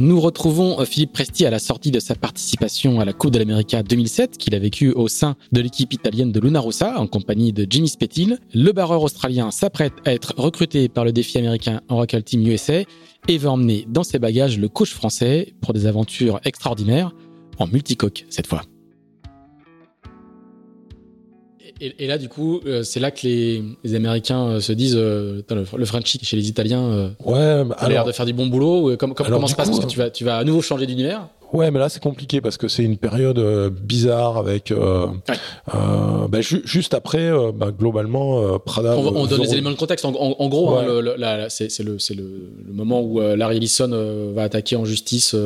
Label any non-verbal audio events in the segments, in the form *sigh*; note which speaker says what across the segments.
Speaker 1: Nous retrouvons euh, Philippe Presti à la sortie de sa participation à la Coupe de l'América 2007 qu'il a vécu au sein de l'équipe italienne de Luna Rossa en compagnie de Jimmy Spettil. Le barreur australien s'apprête à être recruté par le défi américain Oracle Team USA et va emmener dans ses bagages le coach français pour des aventures extraordinaires en multicoque cette fois. Et, là, du coup, euh, c'est là que les, Américains euh, se disent euh, le, le Frenchie chez les Italiens
Speaker 2: ouais,
Speaker 1: a l'air de faire du bon boulot. comment se passe? Parce que tu vas, tu vas à nouveau changer d'univers
Speaker 2: Ouais, mais là c'est compliqué parce que c'est une période bizarre avec bah, juste après, bah, globalement, Prada.
Speaker 1: On, donne les éléments de contexte. En, gros, hein, c'est le, le, le, moment où Larry Ellison va attaquer en justice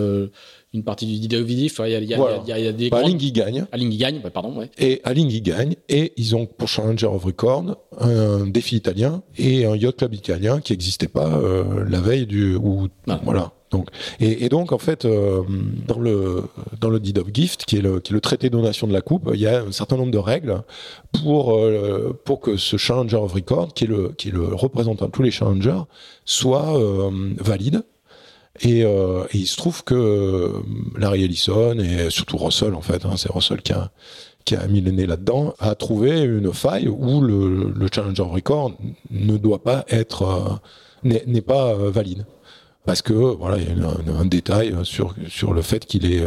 Speaker 1: une partie du. Il y a, il y a, il y a des
Speaker 2: bah, gagne.
Speaker 1: Gagne, pardon. Ouais.
Speaker 2: Et Alinghi gagne. Et ils ont pour Challenger of Record un défi italien et un yacht club italien qui n'existait pas euh, la veille du. Ou, ah. Voilà. Donc, et, et, donc en fait, euh, dans le dans le deed of gift, qui est le qui est le traité de donation de la coupe, il y a un certain nombre de règles pour euh, pour que ce challenger of record, qui est le qui est le représentant de tous les challengers, soit euh, valide et, euh, et, il se trouve que euh, Larry Ellison et surtout Russell, en fait, hein, c'est Russell qui a, qui a mis le nez là-dedans, a trouvé une faille où le, le Challenger Record ne doit pas être, euh, n'est pas valide. Parce que, voilà, il y a un, détail sur, sur le fait qu'il est,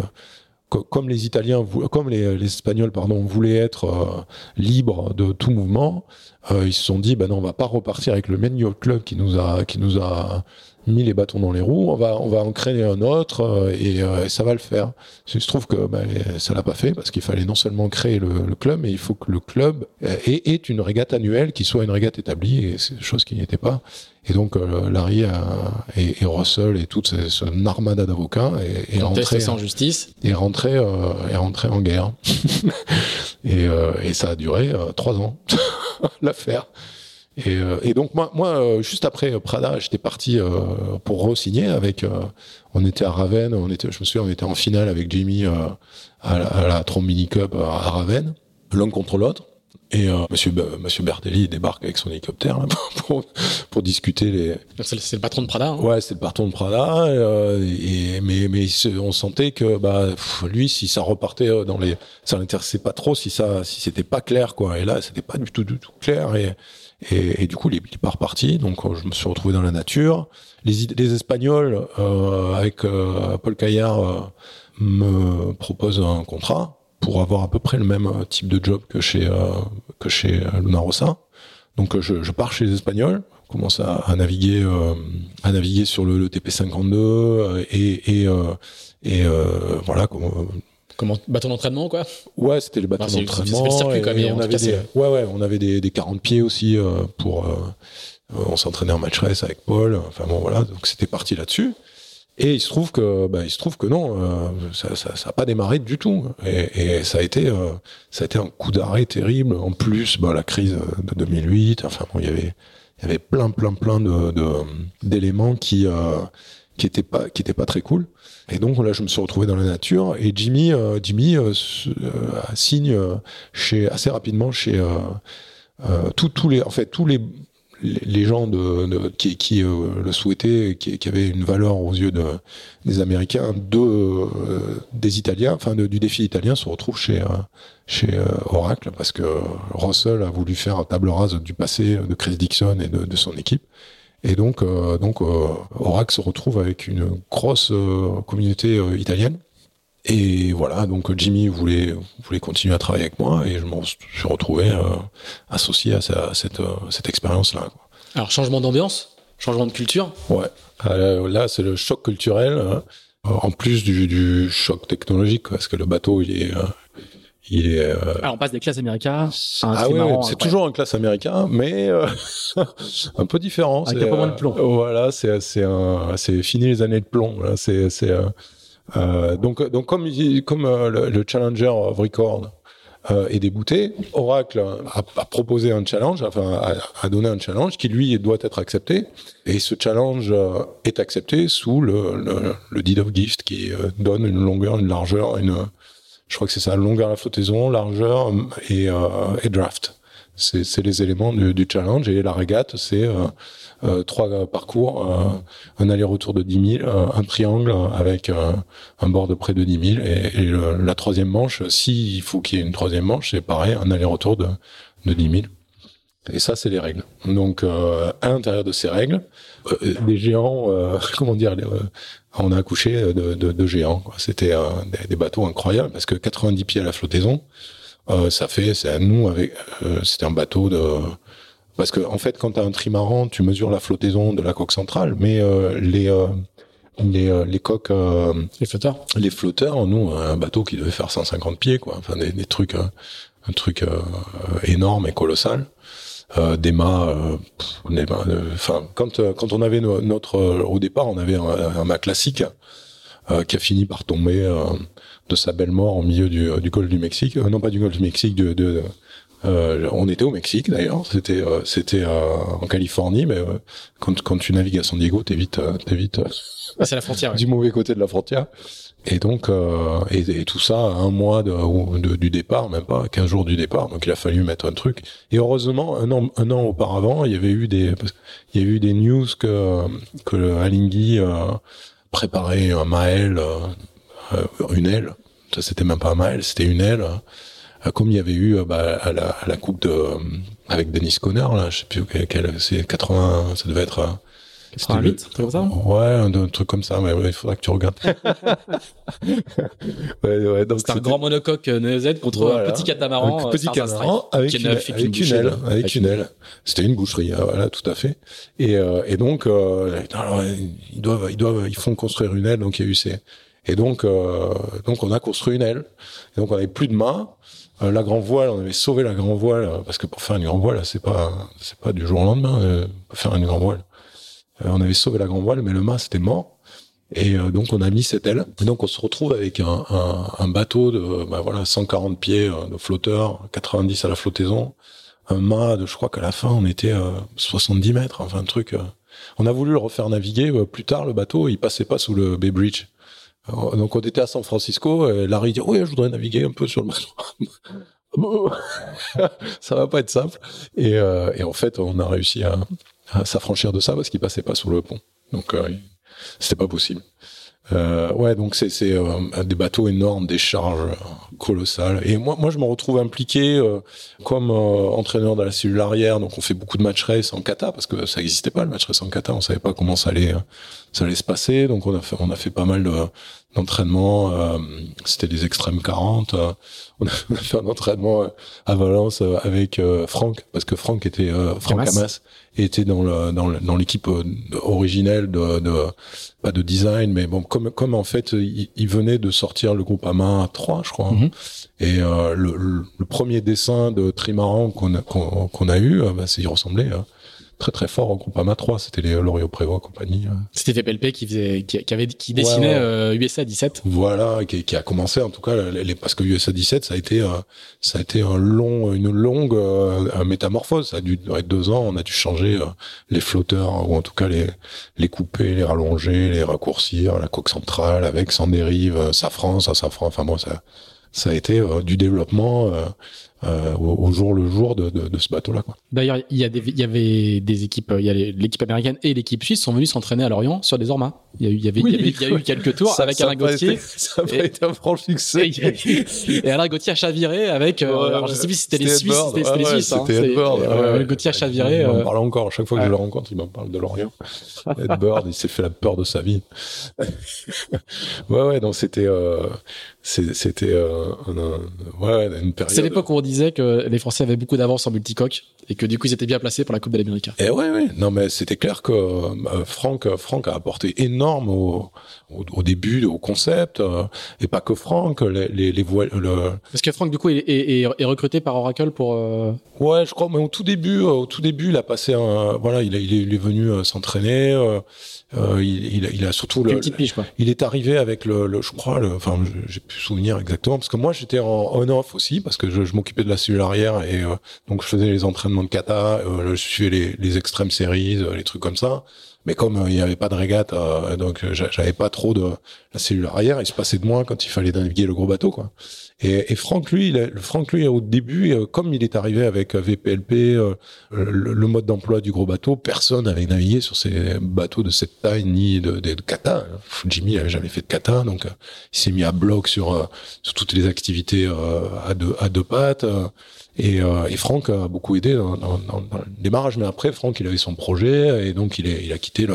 Speaker 2: comme les Italiens, comme les, Espagnols, pardon, voulaient être libres de tout mouvement, ils se sont dit, ben non, on va pas repartir avec le même club qui nous a, qui nous a mis les bâtons dans les roues, on va, on va en créer un autre euh, euh, et, ça va le faire. Il se trouve que bah, ça l'a pas fait parce qu'il fallait non seulement créer le, club, mais il faut que le club ait, ait, une régate annuelle qui soit une régate établie et c'est chose qui n'y était pas. Et donc euh, Larry et, et, Russell et toute ce, armada d'avocats est, est rentré
Speaker 1: sans justice
Speaker 2: est rentré est rentré en guerre *laughs* et, et ça a duré trois ans *laughs* l'affaire. Et, euh, et, donc moi, moi euh, juste après Prada, j'étais parti euh, pour re-signer avec. on était à Ravenne, on était, je me souviens, on était en finale avec Jimmy à, la, à la Trombini Cup à Ravenne, l'un contre l'autre. Et Monsieur Monsieur Bertelli débarque avec son hélicoptère là, *laughs* pour, pour discuter les.
Speaker 1: C'est le patron de Prada. Hein.
Speaker 2: Ouais, c'est le patron de Prada. et mais mais on sentait que bah lui, si ça repartait dans les, ça l'intéressait pas trop, si ça si c'était pas clair quoi. Et là, c'était pas du tout du tout clair et et, et, du coup, il est pas reparti. Donc, euh, je me suis retrouvé dans la nature. Les, les Espagnols, euh, avec euh, Paul Caillard, euh, me proposent un contrat pour avoir à peu près le même type de job que chez que chez Luna Rossa. Donc, je, je, pars chez les Espagnols, commence à, à naviguer à naviguer sur le, le TP52 et et, et voilà
Speaker 1: Comment bâton d'entraînement quoi
Speaker 2: Ouais, c'était le bâton d'entraînement. on avait des, ouais ouais, on avait des, des 40 pieds aussi euh, pour euh, on s'entraînait en match race avec Paul, enfin bon voilà, donc c'était parti là-dessus. Et il se trouve que bah, il se trouve que non, euh, ça, ça, ça a pas démarré du tout et, et ça a été euh, ça a été un coup d'arrêt terrible en plus bah, la crise de 2008, enfin bon, il y avait il y avait plein plein plein de d'éléments qui qui étaient pas qui étaient pas très cool. Et donc là, je me suis retrouvé dans la nature et Jimmy, euh, Jimmy euh, euh, signe assez rapidement chez tous les, en fait tous les les gens qui, le souhaitaient, qui, qui avait une valeur aux yeux de, des Américains, de, des Italiens, enfin du défi italien, se retrouvent chez chez Oracle parce que Russell a voulu faire table rase du passé de Chris Dixon et de son équipe. Et donc, donc Oracle se retrouve avec une grosse communauté italienne et voilà, donc Jimmy voulait, voulait continuer à travailler avec moi et je me suis retrouvé euh, associé à, cette, euh, cette expérience-là.
Speaker 1: Alors, changement d'ambiance, changement de culture?
Speaker 2: Ouais, euh, là, c'est le choc culturel, hein. en plus du, du, choc technologique, parce que le bateau, il est. il est
Speaker 1: Alors, on passe des classes américaines
Speaker 2: Ah oui, c'est toujours un classe américain, mais *laughs* un peu différent.
Speaker 1: Avec un peu moins de plomb.
Speaker 2: voilà, c'est fini les années de plomb. C'est euh, donc, donc comme, comme euh, le, Challenger of Record euh, est débouté, Oracle a, a, proposé un challenge, enfin a, a, donné un challenge qui lui doit être accepté. Et ce challenge euh, est accepté sous le, le, le, deed of gift qui donne une longueur, une largeur, une, je crois que c'est ça, longueur à la flottaison, largeur et, et draft. C'est les éléments du, challenge et la régate, c'est euh, trois parcours, euh, un aller-retour de 10 000, un triangle avec euh, un bord de près de 10 000 et, la troisième manche, s'il faut qu'il y ait une troisième manche, c'est pareil, un aller-retour de, de 10 000. Et ça, c'est les règles. Donc, euh, à l'intérieur de ces règles, euh, des géants, euh, *laughs* comment dire, on a accouché de, de, de géants. C'était des, des, bateaux incroyables parce que 90 pieds à la flottaison, ça fait, c'est à nous avec, c'était un bateau de parce que en fait, quand tu as un trimaran, tu mesures la flottaison de la coque centrale, mais euh, les euh, les, euh, les coques,
Speaker 1: les flotteurs,
Speaker 2: les flotteurs, nous, un bateau qui devait faire 150 pieds, quoi. Enfin, des, des trucs, un truc énorme et colossal. Des mâts, enfin, quand quand on avait notre au départ, on avait un, un mât classique qui a fini par tomber de sa belle mort au milieu du, du golfe du Mexique, non pas du golfe du Mexique, de, de euh, on était au Mexique d'ailleurs, c'était euh, c'était euh, en Californie, mais quand quand tu navigues à San Diego, t'es vite t'es vite
Speaker 1: c'est la frontière *laughs*
Speaker 2: du mauvais côté de la frontière. Et donc et, tout ça un mois de, du départ, même pas 15 jours du départ. Donc il a fallu mettre un truc. Et heureusement un an un an auparavant, il y avait eu des il y a eu des news que que Alinghi préparait un Maël une aile. Ça c'était même pas un Maël, c'était une aile euh, comme il y avait eu euh, bah, à, la, à, la, coupe de euh, avec Dennis Conner là, je sais plus quel, c'est 80, ça devait être.
Speaker 1: C'était un truc comme ça
Speaker 2: Ouais, un, un, truc comme ça, mais il faudra que tu regardes. *laughs*
Speaker 1: ouais, ouais, donc c'était un grand monocoque NZ contre un petit catamaran.
Speaker 2: Un petit catamaran avec, une, avec, une, une aile. Avec une aile. C'était une boucherie, voilà, tout à fait. Et, euh, et donc, euh, alors, ils doivent, ils doivent, ils font construire une aile, donc il y a eu ces. Et donc, euh, donc on a construit une aile. Et donc on avait plus de. Euh, la grand voile, on avait sauvé la grand voile euh, parce que pour faire une grand voile, c'est pas c'est pas du jour au lendemain euh, faire une grand voile. On avait sauvé la grand voile, mais le mât c'était mort. Et donc on a mis cette aile. Et donc on se retrouve avec un, bateau de bah voilà 140 pieds de flotteur, 90 à la flottaison, un mât de je crois qu'à la fin on était à 70 mètres, enfin un truc. on a voulu le refaire naviguer plus tard le bateau, il passait pas sous le Bay Bridge. Donc on était à San Francisco, Larry dit oui, je voudrais naviguer un peu sur le bateau. *laughs* *laughs* ça va pas être simple. Et, euh, en fait, on a réussi à s'affranchir de ça parce qu'il passait pas sur le pont. Donc euh, c'était pas possible. Euh, ouais, donc c'est euh, des bateaux énormes, des charges colossales. Et moi, moi, je me retrouve impliqué euh, comme euh, entraîneur de la cellule arrière. Donc, on fait beaucoup de match race en kata parce que ça n'existait pas le match race en kata. On savait pas comment ça allait ça allait se passer. Donc, on a fait on a fait pas mal d'entraînements. C'était des extrêmes 40. on a *laughs* fait un entraînement à Valence avec Franck parce que Franck était Franck Hamas était dans le dans dans l'équipe originelle de, de pas de design, mais bon, comme comme en fait, il, venait de sortir le groupe AMA 3, je crois. Mhm. Et euh, le, le, premier dessin de Trimaran qu'on a qu'on a eu, euh, bah, c'est il ressemblait. Hein très très fort au Groupama 3. C'était les L'Oréal Prévost compagnie. Euh.
Speaker 1: C'était TPLP qui faisait, qui, avait, qui dessinait Euh, USA 17.
Speaker 2: Voilà, qui, qui, a commencé en tout cas, les, parce que USA 17, ça a été, euh, ça a été un long, une longue euh, métamorphose. Ça a dû durer deux ans. On a dû changer euh, les flotteurs ou en tout cas les, les couper, les rallonger, les raccourcir, la coque centrale avec sans dérive, safran, ça safran. Enfin bon, ça ça a été du développement euh, au, jour le jour de, de, de ce bateau-là.
Speaker 1: D'ailleurs, il y, a des, il y avait des équipes, il y a l'équipe américaine et l'équipe suisse sont venus s'entraîner à Lorient sur des ormas. Il y a eu, il y avait, il y, a eu quelques tours avec Alain Gauthier.
Speaker 2: ça a été un franc succès. *laughs*
Speaker 1: Et, Alain Gauthier a chaviré avec, euh, alors je sais plus si c'était les Suisses, c'était les Suisses. Hein. Euh, Gauthier a chaviré.
Speaker 2: Il m'en euh, parle encore. À chaque fois que je le rencontre, il m'en parle de Lorient. *laughs* Edward, il s'est fait la peur de sa vie. *laughs* ouais, ouais, donc c'était, euh, c'était euh, ouais, une période.
Speaker 1: C'est l'époque où on disait que les Français avaient beaucoup d'avance en multicoque et que du coup ils étaient bien placés pour la Coupe de l'Amérique.
Speaker 2: Et ouais, ouais. Non, mais c'était clair que euh, Franck, Franck a apporté énorme au, au, début, au concept, euh, et pas que Franck, les, les, les voiles. Le...
Speaker 1: Parce que Franck, du coup, est, est, est recruté par Oracle pour. Euh,
Speaker 2: ouais, je crois, mais au tout début, au tout début, il a passé un. Voilà, il, il, est, il est venu s'entraîner. Euh, il, il, a surtout
Speaker 1: le, petite quoi.
Speaker 2: il est arrivé avec le, le je crois le, enfin j'ai pu souvenir exactement parce que moi j'étais en on-off aussi parce que je, je m'occupais de la cellule arrière et euh, donc je faisais les entraînements de kata, euh, je suivais les, les extrêmes séries, euh, les trucs comme ça. Mais comme il n'y avait pas de régate, donc j'avais pas trop de la cellule arrière, il se passait de moi quand il fallait naviguer le gros bateau quoi. Et, et Franck, lui, il Franck, lui, au début, euh, comme il est arrivé avec euh, VPLP, euh, le, mode d'emploi du gros bateau, personne n'avait navigué sur ces bateaux de cette taille ni de, de, de kata. Jimmy avait jamais fait de kata, donc il s'est mis à bloc sur, sur toutes les activités à deux à deux pattes. Et, et, Franck a beaucoup aidé dans, le démarrage. Mais après, Franck, il avait son projet et donc il, il a quitté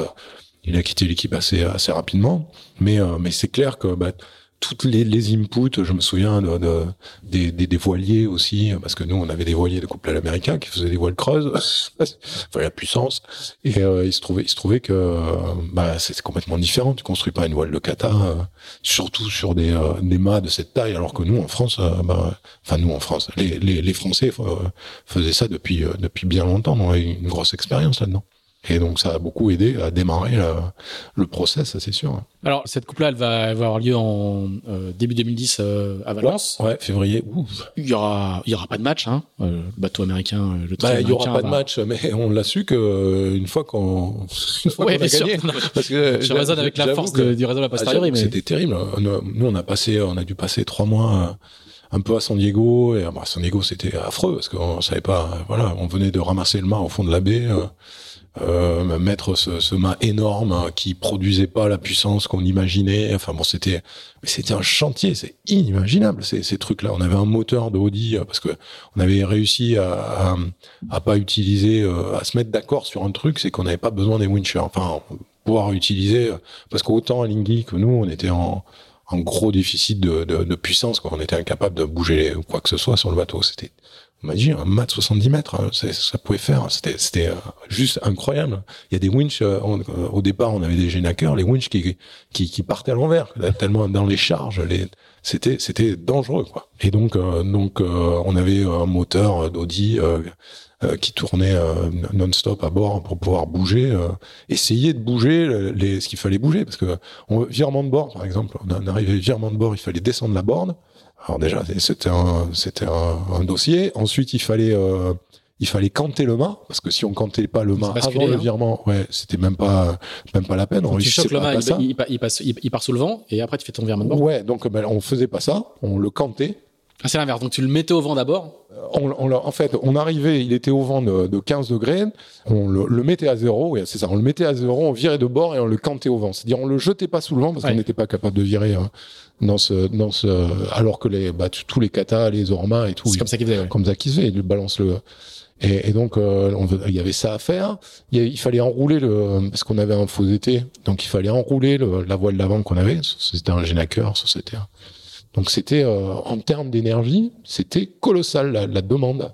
Speaker 2: l'équipe assez assez rapidement. Mais mais c'est clair que bah, toutes les, les inputs, je me souviens de, de des, des, des, voiliers aussi, parce que nous on avait des voiliers de couple à l'américain qui faisaient des voiles creuses, *laughs* enfin la puissance. Et euh, il se trouvait, il se trouvait que bah, c'est complètement différent. Tu construis pas une voile de kata, euh, surtout sur des, euh, des mâts de cette taille, alors que nous en France, bah, enfin nous en France, les, les, les Français faisaient ça depuis depuis bien longtemps. On a une grosse expérience là-dedans. Et donc ça a beaucoup aidé à démarrer le process, ça c'est sûr.
Speaker 1: Alors cette coupe-là, elle va, avoir lieu en euh, début 2010 euh, à Valence.
Speaker 2: Ouais, février.
Speaker 1: Il y aura, il y aura pas de match, hein. Euh, le bateau américain, le
Speaker 2: bah, Il y aura pas de match, mais on l'a su que une fois qu'on, *laughs*
Speaker 1: ouais, qu a gagné. *laughs* parce que je raisonne avec la force du réseau de la posteriori.
Speaker 2: mais... C'était terrible. Nous, on a passé, on a dû passer trois mois un peu à San Diego et bah, San Diego c'était affreux parce qu'on savait pas voilà on venait de ramasser le mât au fond de la baie euh, mettre ce, ce, mât énorme hein, qui produisait pas la puissance qu'on imaginait. Enfin bon, c'était c'était un chantier, c'est inimaginable ces, ces trucs-là. On avait un moteur de Audi euh, parce que on avait réussi à, à, à pas utiliser, euh, à se mettre d'accord sur un truc, c'est qu'on n'avait pas besoin des winchers. Enfin, pouvoir utiliser parce qu'autant à Lingui que nous, on était en en gros déficit de, de, de puissance, quoi. On était incapable de bouger quoi que ce soit sur le bateau. C'était m'a dit un mat 70 mètres, hein, ça pouvait faire. C'était, euh, juste incroyable. Il y a des winches. Euh, euh, au départ, on avait des génaqueurs, les winches qui, qui, qui partaient à l'envers, tellement dans les charges, les, c'était, c'était dangereux, quoi. Et donc, donc, on avait un moteur d'Audi qui tournait non-stop à bord pour pouvoir bouger, essayer de bouger les, ce qu'il fallait bouger, parce que on, virement de bord, par exemple, on arrivait virement de bord, il fallait descendre la borne alors déjà, c'était un, c'était un, dossier. Ensuite, il fallait, euh, il fallait canter le mât parce que si on cantait pas le mât avant le hein. virement, ouais, c'était même pas, même pas la peine.
Speaker 1: on tu choques le mât, il, il, passe, il, part sous le vent et après tu fais ton virement de bord.
Speaker 2: Ouais, donc ben, on faisait pas ça, on le cantait.
Speaker 1: Ah, c'est l'inverse. Donc tu le mettais au vent d'abord.
Speaker 2: On, on, en fait, on arrivait, il était au vent de, de 15 degrés, on le, le mettait à zéro, c'est ça, on le mettait à zéro, on virait de bord et on le cantait au vent. C'est-à-dire on le jetait pas sous le vent parce qu'on n'était pas capable de virer hein, dans ce, dans ce, alors que les, bah, tous les katas, les ormas et tout.
Speaker 1: C'est comme ça qu'ils faisaient.
Speaker 2: Comme ça qu'ils faisaient, ils balancent le. Et, et donc, euh, il y avait ça à faire. Il, il fallait enrouler le, parce qu'on avait un faux été, donc il fallait enrouler le, la voile d'avant qu'on avait. C'était un génaqueur, ça c'était. Donc c'était, euh, en termes d'énergie, c'était colossal la, la, demande.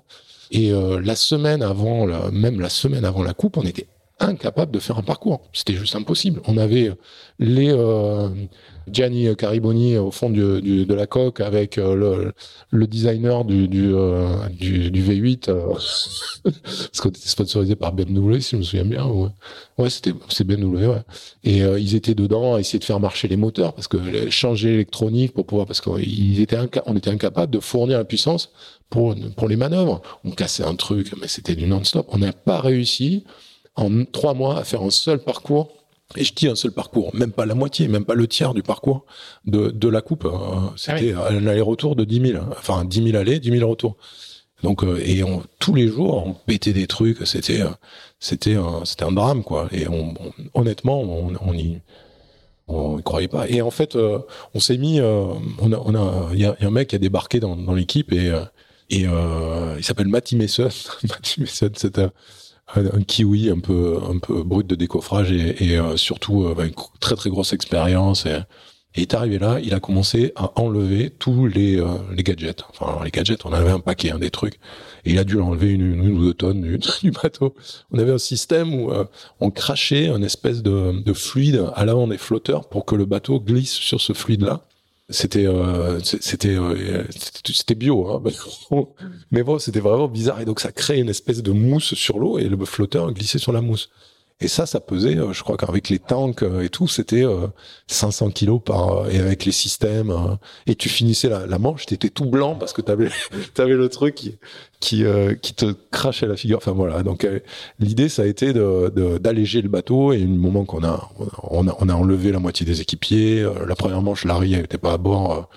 Speaker 2: Et euh, la semaine avant, la, même la semaine avant la coupe, on était incapable de faire un parcours. C'était juste impossible. On avait les euh, Gianni Cariboni au fond du, du, de la coque avec euh, le, le, designer du, du, euh, du, du V8 euh, *laughs* parce qu'on était sponsorisé par BMW si je me souviens bien ouais, c'était c'est BMW ouais. et ils étaient dedans à essayer de faire marcher les moteurs parce que changer l'électronique pour pouvoir parce qu'ils étaient on était incapable de fournir la puissance pour pour les manœuvres. On cassait un truc mais c'était du non-stop. On n'a pas réussi en trois mois à faire un seul parcours Et je dis un seul parcours, même pas la moitié, même pas le tiers du parcours de, de la coupe. Euh, c'était ah un aller-retour de 10 000, enfin 10 000 allées, 10 000 retours. Donc euh, et on, tous les jours on pétait des trucs, c'était euh, c'était c'était un drame quoi. Et on, honnêtement on, on y on y croyait pas. Et en fait on s'est mis, on a on a il y a, un mec qui a débarqué dans, dans l'équipe et et il s'appelle Matty Mason. *laughs* Matty Mason, c'est un un, kiwi un peu un peu brut de décoffrage et, et euh, surtout euh, une très très grosse expérience. Et, et, il est arrivé là, il a commencé à enlever tous les, euh, les gadgets. Enfin, les gadgets, on avait un paquet, hein, des trucs. Et il a dû enlever une, une, ou deux tonnes du, *laughs* du, bateau. On avait un système où on crachait un espèce de, de fluide à l'avant des flotteurs pour que le bateau glisse sur ce fluide-là c'était euh, c'était euh, c'était bio hein. mais bon c'était vraiment bizarre et donc ça crée une espèce de mousse sur l'eau et le flotteur glissait sur la mousse et ça, ça pesait, euh, je crois qu'avec les tanks euh, et tout, c'était 500 euh, kilos par et avec les systèmes. et tu finissais la, manche, t'étais tout blanc parce que t'avais *laughs* avais le truc qui qui, te crachait la figure. Enfin voilà. Donc l'idée, ça a été d'alléger le bateau. Et au moment qu'on a on a on a enlevé la moitié des équipiers, la première manche, Larry n'était pas à bord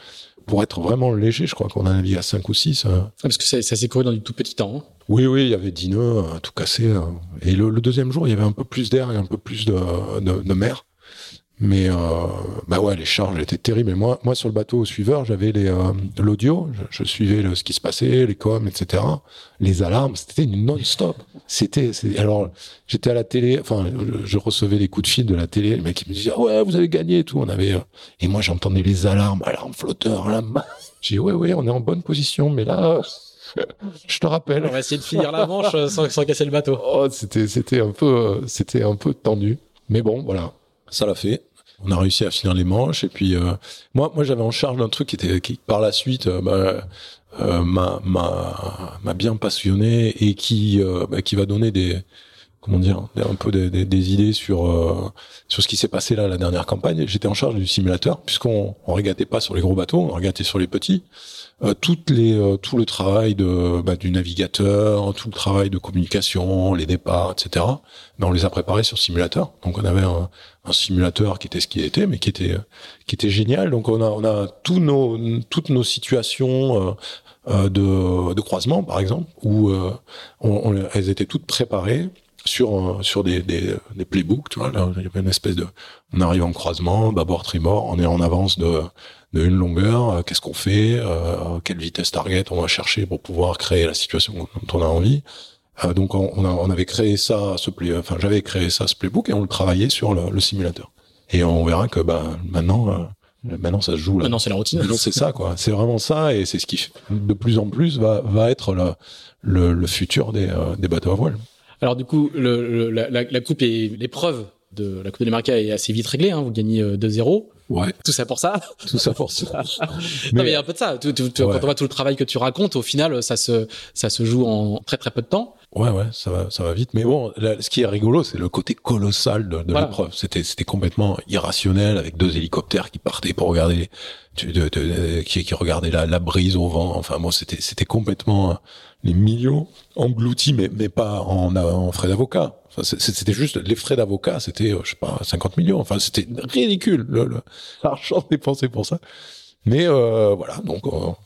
Speaker 2: pour être vraiment léger, je crois qu'on a navigué à 5 ou 6.
Speaker 1: Hein. parce que ça, ça s'est couru dans du tout petit temps. Hein.
Speaker 2: Oui, oui, il y avait 10 nœuds, euh, tout cassé. Hein. Et le, deuxième jour, il y avait un peu plus d'air et un peu plus de, mer. Mais euh, bah ouais, les charges étaient terribles. Et moi, moi sur le bateau au suiveur, j'avais les euh, l'audio, je, suivais le, ce qui se passait, les coms, etc. Les alarmes, c'était non-stop. C'était, alors j'étais à la télé, enfin, je, recevais les coups de fil de la télé, le mec qui me disait ouais, vous avez gagné et tout. On avait euh, et moi j'entendais les alarmes, alarme flotteur, là. J'ai ouais, ouais, on est en bonne position, mais là. *laughs* je te rappelle.
Speaker 1: On va essayer de finir la manche sans, sans casser le bateau.
Speaker 2: Oh, c'était, c'était un peu, c'était un peu tendu. Mais bon, voilà ça l'a fait. On a réussi à finir les manches et puis euh, moi, moi j'avais en charge d'un truc qui était qui par la suite euh, bah, euh, m'a m'a m'a bien passionné et qui bah, qui va donner des comment dire un peu des, des, idées sur sur ce qui s'est passé là la dernière campagne. J'étais en charge du simulateur puisqu'on on régatait pas sur les gros bateaux, on régatait sur les petits. Euh, toutes les, euh, tout le travail de, bah, du navigateur, tout le travail de communication, les départs, etc. Ben, on les a préparés sur simulateur. Donc on avait un, un, simulateur qui était ce qu'il était, mais qui était qui était génial. Donc on a on a tous nos toutes nos situations euh, de, de croisement, par exemple, où on, elles étaient toutes préparées sur sur des, des, des playbooks, tu vois, là, il y avait une espèce de on arrive en croisement, bâbord tribord, on est en avance de de une longueur, euh, qu'est-ce qu'on fait, euh, quelle vitesse target on va chercher pour pouvoir créer la situation dont on a envie. Euh, donc on, on, avait créé ça, ce play, enfin j'avais créé ça, ce playbook, et on le travaillait sur le, le simulateur. Et on verra que bah, maintenant, maintenant ça se joue là.
Speaker 1: Maintenant c'est la routine.
Speaker 2: Maintenant c'est ça quoi. C'est vraiment ça, et c'est ce qui de plus en plus va, va être le, le, futur des, des bateaux à voile.
Speaker 1: Alors du coup, le, la, la, coupe et l'épreuve de la Coupe de l'Amérique est assez vite réglée. Hein. Vous gagnez 2-0.
Speaker 2: Ouais.
Speaker 1: Tout ça pour ça.
Speaker 2: Tout ça pour ça. *laughs*
Speaker 1: non, mais il y a un peu de ça. Quand on voit tout le travail que tu racontes, au final, ça se, ça se joue en très très peu de temps.
Speaker 2: Ouais, ouais, ça va, ça va vite. Mais bon, ce qui est rigolo, c'est le côté colossal de, de l'épreuve. C'était, c'était complètement irrationnel avec deux hélicoptères qui partaient pour regarder, de, de, qui, qui regardaient la, la brise au vent. Enfin, bon, c'était, c'était complètement les millions engloutis, mais, mais pas en, en frais d'avocat. Enfin, c'était juste les frais d'avocat, c'était, euh, je sais pas, 50 millions. Enfin, c'était ridicule l'argent *laughs* dépensé pour ça. Mais euh, voilà, donc on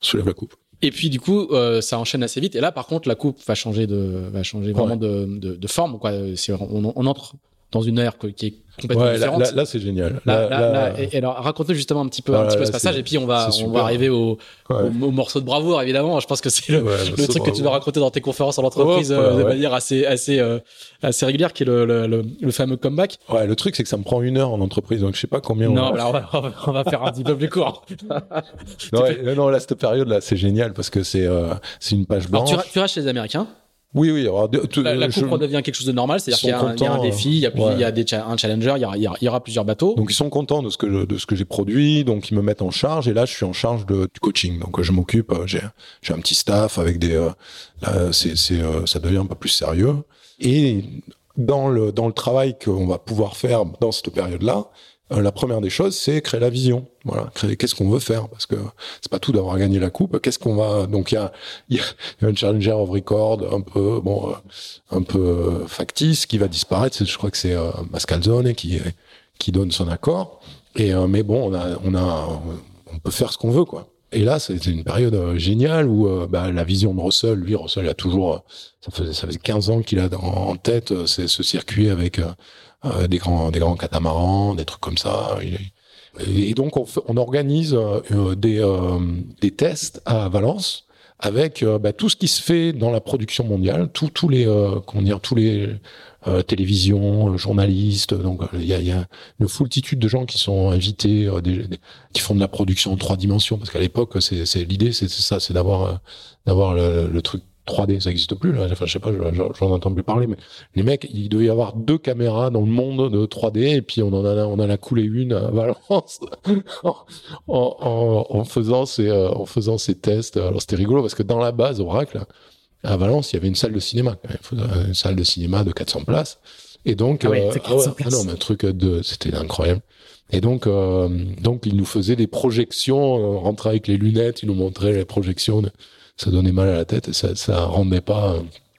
Speaker 2: soulève la coupe.
Speaker 1: Et puis du coup, euh, ça enchaîne assez vite. Et là, par contre, la coupe va changer de, va changer vraiment de, de, de, forme. Quoi. On, on, entre dans une ère qui est complètement ouais, différente.
Speaker 2: Là, là, c'est génial.
Speaker 1: Là, là, et, alors, raconte justement un petit peu, un petit peu ce passage, et puis on va, on va arriver au, au, morceau de bravoure, évidemment. Je pense que c'est le, le truc que tu dois raconter dans tes conférences en entreprise euh, de manière assez, assez, euh, assez régulière, qui est le, le, le, fameux comeback.
Speaker 2: Ouais, le truc, c'est que ça me prend une heure en entreprise, donc je sais pas combien.
Speaker 1: Non, on va... Alors, on, va, faire un petit peu plus court. *laughs* *laughs*
Speaker 2: non, non, là, cette période-là, c'est génial parce que c'est, euh, c'est une page blanche.
Speaker 1: Alors, tu, tu restes chez les Américains?
Speaker 2: Oui, oui.
Speaker 1: Alors, la, la coupe redevient quelque chose de normal, c'est-à-dire qu'il y, a un défi, il y a, il y a des un challenger, il y, aura, il y, aura, plusieurs bateaux.
Speaker 2: Donc ils sont contents de ce que je, de ce que j'ai produit, donc ils me mettent en charge. Et là, je suis en charge de, du coaching. Donc je m'occupe. Euh, j'ai j'ai un petit staff avec des. Euh, là, c'est euh, ça devient un peu plus sérieux. Et dans le dans le travail qu'on va pouvoir faire dans cette période-là, euh, la première des choses, c'est créer la vision. Voilà, créer qu'est-ce qu'on veut faire, parce que c'est pas tout d'avoir gagné la coupe. Qu'est-ce qu'on va Donc il y a, y a un challenger of record un peu bon, un peu factice qui va disparaître. Je crois que c'est euh, Mascalzone qui qui donne son accord. Et mais bon, on a on a on peut faire ce qu'on veut, quoi. Et là, c'était une période euh, géniale où euh, bah, la vision de Russell, lui, Russell il a toujours, euh, ça faisait, ça faisait 15 ans qu'il a en tête ce circuit avec des grands, des grands catamarans, des trucs comme ça. Et, donc, on, on organise des, des tests à Valence avec bah, tout ce qui se fait dans la production mondiale, tous les, comment dire, tous les euh, télévision, euh, journalistes. Donc il y a, y a, une foultitude de gens qui sont invités, euh, qui font de la production en trois dimensions. Parce qu'à l'époque, c'est l'idée, c'est ça, c'est d'avoir d'avoir le, truc 3D, ça n'existe plus. Là. Enfin, je sais pas, j'en entends plus parler, mais les mecs, il devait y avoir deux caméras dans le monde de 3D, et puis on en a, on en a coulé une à Valence *laughs* en, en, en, faisant ces, en faisant ces tests. Alors c'était rigolo parce que dans la base Oracle, à Valence, il y avait une salle de cinéma, une salle de cinéma de 400 places. Et donc,
Speaker 1: ah, euh, 400
Speaker 2: ah non, mais un truc de, c'était incroyable. Et donc, euh, donc, il nous faisait des projections, on rentrait avec les lunettes, il nous montrait les projections, ça donnait mal à la tête et ça, ça rendait pas,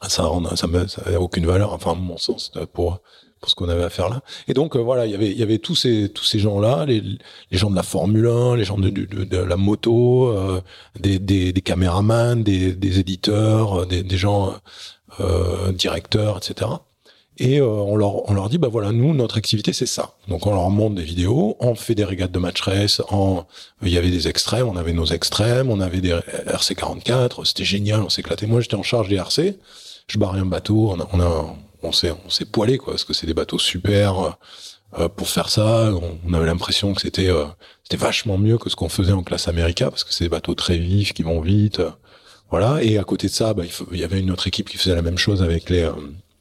Speaker 2: ça rend, ça, avait aucune valeur, enfin, à mon sens, pour, pour ce qu'on avait à faire là. Et donc euh, voilà, il y avait il y avait tous ces tous ces gens là, les, les gens de la Formule 1, les gens de, de, de, la moto, euh, des, des, des caméramans, des, des éditeurs, euh, des, des gens euh, directeurs, etc. Et on leur on leur dit bah voilà nous notre activité c'est ça. Donc on leur montre des vidéos, on fait des régates de match race, en il y avait des extrêmes, on avait nos extrêmes, on avait des RC 44, c'était génial, on s'éclatait. Moi j'étais en charge des RC, je barrais un bateau, on a, on a on s'est on s'est poilé quoi parce que c'est des bateaux super euh, pour faire ça on, avait l'impression que c'était euh, c'était vachement mieux que ce qu'on faisait en classe America parce que c'est des bateaux très vifs qui vont vite euh, voilà et à côté de ça bah, il, y avait une autre équipe qui faisait la même chose avec les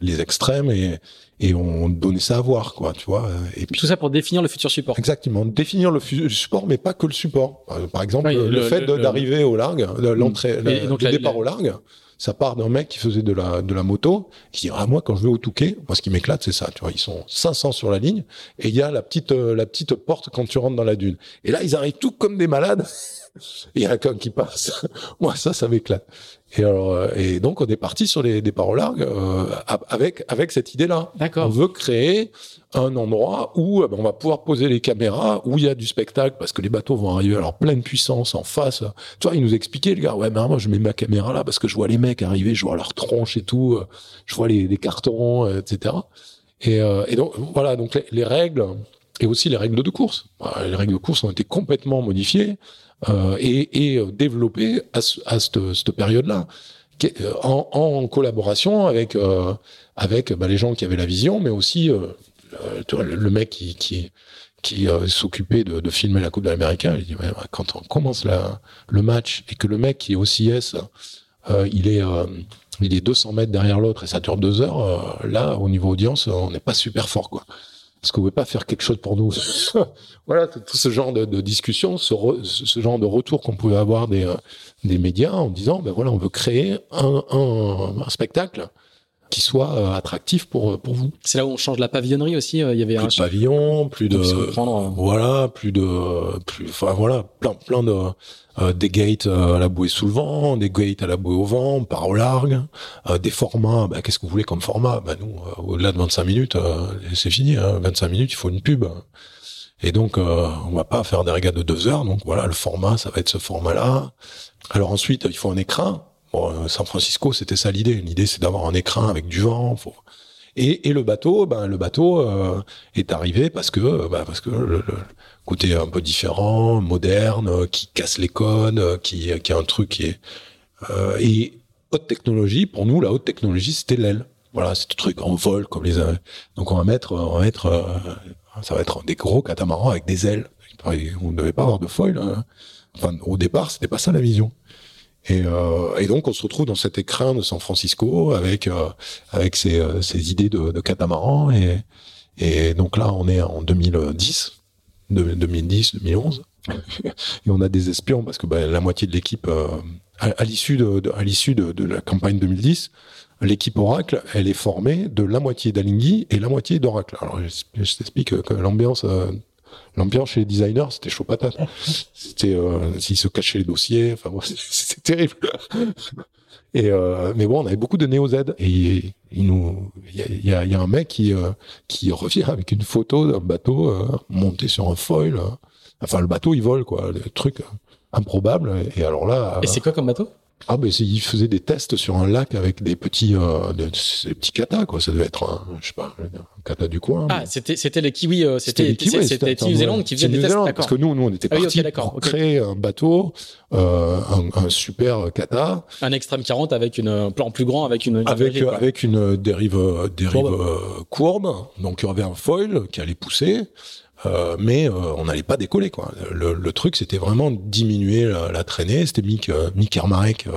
Speaker 2: les extrêmes et et on donnait ça à voir quoi tu vois et
Speaker 1: puis tout ça pour définir le futur support
Speaker 2: exactement définir le, support mais pas que le support par exemple le, fait d'arriver au largue l'entrée le, départ au largue ça part d'un mec qui faisait de la, de la moto, qui dit, ah, moi, quand je vais au Touquet, moi, ce qui m'éclate, c'est ça, tu vois, ils sont 500 sur la ligne, et il y a la petite, euh, la petite porte quand tu rentres dans la dune. Et là, ils arrivent tout comme des malades. Il y a un con qui passe. *laughs* moi, ça, ça m'éclate. Et, alors, euh, et donc, on est parti sur les départs au largue euh, avec, avec cette idée-là.
Speaker 1: D'accord.
Speaker 2: On veut créer un endroit où euh, ben, on va pouvoir poser les caméras, où il y a du spectacle, parce que les bateaux vont arriver à leur pleine puissance en face. Tu vois, il nous expliquait, le gars, ouais, mais moi, je mets ma caméra là parce que je vois les mecs arriver, je vois leur tronche et tout, je vois les, les cartons, etc. Et, et, donc, voilà, donc les, règles, et aussi les règles de course. Les règles de course ont été complètement modifiées et, et développées à, à cette, période-là. En, en, collaboration avec euh, avec bah, les gens qui avaient la vision, mais aussi euh, le, mec qui, qui, euh, s'occupait de, filmer la Coupe de l'Américain, il dit ouais, quand on commence le match et que le mec qui est au euh, il est euh, il est 200 mètres derrière l'autre et ça dure deux heures, euh, là au niveau audience, on n'est pas super fort quoi. Est-ce que vous pas faire quelque chose pour nous. *laughs* Voilà, tout ce genre de, discussion, ce, genre de retour qu'on pouvait avoir des, des médias en disant, ben voilà, on veut créer un spectacle qui soit euh, attractif pour euh, pour vous.
Speaker 1: C'est là où on change la pavillonnerie aussi. Euh, il y avait
Speaker 2: plus un de pavillon, plus de voilà, plus de plus enfin voilà, plein plein de des gates à la bouée sous le vent, des gates à la bouée au vent, on part au largue, des formats. Bah, qu'est-ce que vous voulez comme format? Bah nous, au-delà de 25 minutes, c'est fini. Hein, 25 minutes, il faut une pub. Et donc, on va pas faire des régates de deux heures. Donc voilà, le format, ça va être ce format-là. Alors ensuite, il faut un écran. Bon, euh, San Francisco, c'était ça l'idée. L'idée, c'est d'avoir un écran avec du vent. Et, le bateau, ben le bateau euh, est arrivé parce que, ben, parce que le, côté un peu différent, moderne, qui casse les cônes, qui, qui a un truc qui est euh, et haute technologie. Pour nous, la haute technologie, c'était l'aile. Voilà, c'est un truc en vol comme les. Donc on va mettre, on va mettre, ça va être des gros catamarans avec des ailes. On ne devait pas avoir de foil. Hein. Enfin, au départ, c'était pas ça la vision. Et, euh, et, donc on se retrouve dans cet écrin de San Francisco avec euh, avec ces, euh, ces idées de, de catamaran et et donc là on est en 2010, 2010, 2011 et on a des espions parce que bah, la moitié de l'équipe euh, à, l'issue de, à l'issue de, la campagne 2010 l'équipe Oracle, elle est formée de la moitié d'Alinghi et la moitié d'Oracle. Alors, je, je t'explique que l'ambiance l'ambiance chez les designers, c'était chaud patate. *laughs* C'était, euh, s'ils se cachaient les dossiers, enfin, *laughs* c'était terrible. Et euh, mais bon, on avait beaucoup de Neo Z et il nous, il y a, y a, un mec qui euh, qui revient avec une photo d'un bateau euh, monté sur un foil. Enfin, le bateau il vole quoi, le truc improbable. Et alors là.
Speaker 1: Et c'est quoi comme bateau?
Speaker 2: Ah ben il faisait des tests sur un lac avec des petits euh, des, petits katas quoi. Ça devait être un, je sais pas un kata du coin.
Speaker 1: Ah c'était c'était les kiwis euh, c'était c'était New Zealand qui faisait des tests d'accord.
Speaker 2: Parce que nous nous on était partis ah pour créer un bateau euh, un, un, super kata.
Speaker 1: Un extrême 40 avec une un plan plus grand avec une,
Speaker 2: avec dérive, avec une dérive dérive courbe. courbe. Donc il y avait un foil qui allait pousser. Euh, mais euh, on n'allait pas décoller quoi. Le, truc c'était vraiment diminuer la, traînée. C'était Mick, euh, Mick Hermarek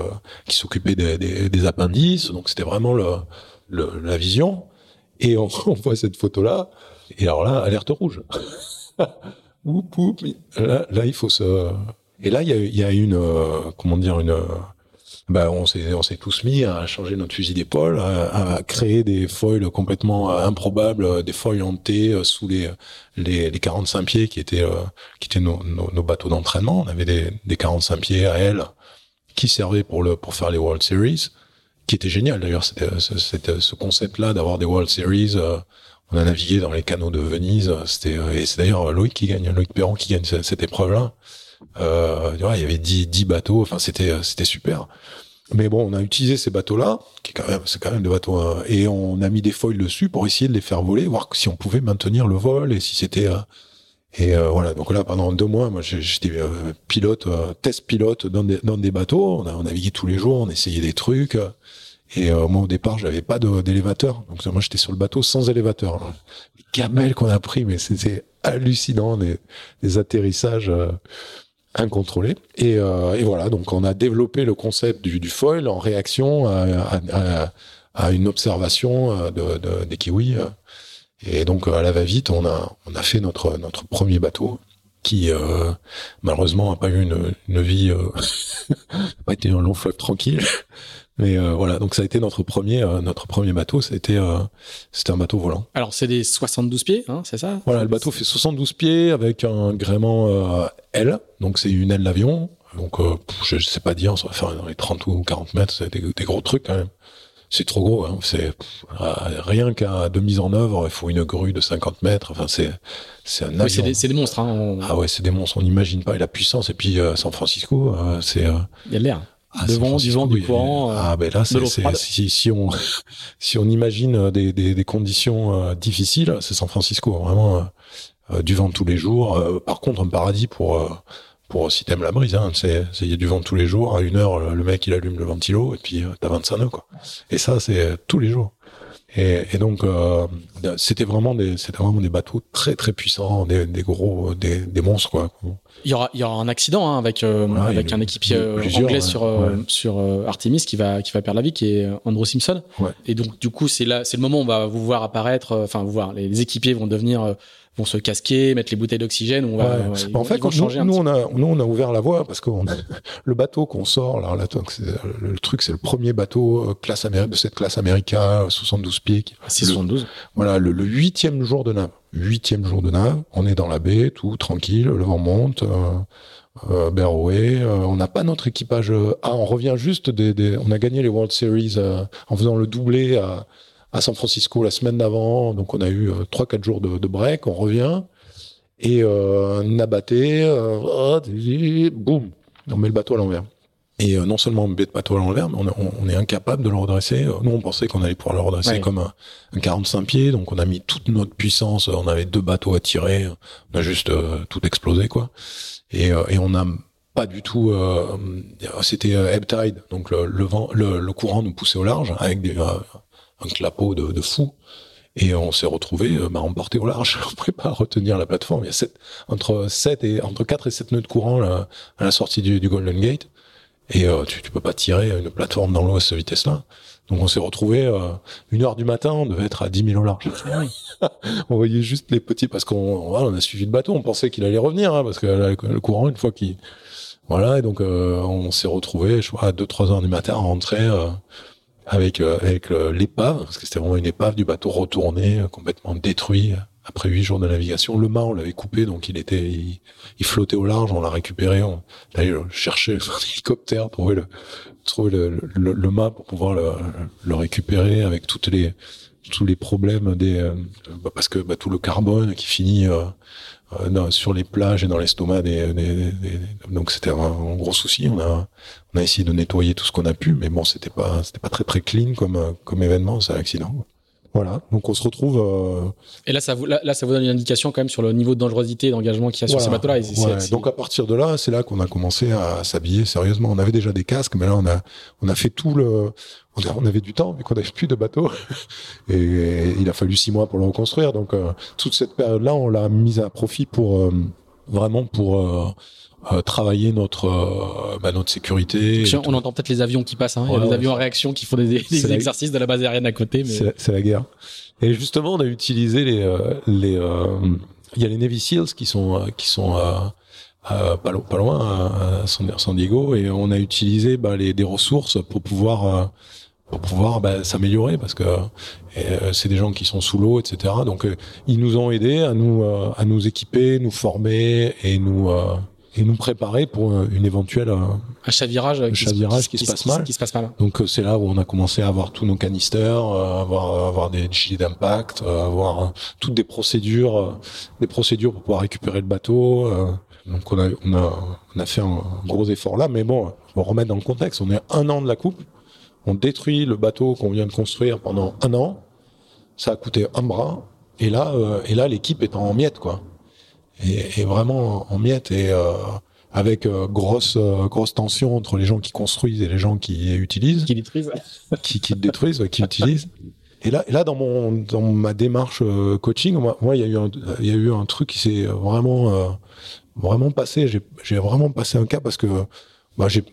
Speaker 2: qui s'occupait des, appendices, donc c'était vraiment la vision. Et on, *laughs* voit cette photo là, et alors là alerte rouge. *laughs* oup, oup, là, là il faut se. Et là il y a, y a une comment dire une bah, on s'est on s'est tous mis à changer notre fusil d'épaule, à, à, créer des foils complètement euh, improbables, euh, des foils T euh, sous les, les, les 45 pieds qui étaient qui étaient nos, nos, bateaux d'entraînement. On avait des, des 45 pieds à elle qui servaient pour le pour faire les World Series, qui était génial d'ailleurs. C'était ce concept-là d'avoir des World Series. on a navigué dans les canaux de Venise. C'était et c'est d'ailleurs Loïc qui gagne, Loïc Perron qui gagne cette, cette épreuve-là. Euh, il y avait 10, 10 bateaux. Enfin, c'était c'était super. Mais bon, on a utilisé ces bateaux-là, qui quand même, c'est quand même des bateaux, euh, et on a mis des foils dessus pour essayer de les faire voler, voir si on pouvait maintenir le vol et si c'était. Euh, et euh, voilà, donc là pendant deux mois, moi j'étais pilote, test pilote dans des, dans des bateaux. On a on naviguait tous les jours, on essayait des trucs. Et moi au départ, j'avais pas d'élévateur, donc moi j'étais sur le bateau sans élévateur. Les gamelles qu'on a pris, mais c'était hallucinant, des, des atterrissages incontrôlé. Et, euh, et, voilà, donc on a développé le concept du, foil en réaction à, une observation euh, de, de, des kiwis. Et donc à la va-vite, on a, on a fait notre, notre premier bateau qui euh, malheureusement a pas eu une, vie, euh, *laughs* pas été un long fleuve tranquille. Mais euh, voilà, donc ça a été notre premier euh, notre premier bateau, c'était euh, c'était un bateau volant.
Speaker 1: Alors c'est des 72 pieds, hein, c'est ça?
Speaker 2: Voilà, le bateau fait 72 pieds avec un gréement L, donc c'est une aile d'avion. Donc je, je sais pas dire, ça va faire dans les 30 ou 40 mètres, c'est des, des, gros trucs quand même. C'est trop gros, hein. c'est rien qu'à de mise en œuvre, il faut une grue de 50 mètres. Enfin c'est c'est un.
Speaker 1: Oui, c'est des, des, monstres. Hein,
Speaker 2: Ah ouais, c'est des monstres. On n'imagine pas et la puissance. Et puis San Francisco, c'est
Speaker 1: il y a l'air. Ah, devant du vent, du courant.
Speaker 2: Euh, ah ben là, c'est, si, si on *laughs* si on imagine euh, des, des, des conditions euh, difficiles, c'est San Francisco, vraiment du vent tous les jours. par contre, un paradis pour pour si t'aimes la brise, hein, c'est il y a du vent tous les jours. À une heure, le mec il allume le ventilo et puis t'as 25 nœuds quoi. Et ça, c'est tous les jours. Et, et donc euh, c'était vraiment des c'était vraiment des bateaux très très puissants, des, des gros des, des monstres quoi.
Speaker 1: Il y aura il y aura un accident hein, avec euh, avec un équipier euh, anglais sur euh, sur Artemis qui va qui va perdre la vie qui est Andrew Simpson. Et donc du coup c'est là c'est le moment où on va vous voir apparaître enfin vous voir les équipiers vont devenir vont se casquer, mettre les bouteilles d'oxygène. On va,
Speaker 2: ouais. en fait, quand nous, nous on a, nous, on a ouvert la voie parce que *laughs* le bateau qu'on sort, là, là le, truc, c'est le premier bateau euh, classe de cette classe America, 72 pieds.
Speaker 1: C'est 72.
Speaker 2: Voilà, le huitième jour de nave. Huitième jour de nave. On est dans la baie, tout tranquille, le vent monte. Euh, euh, euh, on n'a pas notre équipage. Euh, ah, on revient juste des, des, on a gagné les World Series euh, en faisant le doublé à, à San Francisco la semaine d'avant. Donc on a eu euh, trois quatre jours de, de, break. On revient et euh, Nabaté, euh, boum, on met le bateau à l'envers. Et euh, non seulement on met le bateau à l'envers, mais on, on, est incapable de le redresser. Nous, on pensait qu'on allait pouvoir le redresser comme un, un, 45 pieds, donc on a mis toute notre puissance. On avait deux bateaux à tirer, on a juste euh, tout explosé, quoi. Et, et on a pas du tout. C'était ebb tide, donc le, le vent, le, le, courant nous poussait au large avec des un clapot de, de fou. Et on s'est retrouvé euh, bah, emporté au large. *laughs* On ne pouvait pas retenir la plateforme. Il y a sept, entre 7 et entre 4 et 7 nœuds de courant là, à la sortie du, du Golden Gate. Et euh, tu, tu peux pas tirer une plateforme dans l'eau à cette vitesse-là. Donc on s'est retrouvé euh, une heure du matin, on devait être à 10 000 au large. *laughs* on voyait juste les petits parce qu'on voilà, on a suivi le bateau, on pensait qu'il allait revenir hein, parce que le courant une fois qu'il voilà et donc euh, on s'est retrouvé je crois à 2 3 heures du matin à rentrer euh, avec euh, avec l'épave parce que c'était vraiment une épave du bateau retourné euh, complètement détruit après huit jours de navigation. Le mât, on l'avait coupé, donc il était, il, flottait au large. On l'a récupéré. On allait chercher un *laughs* hélicoptère, trouver le, trouver le, le, mât pour pouvoir le, le, récupérer avec toutes les tous les problèmes des euh, bah, parce que bah, tout le carbone qui finit euh, euh sur les plages et dans l'estomac des, donc c'était un, gros souci. On a on a essayé de nettoyer tout ce qu'on a pu, mais bon, c'était pas c'était pas très très clean comme comme événement, c'est l'accident. Voilà, donc on se retrouve. Euh...
Speaker 1: Et là ça, vous, là, ça vous donne une indication quand même sur le niveau de dangerosité et d'engagement qu'il y a sur ces bateaux-là.
Speaker 2: Ouais, donc à partir de là, c'est là qu'on a commencé à s'habiller sérieusement. On avait déjà des casques, mais là on a on a fait tout le. On, avait du temps, mais qu'on n'avait plus de bateaux. *laughs* et, il a fallu six mois pour le reconstruire. Donc euh, toute cette période-là, on l'a mise à profit pour euh, vraiment pour euh, euh, travailler notre euh, bah, notre sécurité.
Speaker 1: On entend peut-être les avions qui passent. Hein. Il y a des avions en réaction qui font des, des exercices de la base aérienne à côté.
Speaker 2: Mais... C'est la guerre. Et justement, on a utilisé les euh, les il y a les Navy Seals qui sont qui sont pas, pas, loin à San Diego et on a utilisé bah, les, des ressources pour pouvoir pour pouvoir bah, s'améliorer parce que c'est des gens qui sont sous l'eau, etc. Donc ils nous ont aidés à nous à nous équiper, nous former et nous et nous préparer pour une éventuelle
Speaker 1: euh, un chavirage,
Speaker 2: un chavirage qui, se passe mal.
Speaker 1: Qui se passe mal.
Speaker 2: Donc euh, c'est là où on a commencé à avoir tous nos canisters, euh, avoir avoir des gilets d'impact, avoir toutes des procédures, des procédures pour pouvoir récupérer le bateau. donc on a on a on a fait un gros effort là, mais bon, pour remettre dans le contexte, on est un an de la coupe, on détruit le bateau qu'on vient de construire pendant un an, ça a coûté un bras, et là et là l'équipe est en miettes quoi et, vraiment en miettes et euh, avec euh, grosse euh, grosse tension entre les gens qui construisent et les gens qui utilisent,
Speaker 1: qui détruisent, *laughs*
Speaker 2: qui, qui détruisent, qui utilisent. Et là, là dans mon dans ma démarche coaching, moi, il y a eu un, il y a eu un truc qui s'est vraiment vraiment passé. J'ai j'ai vraiment passé un cas parce que bah j'ai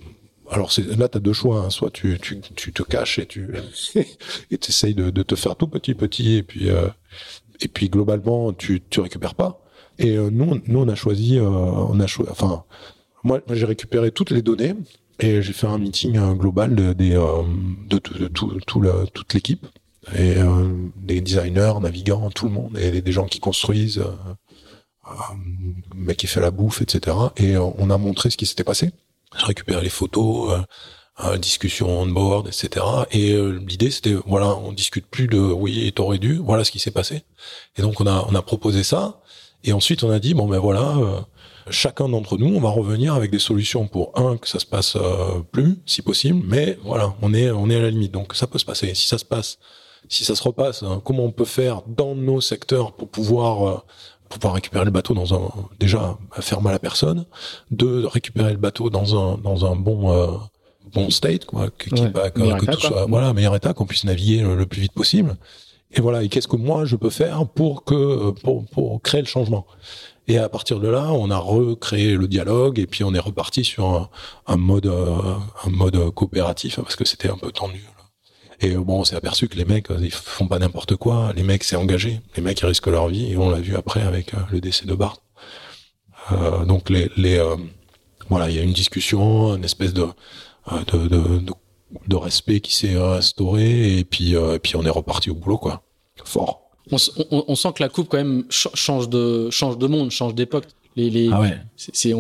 Speaker 2: alors c'est là t'as deux choix hein. soit tu, tu tu te caches et tu *laughs* et t'essayes de, de te faire tout petit petit et puis et puis globalement tu tu récupères pas et euh, nous, nous, on a choisi, euh, on a choisi, enfin, moi, j'ai récupéré toutes les données et j'ai fait un meeting euh, global de, de, de, tout, tout la, toute l'équipe et des designers, navigants, tout le monde et des gens qui construisent, mec qui fait la bouffe, etc. Et on a montré ce qui s'était passé. J'ai récupéré les photos, euh, discussion on board, etc. Et l'idée c'était voilà, on discute plus de oui, t'aurais dû, voilà ce qui s'est passé. Et donc on a on a proposé ça. Et ensuite, on a dit bon ben voilà, euh, chacun d'entre nous, on va revenir avec des solutions pour un que ça se passe euh, plus, si possible, mais voilà, on est on est à la limite, donc ça peut se passer. Si ça se passe, si ça se repasse, hein, comment on peut faire dans nos secteurs pour pouvoir euh, pouvoir récupérer le bateau dans un déjà faire mal à personne, de récupérer le bateau dans un dans un bon bon state quoi, que, que, tout soit voilà meilleur état, qu'on puisse naviguer le plus vite possible. Et voilà, et qu'est-ce que moi je peux faire pour que pour, pour créer le changement? Et à partir de là, on a recréé le dialogue et puis on est reparti sur un, un mode un mode coopératif parce que c'était un peu tendu. Et bon, on s'est aperçu que les mecs, ils font pas n'importe quoi. Les mecs, c'est engagé. Les mecs, ils risquent leur vie. Et on l'a vu après avec euh, le décès de Bart. Euh, donc les, les euh, voilà, il y a une discussion, une espèce de, euh, de, de, de de respect qui s'est instauré et puis euh, et puis on est reparti au boulot quoi. Fort.
Speaker 1: On, on, on, sent que la coupe quand même change de change de monde change d'époque. Les, les
Speaker 2: ah ouais.
Speaker 1: c'est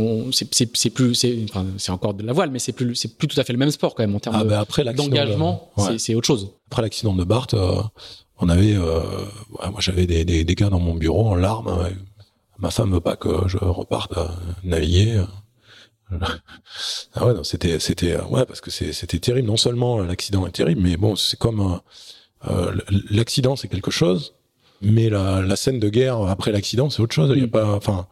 Speaker 1: c'est plus c'est enfin, c'est encore de la voile mais c'est plus c'est plus tout à fait le même sport quand même en termes
Speaker 2: ah bah après
Speaker 1: d'engagement c'est autre chose.
Speaker 2: Après l'accident de Bart euh, on avait euh, moi j'avais des, des, des, gars dans mon bureau en larmes. Ma femme veut pas que je reparte à naviguer ah ouais, c'était, c'était, euh, ouais, parce que c'était terrible. Non seulement l'accident est terrible, mais bon, c'est comme euh, l'accident, c'est quelque chose, mais la, la scène de guerre après l'accident, c'est autre chose. Il y a mm. pas, enfin,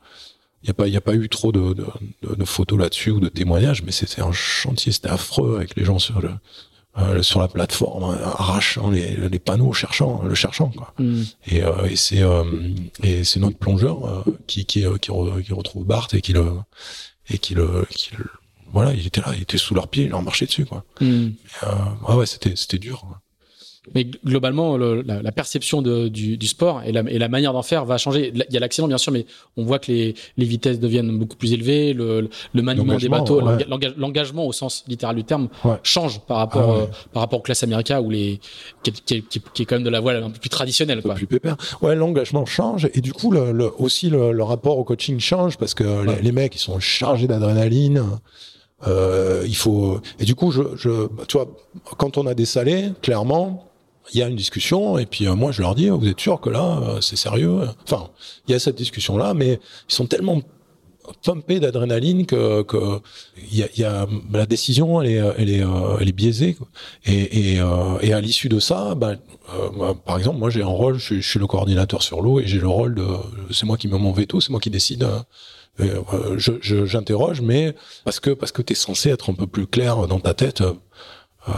Speaker 2: il y a pas, il y a pas eu trop de, de, de, photos là-dessus ou de témoignages, mais c'était un chantier, c'était affreux avec les gens sur le, euh, sur la plateforme, arrachant les, les, panneaux, cherchant, le cherchant quoi. Mm. Et, euh, et c'est et c'est notre plongeur qui qui, qui, qui retrouve Bart et qui le et qu'il voilà il était là il était sous leurs pieds il leur marchait dessus quoi mm. euh, ouais, ouais c'était c'était dur
Speaker 1: Mais globalement, la, perception du, sport et la, et la manière d'en faire va changer. Il y a l'accident, bien sûr, mais on voit que les, les vitesses deviennent beaucoup plus élevées, le, le maniement des bateaux, l'engagement au sens littéral du terme change par rapport, ah euh, par rapport aux classes américaines où les, qui, qui, qui, est quand même de la voile un peu plus traditionnelle. Quoi.
Speaker 2: Plus pépère. Ouais, l'engagement change et du coup, le, aussi le, rapport au coaching change parce que les, les, mecs, ils sont chargés d'adrénaline. Euh, il faut et du coup, je, je, tu vois, quand on a des salés, clairement, il y a une discussion et puis euh, moi je leur dis vous êtes sûr que là euh, c'est sérieux enfin il y a cette discussion là mais ils sont tellement pumpés d'adrénaline que que il y a, y a, la décision elle est elle est euh, elle est biaisée quoi. et et, et à l'issue de ça bah, par exemple moi j'ai un rôle je, suis le coordinateur sur l'eau et j'ai le rôle de c'est moi qui me mon veto c'est moi qui décide je j'interroge mais parce que parce que tu es censé être un peu plus clair dans ta tête euh,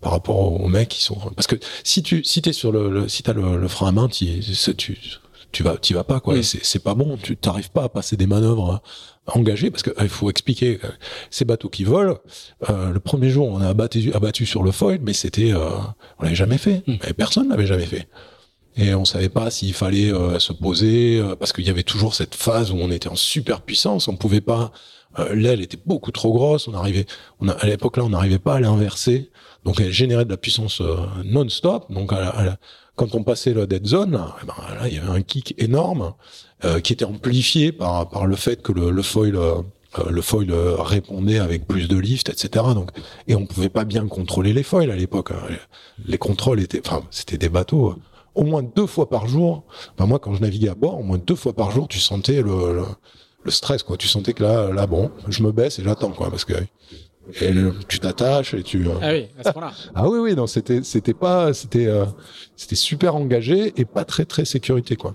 Speaker 2: par rapport aux mecs qui sont parce que si tu si t'es sur le, le si t'as le, le, frein à main tu tu tu vas tu vas pas quoi. C'est c'est pas bon. Tu t'arrives pas à passer des manœuvres engagées parce que il faut expliquer ces bateaux qui volent euh, le premier jour on a abattu abattu sur le foil mais c'était euh, on l'avait jamais fait. Mm. mais personne l'avait jamais fait. Et on savait pas s'il fallait euh, se poser euh, parce qu'il y avait toujours cette phase où on était en super puissance. On pouvait pas euh, l'aile était beaucoup trop grosse. On arrivait, on a, à l'époque là, on n'arrivait pas à l'inverser. Donc elle générait de la puissance euh, non-stop. Donc quand on passait la dead zone, là, eh ben, là, il y avait un kick énorme euh, qui était amplifié par par le fait que le, le foil le foil répondait avec plus de lift, etc. Donc, et on pouvait pas bien contrôler les foils à l'époque. Hein. Les contrôles étaient, enfin, c'était des bateaux. Au moins deux fois par jour. Enfin, moi, quand je naviguais à bord, au moins deux fois par jour, tu sentais le le stress quoi. Tu sentais que là, là bon, je me baisse et j'attends quoi, parce que et tu t'attaches et tu.
Speaker 1: Euh, ah oui, à ce point-là. *laughs*
Speaker 2: ah oui, oui, non, c'était, c'était pas, c'était, euh, c'était super engagé et pas très, très sécurité quoi.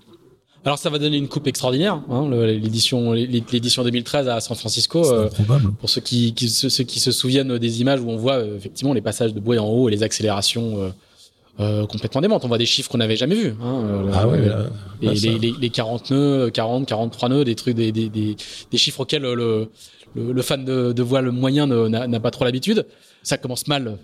Speaker 1: Alors ça va donner une coupe extraordinaire, hein, l'édition l'édition 2013 à San Francisco.
Speaker 2: Euh,
Speaker 1: pour ceux qui, qui, ceux qui se souviennent des images où on voit effectivement les passages de bouée en haut et les accélérations euh, complètement démente. On voit des chiffres qu'on n'avait jamais vus. Hein,
Speaker 2: euh, ah ouais,
Speaker 1: les, les, les, 40 nœuds, 40, 43 nœuds, des trucs, des, des, des, des chiffres auxquels le, le, le, fan de, de voile moyen n'a pas trop l'habitude. Ça commence mal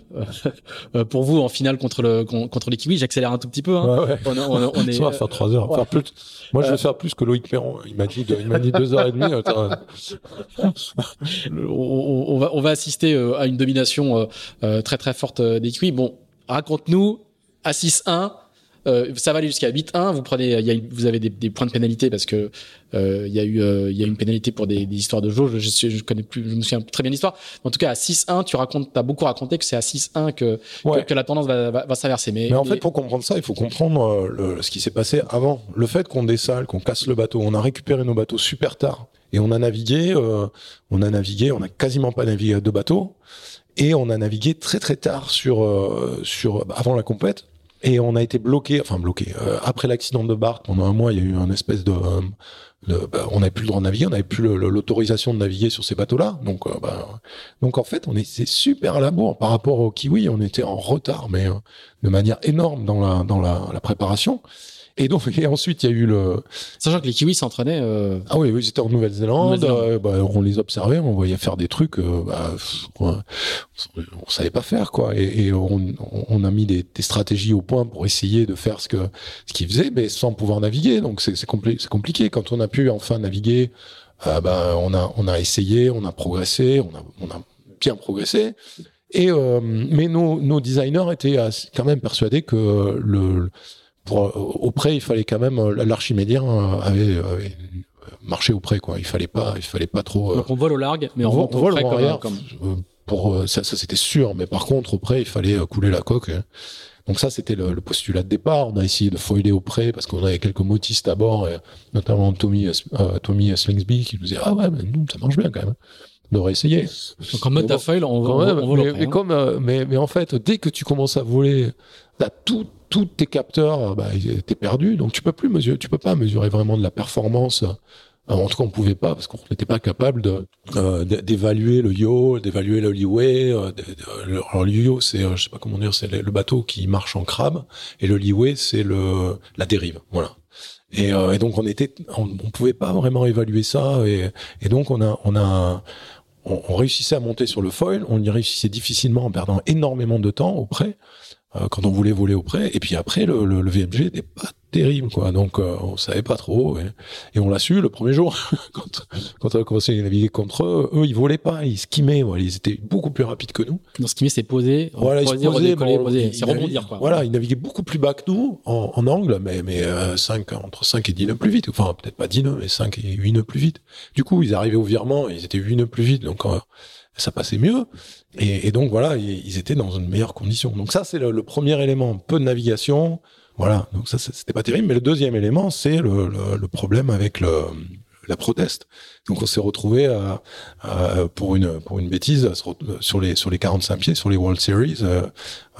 Speaker 1: euh, *laughs* pour vous en finale contre le contre les Kiwis. J'accélère un tout petit peu. Hein.
Speaker 2: Ouais, ouais. On, on, on *laughs* est. Ça va faire trois heures. Faire plus. Moi, je vais faire plus que Loïc Perron. Il m'a dit, il m'a dit deux heures et demie. *laughs*
Speaker 1: on, on, va on va assister à une domination très très forte des Kiwis. Bon, raconte-nous à 6-1. Euh, ça va aller jusqu'à 8-1. Vous prenez, y a, vous avez des, des, points de pénalité parce que euh, il y a eu, euh, il y a une pénalité pour des, des histoires de jauge. Je, je, connais plus, je me souviens très bien l'histoire. En tout cas, à 6-1, tu racontes, t'as beaucoup raconté que c'est à 6-1 que, que, la tendance va, va, va s'inverser.
Speaker 2: Mais, mais, en fait, pour comprendre ça, il faut comprendre euh, le, ce qui s'est passé avant. Le fait qu'on dessale, qu'on casse le bateau, on a récupéré nos bateaux super tard et on a navigué, euh, on a navigué, on a quasiment pas navigué de bateau et on a navigué très très tard sur sur avant la compète et on a été bloqué, enfin bloqué. Euh, après l'accident de Bart, pendant un mois, il y a eu un espèce de, euh, bah, on n'avait plus le droit de naviguer, on n'avait plus l'autorisation de naviguer sur ces bateaux-là. Donc, euh, bah, donc en fait, on était super à la bourre par rapport au kiwi. On était en retard, mais de manière énorme dans la dans la préparation. Et donc, et ensuite, il y a eu le.
Speaker 1: Sachant que les Kiwis s'entraînaient. Euh...
Speaker 2: Ah oui, ils étaient en Nouvelle-Zélande. Euh, bah, on les observait, on voyait faire des trucs. Euh, bah, on, on, savait pas faire quoi. Et, et on, on, a mis des, des, stratégies au point pour essayer de faire ce que ce qu'ils faisaient, mais sans pouvoir naviguer. Donc c'est c'est compli compliqué. Quand on a pu enfin naviguer, euh, bah, on a on a essayé, on a progressé, on a on a bien progressé. Et euh, mais nos, nos designers étaient quand même persuadés que le pour euh, auprès, il fallait quand même euh, l'archimédien euh, avait, avait marché auprès quoi. Il fallait pas, il fallait pas trop.
Speaker 1: Donc on vole au largue, mais on, on vole au près comme,
Speaker 2: Pour ça, ça c'était sûr, mais par contre auprès, il fallait couler la coque. Hein. Donc ça, c'était le, le, postulat de départ. On a essayé de foiler au près parce qu'on avait quelques motistes à bord, et notamment Tommy, euh, Tommy Slingsby qui nous disait ah ouais, mais nous ça marche bien quand même. On devrait essayer.
Speaker 1: Donc en mode bon, foil, on, on, on, vole
Speaker 2: mais, mais, hein. comme, mais, mais en fait, dès que tu commences à voler, t'as tout tous tes capteurs, bah, t'es perdu. Donc tu peux plus mesurer, tu peux pas mesurer vraiment de la performance. En tout cas, on pouvait pas parce qu'on n'était pas capable de euh, d'évaluer le yo, d'évaluer le leeway. Euh, alors le yo, c'est, euh, je sais pas comment dire, c'est le bateau qui marche en crabe, et le leeway, c'est le la dérive. Voilà. Et, euh, et donc on était, on, pouvait pas vraiment évaluer ça, et, donc on a, on a, on, réussissait à monter sur le foil, on y réussissait difficilement en perdant énormément de temps auprès. Euh, quand on voulait voler auprès. Et puis après, le, le, le VMG n'était pas terrible, quoi. Donc, euh, on savait pas trop. Et, on l'a su le premier jour, *laughs* quand, quand on a commencé à naviguer contre eux. Eux, ils volaient pas, ils skimmaient. Voilà, ils étaient beaucoup plus rapides que nous.
Speaker 1: Dans skimmer, c'est poser.
Speaker 2: Voilà, ils se posaient, bon,
Speaker 1: c'est rebondir, quoi.
Speaker 2: Voilà, ils naviguaient beaucoup plus bas que nous en, en angle, mais, mais euh, 5, entre 5 et 10 nœuds plus vite. Enfin, peut-être pas 10 nœuds, mais 5 et 8 nœuds plus vite. Du coup, ils arrivaient au virement, ils étaient 8 nœuds plus vite. Donc, euh, ça passait mieux. Et, donc voilà, ils étaient dans une meilleure condition. Donc ça, c'est le, premier élément, peu de navigation. Voilà, donc ça, c'était pas terrible. Mais le deuxième élément, c'est le, problème avec le, la proteste. Donc on s'est retrouvé à, pour une pour une bêtise sur les sur les 45 pieds sur les World Series. Euh,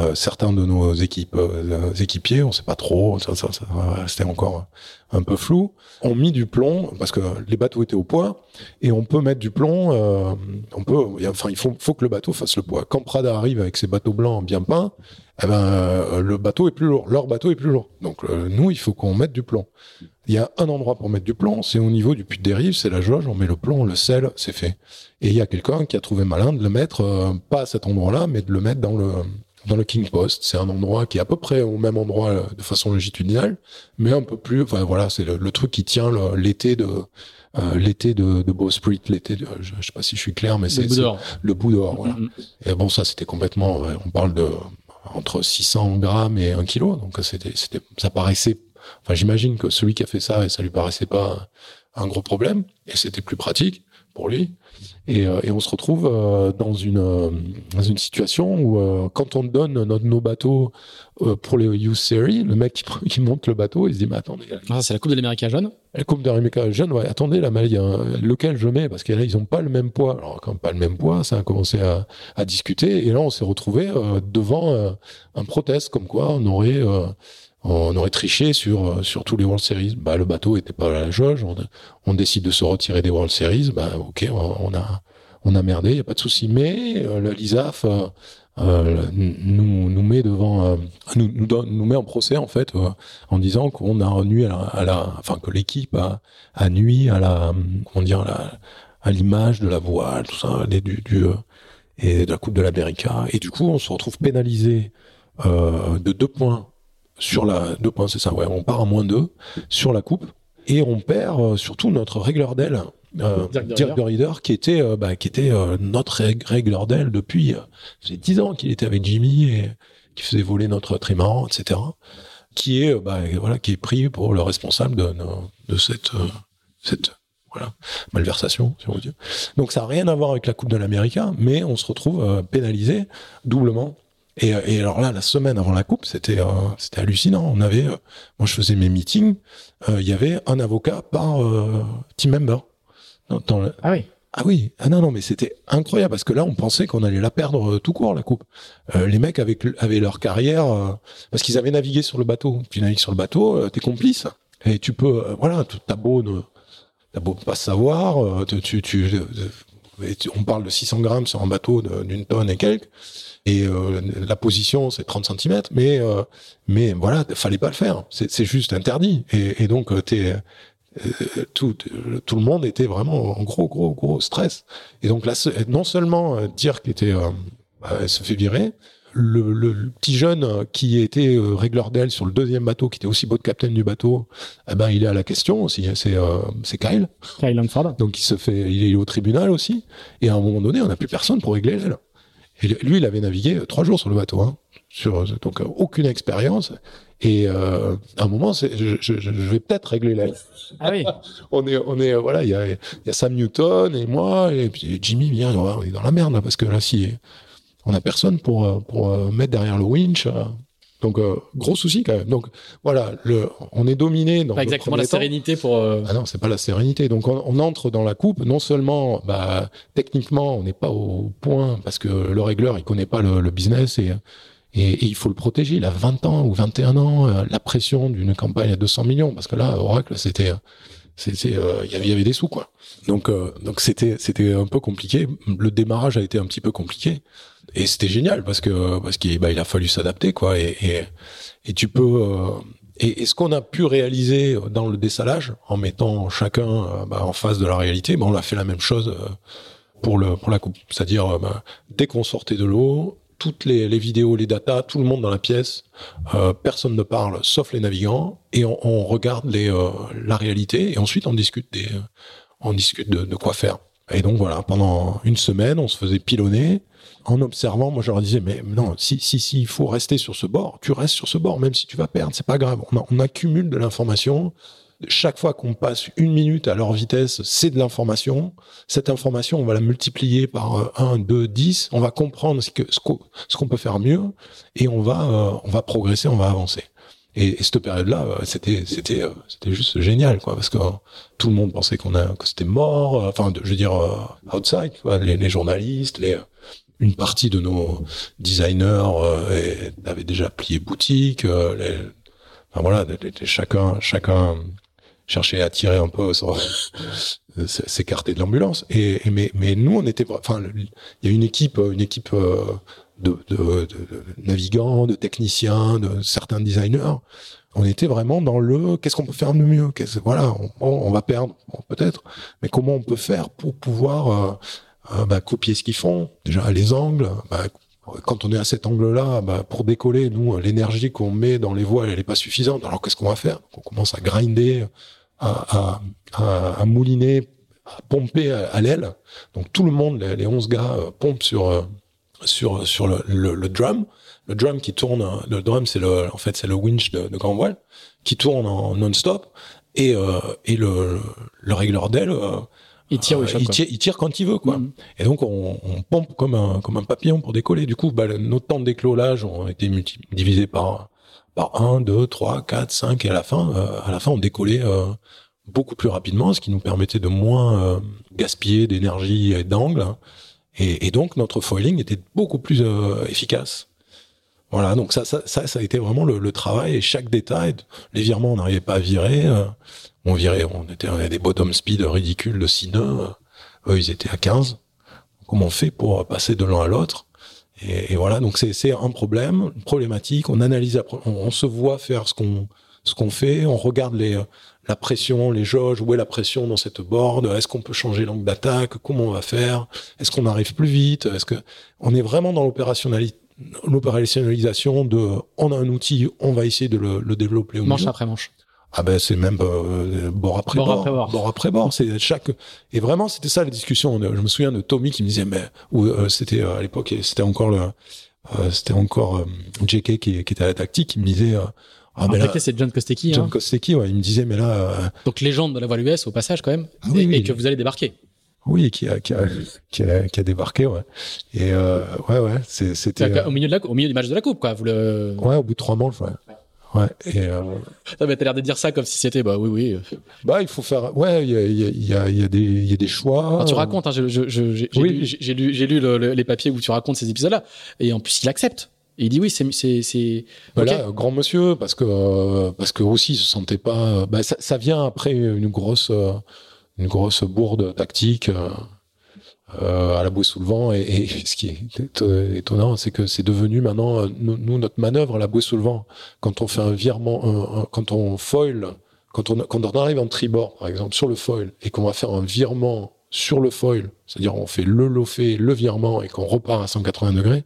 Speaker 2: euh, certains de nos équipes euh, équipiers, on sait pas trop, ça, ça, ça c'était encore un peu flou, ont mis du plomb parce que les bateaux étaient au poids et on peut mettre du plomb. Euh, on peut, enfin il faut faut que le bateau fasse le poids. Quand Prada arrive avec ses bateaux blancs bien peints, eh ben euh, le bateau est plus lourd, leur bateau est plus lourd. Donc euh, nous il faut qu'on mette du plomb. Il y a un endroit pour mettre du plomb, c'est au niveau du puits de dérive, c'est la jauge, on met le plomb, le sel, c'est fait. Et il y a quelqu'un qui a trouvé malin de le mettre, euh, pas à cet endroit-là, mais de le mettre dans le dans le King Post. C'est un endroit qui est à peu près au même endroit euh, de façon longitudinale, mais un peu plus. Enfin voilà, c'est le, le, truc qui tient l'été de euh, l'été de, de Bowsprit, l'été de, je, je, sais pas si je suis clair, mais c'est le bout dehors. Voilà. Mm -hmm. Et bon, ça c'était complètement. On parle de entre 600 grammes et 1 kilo, donc c'était c'était ça paraissait Enfin, j'imagine que celui qui a fait ça, et ça lui paraissait pas un, gros problème, et c'était plus pratique pour lui. Et, euh, et on se retrouve euh, dans une euh, dans une situation où quand on donne notre, nos bateaux pour les Youth Series, le mec qui, *laughs* qui, monte le bateau, il se dit mais attendez.
Speaker 1: Ah, c'est la Coupe de l'Amérique jeune.
Speaker 2: La Coupe de l'Amérique jeune, ouais. Attendez, là, il y a un, lequel je mets? Parce que là ils ont pas le même poids. Alors quand pas le même poids, ça a commencé à, à discuter et là on s'est retrouvé devant un proteste comme quoi on aurait on aurait triché sur euh, sur tous les World Series. Bah le bateau était pas à la jauge. On, on décide de se retirer des World Series. Bah ok, on, a on a merdé, y a pas de souci. Mais euh, l'ISAF euh, euh, nous nous met devant, euh, nous, nous, donne, nous met en procès en fait en disant qu'on a nuit à la, à la, enfin que l'équipe a, a nuit à la comment dire à l'image de la voile, tout ça, du, du et de la Coupe de l'Amérique. Et du coup, on se retrouve pénalisé de deux points sur la deux points, c'est ça. Ouais, on part à moins 2 sur la coupe et on perd euh, surtout notre régleur d'aile. Euh, Dirk de Reader qui était euh, bah, qui était euh, notre régleur d'aile depuis euh, c'est dix ans qu'il était avec Jimmy et qui faisait voler notre trimaran etc qui est bah, voilà qui est pris pour le responsable de, de, cette cette voilà malversation si on veut dire donc ça a rien à voir avec la coupe de l'Amérique mais on se retrouve pénalisé doublement et, et, alors là, la semaine avant la coupe, c'était euh, c'était hallucinant. On avait, euh, moi je faisais mes meetings, euh, il y avait un avocat par euh, team member.
Speaker 1: Dans, dans le... Ah oui.
Speaker 2: Ah oui, ah non non, mais c'était incroyable parce que là, on pensait qu'on allait la perdre tout court la coupe. les mecs avaient, avaient leur carrière parce qu'ils avaient navigué sur le bateau. Tu navigues sur le bateau, t'es complice et tu peux, voilà, t'as beau ne, t'as beau pas savoir, tu, tu, tu, on parle de 600 grammes sur un bateau d'une tonne et quelques. Et euh, la position c'est 30 cm mais euh, mais voilà fallait pas le faire. C'est juste interdit. Et, donc euh, t'es tout tout le monde était vraiment en gros gros gros stress. Et donc non seulement dire qu'il était bah, se fait virer le, le, le, petit jeune qui était euh, régleur d'aile sur le deuxième bateau, qui était aussi beau de capitaine du bateau, eh ben il est à la question aussi. Hein, c'est euh, c'est Kyle.
Speaker 1: Kyle Lansford.
Speaker 2: Donc il se fait, il est au tribunal aussi. Et à un moment donné, on n'a plus personne pour régler l'aile. Et lui, il avait navigué euh, trois jours sur le bateau, hein, sur donc euh, aucune expérience. Et euh, à un moment, je, je, je, vais peut-être régler l'aile.
Speaker 1: Ah oui. *laughs*
Speaker 2: on est, on est, voilà, il y a, il y a Sam Newton et moi, et puis Jimmy vient, on est dans la merde là, parce que là, si on a personne pour pour mettre derrière le winch. Donc euh, gros souci quand même. Donc voilà, le, on est dominé dans
Speaker 1: pas exactement la
Speaker 2: temps.
Speaker 1: sérénité pour. Euh...
Speaker 2: Ah non, c'est pas la sérénité. Donc on, on, entre dans la coupe. Non seulement, bah techniquement, on n'est pas au point parce que le régleur il connaît pas le, le business et, et, et il faut le protéger. Il a 20 ans ou 21 ans, euh, la pression d'une campagne à 200 millions parce que là Oracle c'était c'était euh, il y avait des sous quoi. Donc euh, donc c'était c'était un peu compliqué. Le démarrage a été un petit peu compliqué et c'était génial parce que parce qu'il bah, a fallu s'adapter quoi et, et, et tu peux euh, et, et, ce qu'on a pu réaliser dans le dessalage en mettant chacun euh, bah, en face de la réalité, bah, on a fait la même chose euh, pour le pour la coupe, c'est-à-dire bah, dès qu'on sortait de l'eau, toutes les, vidéos, les datas, tout le monde dans la pièce, euh, personne ne parle sauf les navigants, et on, regarde euh, la réalité, et ensuite on discute, discute de, quoi faire. Et donc voilà, pendant une semaine, on se faisait pilonner. En observant, moi je leur disais, mais non, si, il faut rester sur ce bord, tu restes sur ce bord, même si tu vas perdre, c'est pas grave. On accumule de l'information, chaque fois qu'on passe une minute à leur vitesse, c'est de l'information. Cette information, on va la multiplier par 1, 2, 10. On va comprendre ce qu'on peut faire mieux et on va, euh, on va progresser, on va avancer. Et, et cette période-là, euh, c'était, c'était, euh, c'était juste génial, quoi, parce que tout le monde pensait qu'on a, que c'était mort. Enfin, je veux dire, outside, les, journalistes, les, une partie de nos designers avaient déjà plié boutique. Enfin voilà, chacun, chacun chercher à tirer un peu, *laughs* s'écarter de l'ambulance. Et, mais, mais nous, on était, enfin, il y a une équipe, une équipe euh, de, navigants, de techniciens, de certains designers. On était vraiment dans le qu'est-ce qu'on peut faire de mieux? Voilà, on, va perdre peut-être, mais comment on peut faire pour pouvoir euh, euh, bah, copier ce qu'ils font? Déjà les angles, bah, quand on est à cet angle-là, bah, pour décoller, nous, l'énergie qu'on met dans les voiles, elle n'est pas suffisante. Alors qu'est-ce qu'on va faire? On commence à grinder, à, à, à mouliner, à pomper à, l'aile. Donc tout le monde, les, les 11 gars, euh, pompent sur euh, sur sur le, le, drum. Le drum qui tourne, le drum c'est le, en fait c'est le winch de, de grand voile qui tourne en non-stop et euh, et le le régleur d'aile
Speaker 1: il tire,
Speaker 2: euh, il, tire, il tire quand il veut, quoi. Mm. Et donc, on, on, pompe comme un, comme un papillon pour décoller. Du coup, bah, notre temps de décollage ont été divisés par, par 1, 2, 3, 4, 5, et à la fin, euh, à la fin, on décollait euh, beaucoup plus rapidement, ce qui nous permettait de moins gaspiller d'énergie et d'angle. Et, et, donc, notre foiling était beaucoup plus efficace. Voilà, donc ça, ça, ça, ça, a été vraiment le, le travail et chaque détail. Les virements, on n'arrivait pas à virer on virait, on était à des bottom speed ridicules de 6 nœuds. Eux, ils étaient à 15. Comment on fait pour passer de l'un à l'autre. Et, et, voilà, donc c'est un problème, une problématique. On analyse, on, on se voit faire ce qu'on ce qu'on fait, on regarde les la pression, les jauges, où est la pression dans cette board, est-ce qu'on peut changer l'angle d'attaque, comment on va faire, est-ce qu'on arrive plus vite, est-ce que on est vraiment dans l'opérationnalisation de on a un outil, on va essayer de le, le développer au
Speaker 1: manche après manche.
Speaker 2: Ah ben c'est même euh, bord après bord, bord, après bord. bord après bord. C'est chaque et vraiment c'était ça la discussion. Je me souviens de Tommy qui me disait mais ou euh, c'était euh, à l'époque c'était encore le euh, c'était encore JK qui, qui, était à la tactique qui me disait
Speaker 1: ah, ben là, c'est John Kostecki.
Speaker 2: John hein. Kostecki, ouais, il me disait mais là
Speaker 1: donc légende de la voile US au passage quand même ah, oui, et, et, que vous allez débarquer.
Speaker 2: Oui, qui a, qui a, qui a, qui a débarqué, ouais. Et ouais, ouais, c'était
Speaker 1: au milieu de la, au milieu du match de la coupe, quoi. Vous le.
Speaker 2: Ouais, au bout de trois manches, ouais. Ouais. Et euh...
Speaker 1: Non, mais t'as l'air de dire ça comme si c'était bah oui oui.
Speaker 2: Bah il faut faire. Ouais, il y a, il y a, il y a des il y a des choix.
Speaker 1: Ah, tu racontes. Hein, j'ai oui. lu j'ai lu j'ai lu le, le, les papiers où tu racontes ces épisodes-là et en plus il accepte. Et il dit oui, c'est c'est.
Speaker 2: Voilà, grand monsieur, parce que parce que aussi il se sentait pas. Bah, ça, ça vient après une grosse une grosse bourde tactique. Euh, à la bouée sous le vent. Et, et ce qui est étonnant, c'est que c'est devenu maintenant, euh, nous, notre manœuvre, la bouée sous le vent, quand on fait un virement, un, un, quand on foil, quand on, quand on arrive en tribord, par exemple, sur le foil, et qu'on va faire un virement sur le foil, c'est-à-dire on fait le lofé, le virement, et qu'on repart à 180 degrés,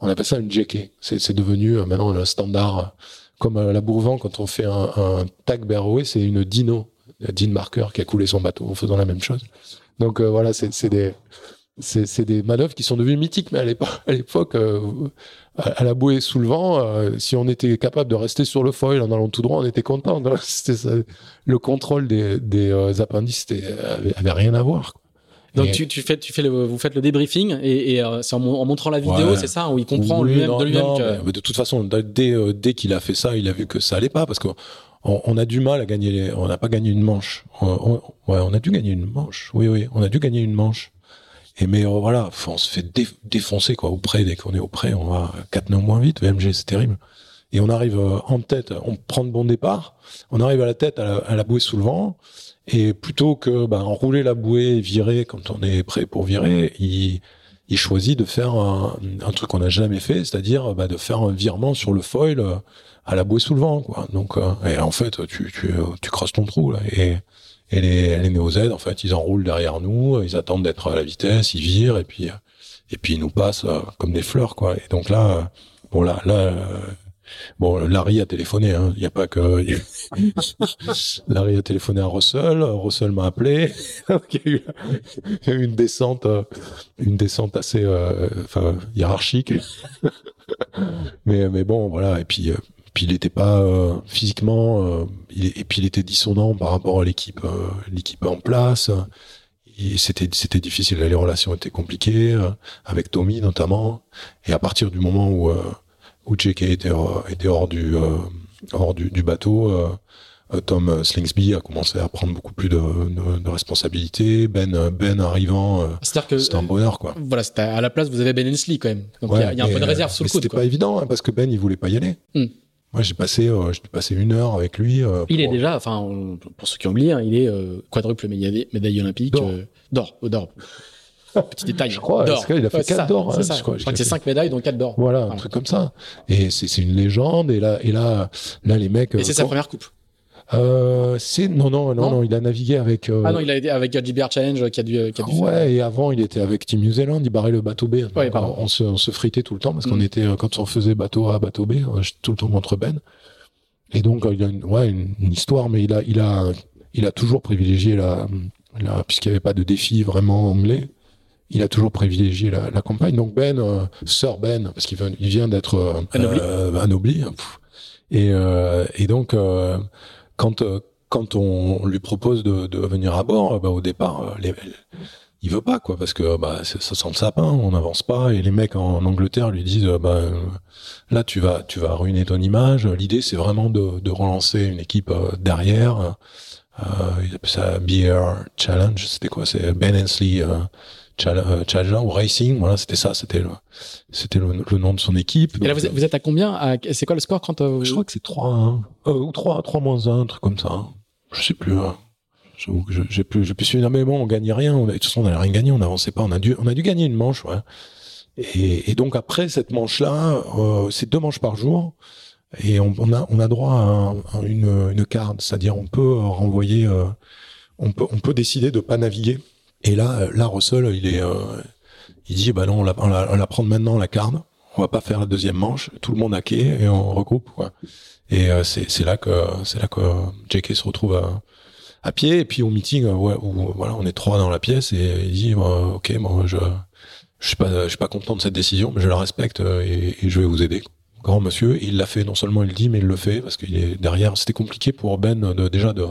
Speaker 2: on appelle ça une JK. C'est devenu euh, maintenant un standard. Comme la Bourvent, quand on fait un, un tag berroé, c'est une Dino, Dean Marker, qui a coulé son bateau en faisant la même chose. Donc euh, voilà, c'est des c'est des manœuvres qui sont devenues mythiques, mais à *laughs* l'époque, euh, à la bouée sous le vent, euh, si on était capable de rester sur le foil en allant tout droit, on était content. *laughs* Le contrôle des, des euh, appendices avait, avait, rien à voir. Quoi.
Speaker 1: Donc tu, tu, fais, tu fais le, vous faites le débriefing et, et c'est en, en, montrant la vidéo, ouais. c'est ça, où il comprend oui, lui-même de lui-même que.
Speaker 2: De toute façon, dès, dès qu'il a fait ça, il a vu que ça allait pas parce que on, a du mal à gagner les, on n'a pas gagné une manche. On, ouais, on a dû gagner une manche. Oui, oui, on a dû gagner une manche. Et mais euh, voilà, on se fait dé, défoncer quoi. Au près, dès qu'on est au près, on va 4 nœuds moins vite. VMG, c'est terrible. Et on arrive euh, en tête, on prend de bon départ. On arrive à la tête à la, bouée sous le vent. Et plutôt que bah, enrouler la bouée et virer quand on est prêt pour virer, il, il choisit de faire un, un truc qu'on n'a jamais fait, c'est-à-dire bah, de faire un virement sur le foil euh, à la bouée sous le vent. Quoi. Donc, euh, et en fait, tu, tu, tu crosses ton trou. Là, et et les, les néo-Z, en fait, ils enroulent derrière nous, ils attendent d'être à la vitesse, ils virent, et puis et puis il nous passe comme des fleurs, quoi. Et donc là, bon là, là. Bon, Larry a téléphoné, hein. Il n'y a pas que. *laughs* Larry a téléphoné à Russell. Russell m'a appelé. *laughs* il, y a eu, une descente, une descente assez, enfin, hiérarchique. *laughs* mais, mais bon, voilà. Et puis, puis il n'était pas euh, physiquement, euh, et puis il était dissonant par rapport à l'équipe, euh, l'équipe en place. C'était c'était difficile, les relations étaient compliquées avec Tommy notamment. Et à partir du moment où où JK était, était hors du hors du, du bateau. Tom Slingsby a commencé à prendre beaucoup plus de, de, de responsabilités. Ben, Ben arrivant, c'était un bonheur quoi.
Speaker 1: Voilà, à la place vous avez Ben Hensley quand même. Donc il y, a un peu de réserve sur le coup.
Speaker 2: C'était pas évident hein, parce que Ben il voulait pas y aller. Hmm. Moi, j'ai passé, euh, j'ai passé une heure avec lui. Euh,
Speaker 1: il est déjà, enfin, pour ceux qui ont oublié, hein, il est euh, quadruple médaille, médaille olympique d'or. d'or. Petit détail.
Speaker 2: Je crois. D'or. Il a fait 4 d'or.
Speaker 1: Hein, je crois, je crois que c'est 5 médailles, donc 4 d'or.
Speaker 2: Voilà, un truc comme ça. Et c'est une légende. Et là, et là, là, les mecs.
Speaker 1: Et c'est sa première coupe.
Speaker 2: Euh, c'est non, non non non il a navigué avec euh...
Speaker 1: ah non il a été avec JBR Challenge qui a dû, qui a dû
Speaker 2: ouais faire... et avant il était avec Team New Zealand il barrait le bateau B.
Speaker 1: Ouais,
Speaker 2: on, se, on se fritait tout le temps parce qu'on mm. était quand on faisait bateau A bateau B tout le temps contre Ben. Et donc il a une, ouais une, une, histoire mais il a il a il a toujours privilégié la, la puisqu'il n'y avait pas de défi vraiment anglais il a toujours privilégié la, la campagne. Donc Ben euh, Sir Ben parce qu'il vient, il vient d'être euh,
Speaker 1: anobli,
Speaker 2: euh, et euh, et donc quand euh, quand on lui propose de, de venir à bord, euh, bah, au départ, euh, les, il veut pas quoi parce que bah ça sent le sapin, on n'avance pas et les mecs en, Angleterre lui disent bah là tu vas tu vas ruiner ton image. L'idée c'est vraiment de, de relancer une équipe derrière. Euh, il appelle ça Beer Challenge, c'était quoi C'est Ben Hensley Challenge ou Racing, voilà c'était ça, c'était le c'était le, le, nom de son équipe.
Speaker 1: Et là vous êtes, vous êtes à combien C'est quoi le score quand
Speaker 2: Je crois que c'est 3 euh, ou 3 3 moins 1, un truc comme ça. Hein. Je sais plus. Hein. J'avoue que j'ai plus, j'ai plus suivi. mais bon, on gagnait rien. On, de toute façon, on n'avait rien gagné. On n'avançait pas. On a dû, on a dû gagner une manche, ouais. Et, et donc après cette manche-là, euh, c'est deux manches par jour. Et on, on, a, on a droit à, une, une carte, c'est-à-dire on peut renvoyer, euh, on peut, on peut décider de pas naviguer. Et là, là, Russell, il est, euh, il dit, bah non, on la, on la, on la prendre maintenant la carte. On va pas faire la deuxième manche. Tout le monde a quai et on regroupe. Quoi. Et euh, c'est là que c'est là que JK se retrouve à, à pied et puis au meeting euh, ouais, où voilà on est trois dans la pièce et il dit ok moi je je suis pas je suis pas content de cette décision mais je la respecte euh, et, je vais vous aider grand monsieur il l'a fait non seulement il le dit mais il le fait parce qu'il est derrière c'était compliqué pour Ben de, déjà de,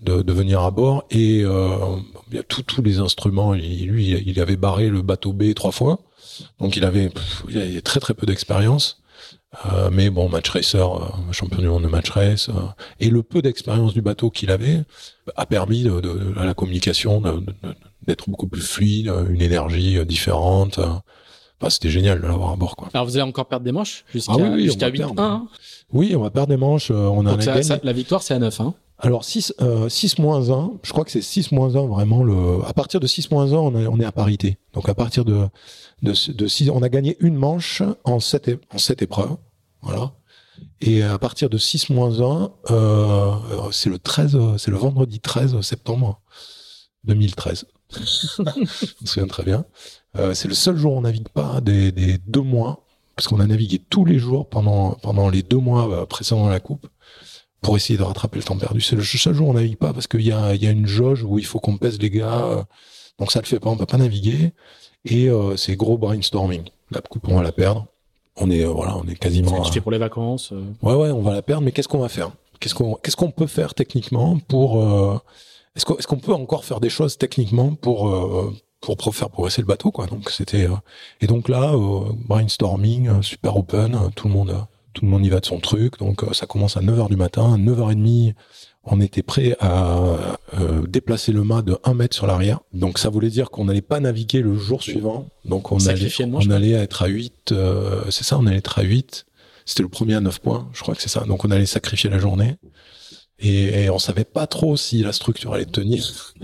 Speaker 2: de, de venir à bord et euh, il y a tous les instruments il, lui il avait barré le bateau B trois fois donc il avait il avait très très peu d'expérience euh, mais bon, match racer, euh, champion du monde de match race, euh, et le peu d'expérience du bateau qu'il avait a permis de, de, à la communication d'être beaucoup plus fluide, une énergie différente. Enfin, c'était génial de l'avoir à bord. Quoi.
Speaker 1: Alors vous allez encore perdre des manches jusqu'à
Speaker 2: ah oui,
Speaker 1: jusqu'à 8
Speaker 2: 1 Oui, on va perdre des manches. On a
Speaker 1: ça, la victoire, c'est à 9 hein?
Speaker 2: Alors 6, euh, 6 moins 1, je crois que c'est 6 moins 1 vraiment le. À partir de 6 moins 1, on est, on est à parité. Donc à partir de, de, de 6, on a gagné une manche en 7, en 7 épreuves. Voilà. Et à partir de 6 moins 1, euh, c'est le 13, c'est le vendredi 13 septembre 2013. je me souviens très bien. Euh, c'est le seul jour où on navigue pas des, des deux mois, parce qu'on a navigué tous les jours pendant, pendant les deux mois précédant la coupe pour essayer de rattraper le temps perdu. C'est le seul jour où on navigue pas parce qu'il y a, y a une jauge où il faut qu'on pèse les gars. Donc ça le fait pas, on peut pas naviguer. Et euh, c'est gros brainstorming. La coupe, on va la perdre. On est, euh, voilà, on est quasiment.
Speaker 1: Fais pour les vacances. Euh...
Speaker 2: Ouais, ouais, on va la perdre. Mais qu'est-ce qu'on va faire? Qu'est-ce qu'on, qu'est-ce qu'on peut faire techniquement pour euh, Est-ce qu'on, qu'on peut encore faire des choses techniquement pour euh, pour faire progresser le bateau, quoi? Donc c'était et donc là, brainstorming, super open, tout le monde tout le monde y va de son truc. Donc euh, ça commence à 9h du matin. À 9h30, on était prêt à euh, déplacer le mât de 1 mètre sur l'arrière. Donc ça voulait dire qu'on n'allait pas naviguer le jour suivant. Donc on allait, on allait être à 8. Euh, c'est ça, on allait être à 8. C'était le premier à 9 points, je crois que c'est ça. Donc on allait sacrifier la journée. Et, et on savait pas trop si la structure allait tenir.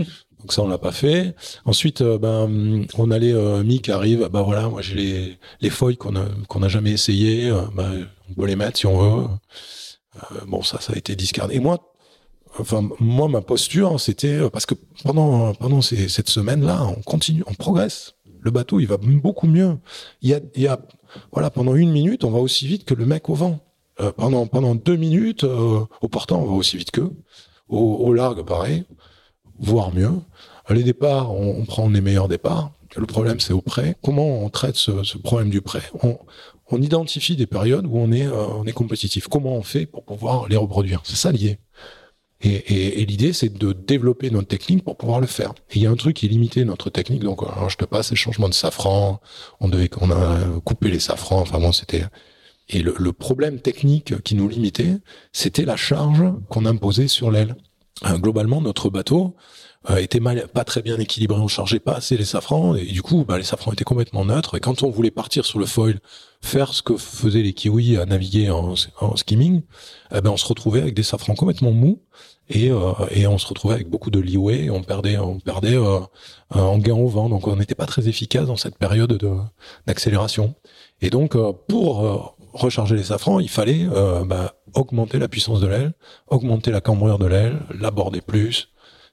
Speaker 2: Donc ça, on l'a pas fait. Ensuite, euh, ben, on allait, euh, Mick arrive, bah voilà, moi j'ai les, les feuilles qu'on a, qu'on a jamais essayé, euh, ben, on peut les mettre si on veut. Euh, bon, ça, ça a été discardé. Et moi, enfin, moi, ma posture, c'était parce que pendant, pendant cette semaine-là, on continue, on progresse. le bateau, il va beaucoup mieux. Il y a, voilà, pendant une minute, on va aussi vite que le mec au vent. Euh, pendant pendant deux minutes, euh, au portant, on va aussi vite qu'eux. Au, au largue, pareil, voire mieux. Les départs, on, prend les meilleurs départs. Le problème, c'est au prêt. Comment on traite ce, problème du prêt? On, identifie des périodes où on est, euh, on est compétitif. Comment on fait pour pouvoir les reproduire? C'est ça lié. Et, et, et l'idée, c'est de développer notre technique pour pouvoir le faire. Et il y a un truc qui limité notre technique. Donc, alors, je te passe les changements de safran. On devait, on a coupé les safrans. Enfin bon, c'était. Et le, le, problème technique qui nous limitait, c'était la charge qu'on imposait sur l'aile. Euh, globalement, notre bateau, euh, était mal, pas très bien équilibré, on chargeait pas assez les safrans et du coup bah, les safrans étaient complètement neutres et quand on voulait partir sur le foil, faire ce que faisaient les kiwis à naviguer en, skimming, eh ben on se retrouvait avec des safrans complètement mous et, euh, et on se retrouvait avec beaucoup de leeway, on perdait on perdait euh, en gain au vent donc on n'était pas très efficace dans cette période de d'accélération. Et donc euh, pour euh, recharger les safrans, il fallait bah, augmenter la puissance de l'aile, augmenter la cambrure de l'aile, l'aborder plus,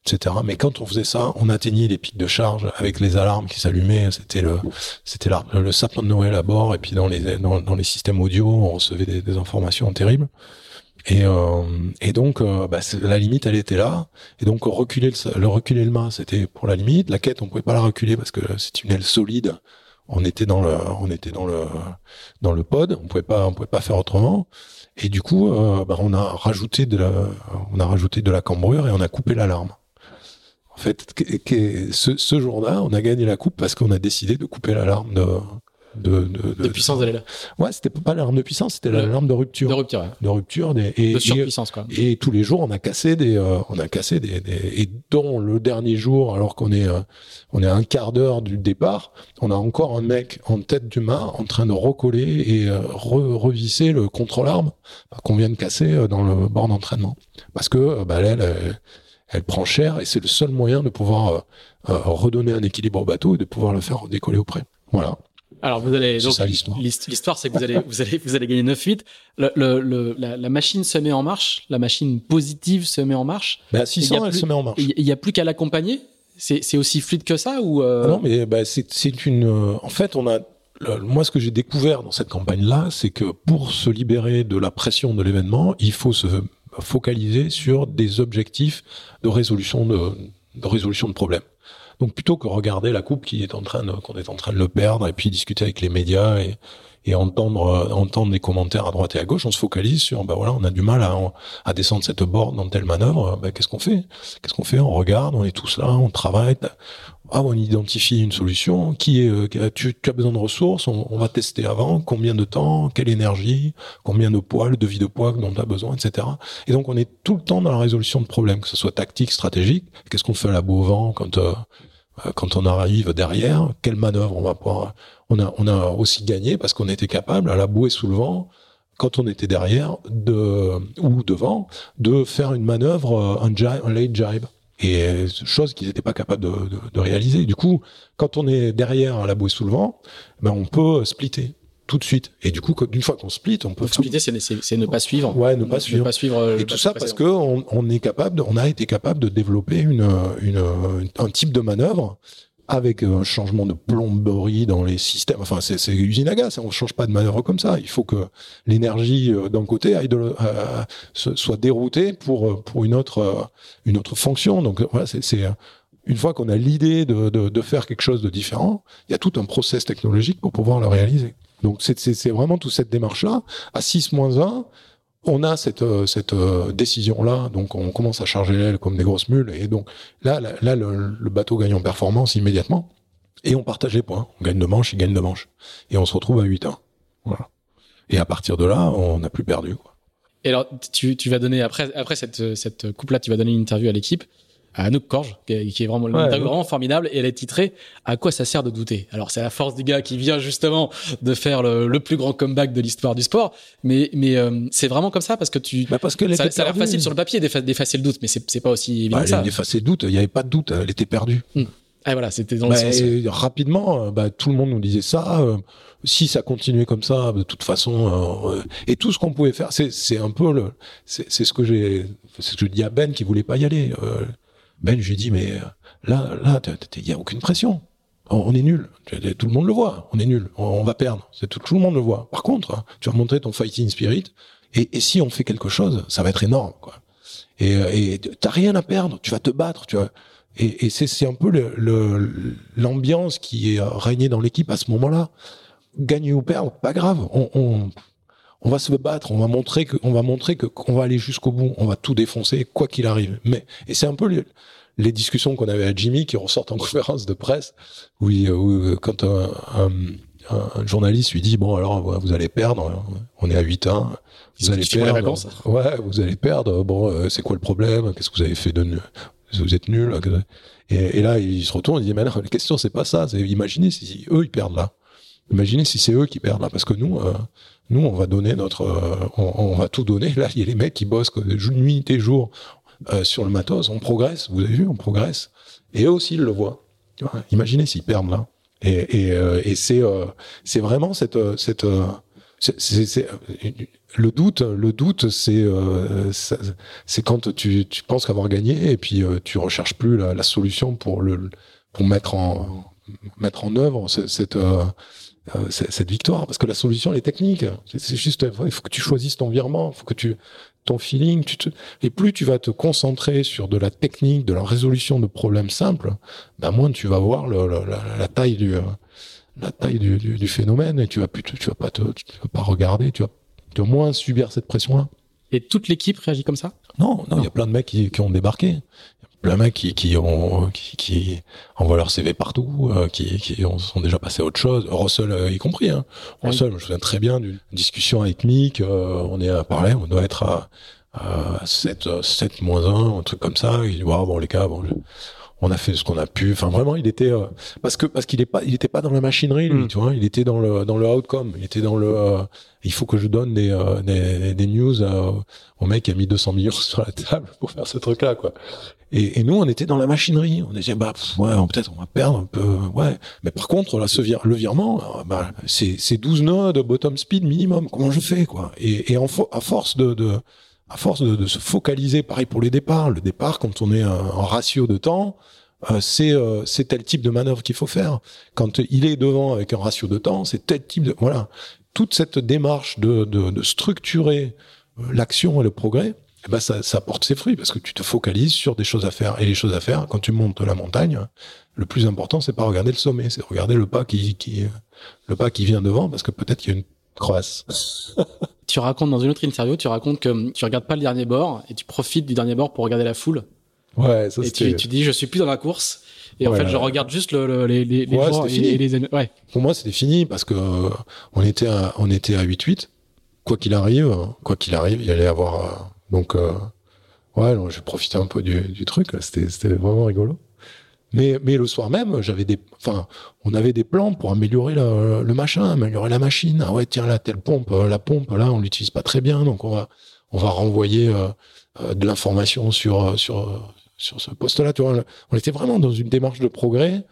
Speaker 2: etc. Mais quand on faisait ça, on atteignait les pics de charge avec les alarmes qui s'allumaient. C'était le, c'était le sapin de Noël à bord. Et puis dans les dans, les systèmes audio, on recevait des, des informations terribles. Et, euh, et donc, euh, bah, la limite, elle était là. Et donc, reculer le, le reculer le mât, c'était pour la limite. La quête, on pouvait pas la reculer parce que c'est une aile solide. On était dans le, on était dans le, dans le pod. On pouvait pas, on pouvait pas faire autrement. Et du coup, euh, bah, on a rajouté de la, on a rajouté de la cambrure et on a coupé l'alarme. En fait, ce, ce jour-là, on a gagné la coupe parce qu'on a décidé de couper l'alarme de, de, de,
Speaker 1: de, de puissance de l'aile.
Speaker 2: Ouais, c'était pas l'alarme de puissance, c'était l'alarme de rupture.
Speaker 1: De rupture, ouais.
Speaker 2: De rupture. Des, et,
Speaker 1: de surpuissance, quoi.
Speaker 2: Et, tous les jours, on a cassé des, euh, on a cassé des, des, et dont le dernier jour, alors qu'on est, euh, on est à un quart d'heure du départ, on a encore un mec en tête du mât en train de recoller et euh, re, revisser le contrôle-arme qu'on vient de casser dans le bord d'entraînement. Parce que, bah, l'aile, elle, elle prend cher et c'est le seul moyen de pouvoir euh, redonner un équilibre au bateau et de pouvoir le faire décoller au près. Voilà.
Speaker 1: Alors vous allez donc l'histoire c'est que vous allez vous allez vous allez gagner 9-8. Le, le, le, la, la, machine se met en marche, la machine positive se met en marche.
Speaker 2: Bah 600 elle
Speaker 1: plus,
Speaker 2: se met en marche.
Speaker 1: Il y a plus qu'à l'accompagner? C'est aussi fluide que ça ou euh...
Speaker 2: ah Non mais bah, c'est c'est une euh, en fait on a moi, ce que j'ai découvert dans cette campagne-là, c'est que pour se libérer de la pression de l'événement, il faut se focaliser sur des objectifs de résolution de, de résolution de problèmes. Donc plutôt que regarder la coupe qui est en train qu'on est en train de le perdre et puis discuter avec les médias et, et entendre euh, entendre des commentaires à droite et à gauche, on se focalise sur bah voilà, on a du mal à, à descendre cette borne dans telle manœuvre, bah, qu'est-ce qu'on fait? Qu'est-ce qu'on fait? On regarde, on est tous là, on travaille, ah, on identifie une solution. Qui est euh, tu, tu, as besoin de ressources, on, on, va tester avant, combien de temps, quelle énergie, combien de poids, le devis de poids dont tu as besoin, etc. Et donc on est tout le temps dans la résolution de problèmes, que ce soit tactique, stratégique. Qu'est-ce qu'on fait à la beau vent quand euh, quand on arrive derrière, quelle manœuvre on va pouvoir. On a on a aussi gagné parce qu'on était capable à la bouée sous le vent quand on était derrière de ou devant de faire une manœuvre un, jibe, un late jibe et chose qu'ils n'étaient pas capables de, de, de, réaliser. Du coup, quand on est derrière à la bouée sous le vent, ben on peut splitter tout de suite. Et du coup, d'une fois qu'on split, on peut.
Speaker 1: Donc, splitter, c'est ne pas suivre.
Speaker 2: Ouais, ne pas suivre.
Speaker 1: Ne pas suivre
Speaker 2: et tout ça parce que on, on, est capable, de, on a été capable de développer une, une, un type de manœuvre avec un changement de plomberie dans les systèmes. Enfin, c'est usine à gaz. On change pas de manœuvre comme ça. Il faut que l'énergie d'un côté aille de, euh, soit déroutée pour pour une autre une autre fonction. Donc voilà, c'est une fois qu'on a l'idée de, de, de, faire quelque chose de différent, il y a tout un process technologique pour pouvoir le réaliser. Donc c'est vraiment toute cette démarche-là. À 6 moins 1, on a cette, euh, euh, décision-là, donc on commence à charger l'aile comme des grosses mules, et donc là, là, le, bateau gagne en performance immédiatement, et on partage les points. On gagne de manche, il gagne de manche. Et on se retrouve à 8-1. Voilà. Et à partir de là, on n'a plus perdu.
Speaker 1: Et alors, tu, tu vas donner, après, après cette, cette coupe-là, tu vas donner une interview à l'équipe à Anouk Korge, qui est, vraiment, ouais, vraiment formidable, et elle est titrée À quoi ça sert de douter? Alors c'est la force du gars qui vient justement de faire le, le plus grand comeback de l'histoire du sport, mais mais euh, c'est vraiment comme ça parce que tu
Speaker 2: bah parce que
Speaker 1: ça, ça a l'air facile sur le papier d'effacer le doute, mais c'est pas aussi évident
Speaker 2: bah,
Speaker 1: que ça.
Speaker 2: D'effacer le doute, il y avait pas de doute, elle était perdue.
Speaker 1: Hum. Ah voilà, c'était dans
Speaker 2: bah,
Speaker 1: le sens.
Speaker 2: Rapidement, euh, bah, tout le monde nous disait ça. Euh, si ça continuait comme ça, de toute façon, euh, et tout ce qu'on pouvait faire, c'est un peu le, c'est ce que j'ai, c'est ce que je dis à Ben qui voulait pas y aller. Euh, ben, j'ai dit, mais là, là, il y a aucune pression. on est nul. Tout le monde le voit. On est nul. On va perdre. C'est tout, le monde le voit. Par contre, tu vas montrer ton fighting spirit. Et, si on fait quelque chose, ça va être énorme, quoi. Et, et t'as rien à perdre. Tu vas te battre. Tu vois. Et, c'est un peu l'ambiance le, qui est régnée dans l'équipe à ce moment-là. Gagner ou perdre, pas grave. On, on va se battre. On va montrer que, on va montrer que qu'on va aller jusqu'au bout. On va tout défoncer, quoi qu'il arrive. Mais et c'est un peu les discussions qu'on avait à Jimmy qui ressortent en *laughs* conférence de presse, où, où quand un, un, journaliste lui dit bon alors vous allez perdre, on est à 8 ans, vous allez perdre, ouais vous allez perdre, bon euh, c'est quoi le problème, qu'est-ce que vous avez fait de nul, vous êtes nul, et, et, là il se retourne, il dit mais non, la question c'est pas ça, c'est imaginez si eux ils perdent là, imaginez si c'est eux qui perdent là, parce que nous euh, nous on va donner notre, euh, on, on, va tout donner, là il y a les mecs qui bossent nuit et jour, euh, sur le matos, on progresse. Vous avez vu, on progresse. Et eux aussi, ils le voient. Imaginez s'ils perdent là. Et, et, euh, et c'est euh, c'est vraiment cette cette c'est le doute le doute c'est c'est quand tu tu penses qu'avoir gagné et puis tu recherches plus la, la, solution pour le pour mettre en mettre en œuvre cette cette victoire parce que la solution elle est technique. C'est juste il faut que tu choisisses ton virement il faut que tu ton feeling, tu te... et plus tu vas te concentrer sur de la technique, de la résolution de problèmes simples, ben moins tu vas voir le, la, la, taille du la taille du, du, du, phénomène et tu vas plus, tu vas pas te, tu vas pas regarder, tu vas, tu vas moins subir cette pression-là.
Speaker 1: Et toute l'équipe réagit comme ça?
Speaker 2: Non, non, il y a plein de mecs qui, qui ont débarqué mecs qui, qui ont qui, qui envoient leur CV partout, euh, qui, qui ont, sont déjà passés à autre chose. Russell euh, y compris. Hein. Russell, je me souviens très bien d'une discussion avec Mick. Euh, on est à parler, on doit être à, à 7, 7 moins 1, un truc comme ça. Il dit bon les gars, bon, on a fait ce qu'on a pu. Enfin vraiment, il était parce que parce qu'il est pas, il était pas dans la machinerie, lui, mm. tu vois. Il était dans le dans le outcome. Il était dans le. il faut que je donne des des, des news au mec qui a mis 200 millions *laughs* sur la table pour faire ce truc-là, quoi. Et, et, nous, on était dans la machinerie. On disait, bah, ouais, peut-être on va perdre un peu, ouais. Mais par contre, là, ce le virement, euh, bah, c'est, c'est 12 nodes bottom speed minimum. Comment je fais, quoi? Et, et en à force de, de à force de, de, se focaliser, pareil pour les départs. Le départ, quand on est en ratio de temps, euh, c'est euh, c'est tel type de manœuvre qu'il faut faire. Quand il est devant avec un ratio de temps, c'est tel type de voilà. Toute cette démarche de, de, de structurer l'action et le progrès, eh ben ça, ça porte ses fruits parce que tu te focalises sur des choses à faire. Et les choses à faire, quand tu montes la montagne, le plus important, c'est pas regarder le sommet, c'est regarder le pas qui, qui, le pas qui vient devant parce que peut-être qu'il y a une crevasse. *laughs*
Speaker 1: tu racontes dans une autre interview, tu racontes que tu regardes pas le dernier bord et tu profites du dernier bord pour regarder la foule.
Speaker 2: Ouais, ça
Speaker 1: Et tu, tu dis, je suis plus dans la course. Et en fait, je regarde juste le, les, les, les ouais, et, les, ouais.
Speaker 2: Pour moi, c'était fini parce que on était à, on était à 8-8. Quoi qu'il arrive, quoi qu'il arrive, il y allait avoir donc, euh, ouais, j'ai profité un peu du, du truc. C'était, c'était vraiment rigolo. Mais, mais le soir même, j'avais des, enfin, on avait des plans pour améliorer le, le, machin, améliorer la machine. Ah ouais, tiens, là, telle pompe, euh, la pompe, là, on l'utilise pas très bien, donc on va, on va renvoyer euh, euh de l'information sur, euh, sur, sur ce poste-là. Tu vois, on était vraiment dans une démarche de progrès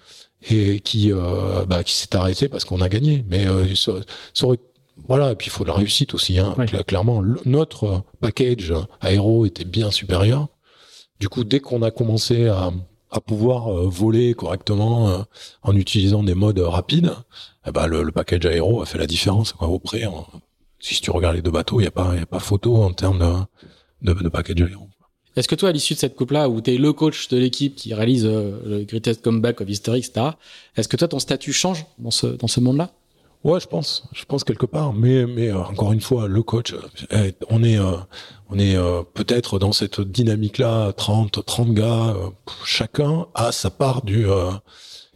Speaker 2: et qui, euh, bah, qui s'est arrêtée parce qu'on a gagné. Mais ça, ça aurait voilà, et puis il faut de la réussite aussi. Hein. Clairement, notre package aéro était bien supérieur. Du coup, dès qu'on a commencé à, à pouvoir euh, voler correctement euh, en utilisant des modes rapides, eh ben, le, package aéro a fait la différence. Quoi. Au si tu regardes les deux bateaux, il n'y a, pas, y a pas photo en termes de, de, de package aéro.
Speaker 1: Est-ce que toi, à l'issue de cette coupe-là, où tu es le coach de l'équipe qui réalise euh, le Greatest Comeback of History, etc., est-ce que toi, ton statut change dans ce, dans ce monde-là?
Speaker 2: Ouais, je pense, je pense quelque part. Mais, mais euh, encore une fois, le coach, euh, on est, euh, on est peut-être dans cette dynamique-là, 30, 30 gars, chacun a sa part du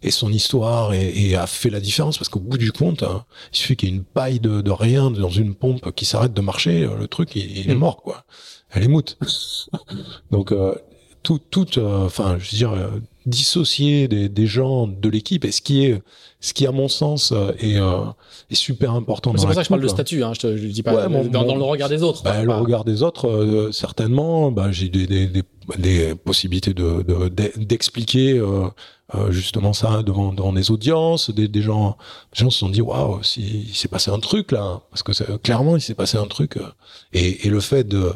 Speaker 2: et son histoire et, et, a fait la différence parce qu'au bout du compte, hein, il suffit qu'il y ait une paille de, de, rien dans une pompe qui s'arrête de marcher, le truc il, est mm. mort quoi. Elle est moute. *laughs* Donc tout, tout, enfin, je veux dire, dissocier des, des gens de l'équipe. Et ce qui est ce qui à mon sens euh, est, euh, est super important
Speaker 1: c'est pour ça que je parle de statut hein, je, te, je dis pas dans, dans, le regard des autres.
Speaker 2: bah, le regard des autres euh, certainement bah, j'ai des, des, des, des, possibilités de d'expliquer euh, justement ça devant, devant des audiences. Des, des gens des gens se sont dit waouh il s'est passé un truc là. Parce que clairement il s'est passé un truc et, et le fait de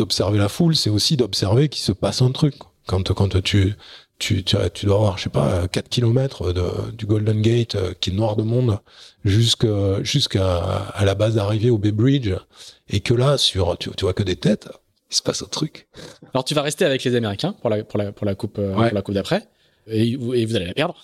Speaker 2: d'observer la foule c'est aussi d'observer qu'il se passe un truc. Quand quand tu tu, tu, tu, dois avoir, je sais pas, 4 km de, du Golden Gate euh, qui est noir de monde jusqu'à jusqu'à à la base d'arrivée au Bay Bridge et que là sur tu, tu vois que des têtes il se passe un truc.
Speaker 1: Alors tu vas rester avec les Américains pour la pour la pour la coupe euh, pour la coupe d'après et, et vous allez la perdre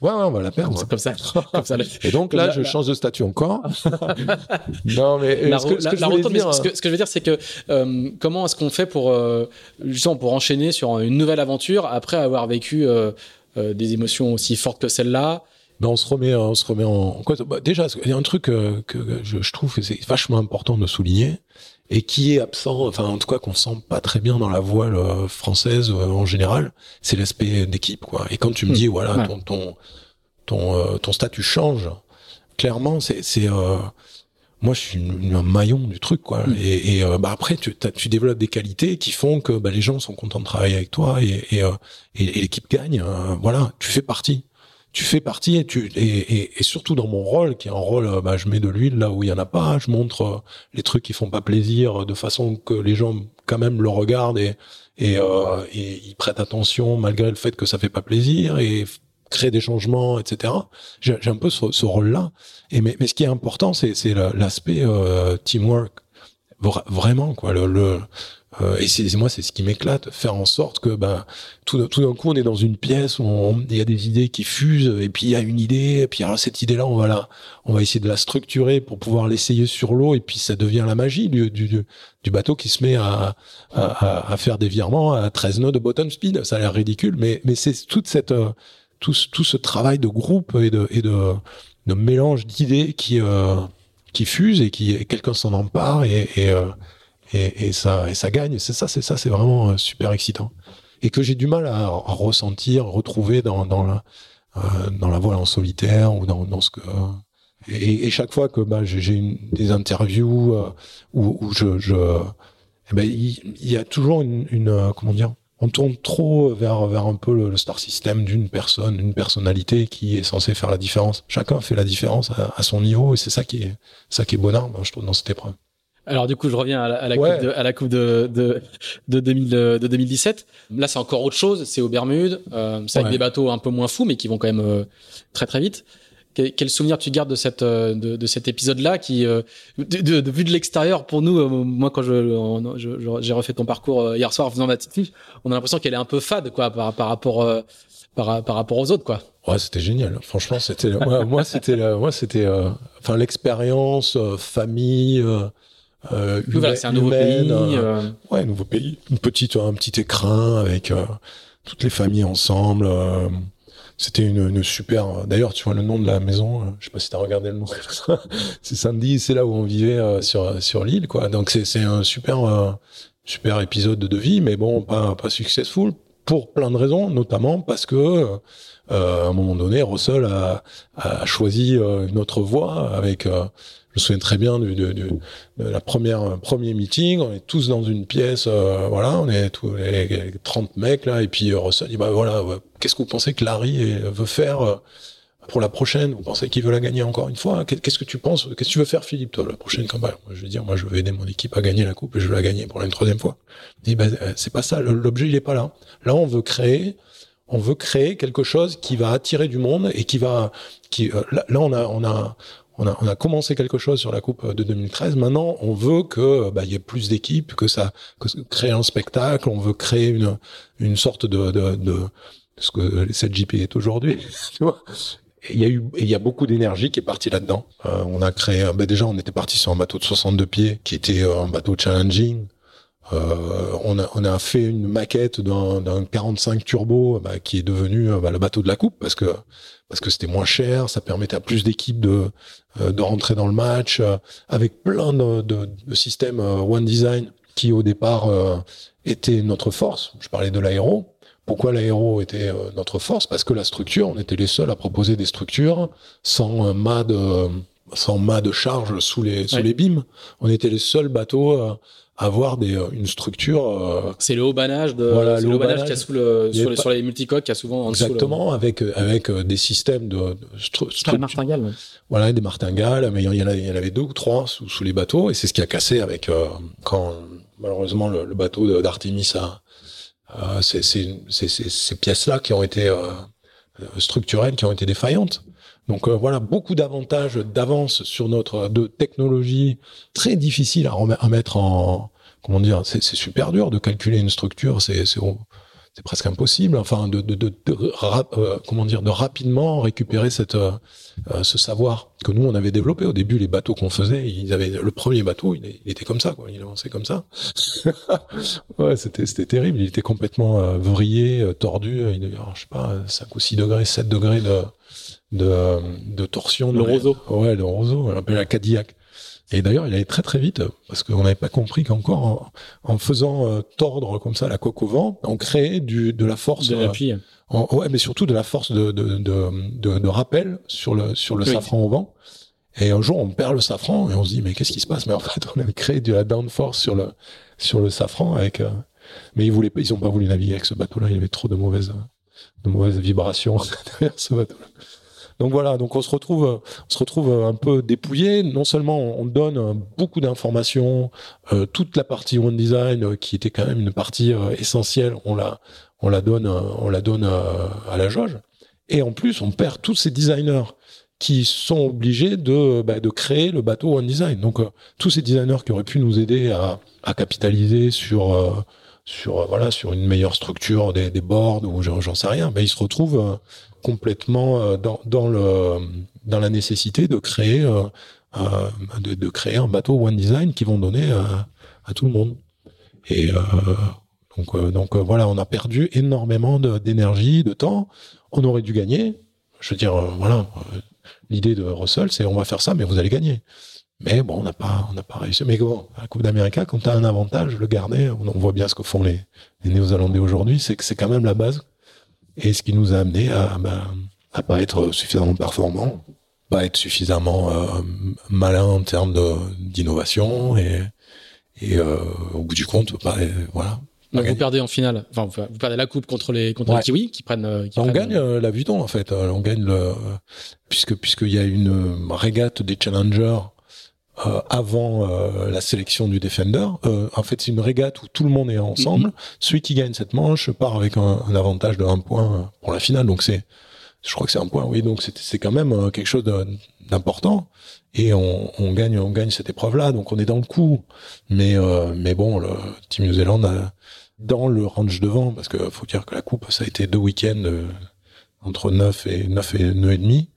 Speaker 2: Ouais, ouais, on va la perdre.
Speaker 1: Comme ça. *laughs* Comme ça
Speaker 2: et donc là, je change de statut encore. *laughs* non, mais ce, que,
Speaker 1: je veux dire, c'est que euh, comment est-ce qu'on fait pour euh, justement pour enchaîner sur une nouvelle aventure après avoir vécu euh des émotions aussi fortes que celle-là
Speaker 2: ben on se remet, on se remet en. Quoi, bah, déjà, il y a un truc que, que je, trouve que c'est vachement important de souligner, et qui est absent, enfin en tout cas qu'on sent pas très bien dans la voile euh, française euh, en général, c'est l'aspect d'équipe quoi. Et quand tu me hmm. dis voilà ton ton ton, euh, ton statut change, clairement c'est c'est moi je suis un maillon du truc quoi. Hmm. Et, et bah après tu tu développes des qualités qui font que bah, les gens sont contents de travailler avec toi et et, et l'équipe gagne. voilà, tu fais partie tu fais partie et tu et, et, surtout dans mon rôle qui est un rôle euh, bah, je mets de l'huile là où il y en a pas je montre euh, les trucs qui font pas plaisir de façon que les gens quand même le regardent et et, euh, et ils prêtent attention malgré le fait que ça fait pas plaisir et créer des changements etc j'ai un peu ce, ce rôle là et mais, mais ce qui est important c'est c'est l'aspect euh, teamwork. Vraiment quoi le, le euh, et c'est moi, c'est ce qui m'éclate, faire en sorte que ben tout, tout d'un coup on est dans une pièce il y a des idées qui fusent, et puis il y a une idée, et puis alors cette idée-là, on va la, on va essayer de la structurer pour pouvoir l'essayer sur l'eau, et puis ça devient la magie du, du, du bateau qui se met à, à, à, faire des virements à 13 nœuds de bottom speed. Ça a l'air ridicule, mais mais c'est toute cette euh, tout, tout ce travail de groupe et de et de, de mélange d'idées qui euh, qui fusent et qui quelqu'un s'en empare et, et et, ça gagne. C'est ça, c'est ça, c'est vraiment euh, super excitant et que j'ai du mal à, ressentir, retrouver dans la euh, voile en solitaire ou dans ce que et, et chaque fois que bah, j'ai des interviews euh, où, je, eh ben, il, y, a toujours une, euh, comment dire on tourne trop vers un peu le, star system d'une personne, une personnalité qui est censée faire la différence. Chacun fait la différence à, son niveau et c'est ça qui est ça qui est bonheur, je trouve, dans cette épreuve.
Speaker 1: Alors du coup, je reviens à la, à la coupe, de, à la coupe de, de, de, 2000, de 2017. Là, c'est encore autre chose. C'est aux Bermudes. Euh, c'est avec des bateaux un peu moins fous, mais qui vont quand même euh, très très vite. Quel, quel, souvenir tu gardes de cette euh, de, de cet épisode-là qui, euh, de, de, vue de l'extérieur, pour nous, moi quand je, j'ai refait ton parcours hier soir en faisant ma petite on a l'impression qu'elle est un peu fade quoi par, par rapport par, par rapport aux autres quoi.
Speaker 2: Ouais, c'était génial. Franchement, c'était moi, moi c'était moi c'était enfin l'expérience famille
Speaker 1: euh, c'est un nouveau pays. Euh...
Speaker 2: Ouais, nouveau pays. Une petite, un petit écrin avec euh, toutes les familles ensemble. Euh, c'était une, une, super. D'ailleurs, tu vois le nom de la maison. Euh, je sais pas si t'as regardé le nom. *laughs* c'est Sandy. C'est là où on vivait sur sur l'île, quoi. Donc c'est c'est un super super épisode de vie, mais bon, pas pas successful pour plein de raisons, notamment parce que à un moment donné, Russell a, a choisi une autre voie avec je me souviens très bien du, de, la première premier meeting. On est tous dans une pièce, euh, voilà, on est tous les 30 mecs là, et puis euh, Russell dit bah voilà, qu'est-ce que vous pensez que Larry veut faire euh, pour la prochaine? Vous pensez qu'il veut la gagner encore une fois? Qu'est-ce que tu penses? Qu'est-ce que tu veux faire, Philippe, toi, la prochaine campagne? Je veux dire, moi, je veux aider mon équipe à gagner la coupe et je veux la gagner pour la troisième fois. Il dit bah, c'est pas ça. L'objet, il est pas là. Là, on veut créer on veut créer quelque chose qui va attirer du monde et qui va qui là, on a on a on a, on a commencé quelque chose sur la Coupe de 2013. Maintenant, on veut que bah, il y ait plus d'équipes, que ça, que créer un spectacle. On veut créer une une sorte de de, de, ce que cette JP est aujourd'hui. *laughs* il y a eu, il y a beaucoup d'énergie qui est partie là-dedans. Euh, on a créé, bah déjà, on était parti sur un bateau de 62 pieds qui était euh, un bateau challenging. Euh, on, a, on a fait une maquette d'un 45 turbo bah, qui est devenu bah, le bateau de la coupe parce que parce que c'était moins cher, ça permettait à plus d'équipes de euh, de rentrer dans le match euh, avec plein de, de, de, systèmes euh, One Design qui au départ était notre force. Je parlais de l'aéro. Pourquoi l'aéro était notre force? Parce que la structure, on était les seuls à proposer des structures sans mât de sans mât de charge sous les sous les beams. On était les seuls bateaux avoir des, euh, une structure. Euh,
Speaker 1: c'est le haut banage de voilà, le haut banage qu'il y a sous le, sur, les, sur les multicoques qui a souvent en
Speaker 2: exactement avec euh, avec des systèmes de, de
Speaker 1: martingales.
Speaker 2: Voilà des martingales, mais il y en avait, deux ou trois sous, sous les bateaux et c'est ce qui a cassé avec quand malheureusement le, le bateau d'Artemis a c'est ces pièces-là qui ont été structurelles, qui ont été défaillantes. Donc voilà, beaucoup d'avantages d'avance sur notre de technologie très difficile à, mettre en comment dire, c'est super dur de calculer une structure, c'est c'est presque impossible. Enfin, de, euh, comment dire, de rapidement récupérer cette euh, euh, ce savoir que nous on avait développé au début. Les bateaux qu'on faisait, ils avaient le premier bateau, il, était comme ça, quoi. Il avançait comme ça. *laughs* ouais, c'était c'était terrible. Il était complètement vrillé, tordu. Il avait, je sais pas, 5 ou 6 degrés, 7 degrés de de, de torsion.
Speaker 1: Le roseau.
Speaker 2: Ouais, le roseau. On l'appelle la Cadillac. Et d'ailleurs, il allait très très vite parce qu'on n'avait pas compris qu'encore en, en, faisant euh, tordre comme ça la coque au vent, on créait du, de la force.
Speaker 1: De l'appui.
Speaker 2: Euh, ouais, mais surtout de la force de, de, de, de, rappel sur le, sur le safran au vent. Et un jour, on perd le safran et on se dit mais qu'est-ce qui se passe? Mais en fait, on avait créé de la downforce sur le sur le safran avec. Euh, mais ils voulaient pas, ils ont pas voulu naviguer avec ce bateau-là. Il y avait trop de mauvaises de mauvaises vibrations *laughs* derrière ce bateau-là. Donc voilà, donc on se retrouve, on se retrouve un peu dépouillé. Non seulement on donne beaucoup d'informations, euh, toute la partie one design euh, qui était quand même une partie euh, essentielle, on la, on la donne, on la donne à la jauge. Et en plus, on perd tous ces designers qui sont obligés de, bah, de créer le bateau one design. Donc tous ces designers qui auraient pu nous aider à, à capitaliser sur sur voilà sur une meilleure structure des, des boards ou j'en sais rien, ben ils se retrouvent complètement euh, dans, dans, le, dans la nécessité de créer, euh, euh, de, créer un bateau One Design qui vont donner à tout le monde. Et donc, donc voilà, on a perdu énormément d'énergie, de, temps. On aurait dû gagner. Je veux dire, voilà, l'idée de Russell, c'est on va faire ça, mais vous allez gagner. Mais bon, on n'a pas, on pas réussi. Mais bon, la Coupe d'Amérique, quand tu as un avantage, le garder, on, voit bien ce que font les, les Néo-Zélandais aujourd'hui, c'est que c'est quand même la base et ce qui nous a amené à, bah, à pas être suffisamment performant, pas être suffisamment euh, malin en termes d'innovation et, et euh, au bout du compte, bah, voilà.
Speaker 1: Donc vous perdez en finale, enfin vous perdez la coupe contre les contre les Kiwis qui prennent. Euh, qui
Speaker 2: on
Speaker 1: gagne
Speaker 2: euh, la Vuitton en fait, on gagne le puisque puisqu'il y a une régate des challengers euh, avant euh, la sélection du Defender. Euh, en fait, c'est une régate où tout le monde est ensemble. Mhm. Celui qui gagne cette manche part avec un, un avantage de un point pour la finale. Donc c'est, je crois que c'est un point. Oui, donc c'est quand même quelque chose d'important. Et on, on, gagne, on gagne cette épreuve-là. Donc on est dans le coup. Mais mais bon, le Team New Zealand a, dans le range devant, parce que faut dire que la coupe, ça a été deux week-ends entre 9 et 9 et 9 et demi.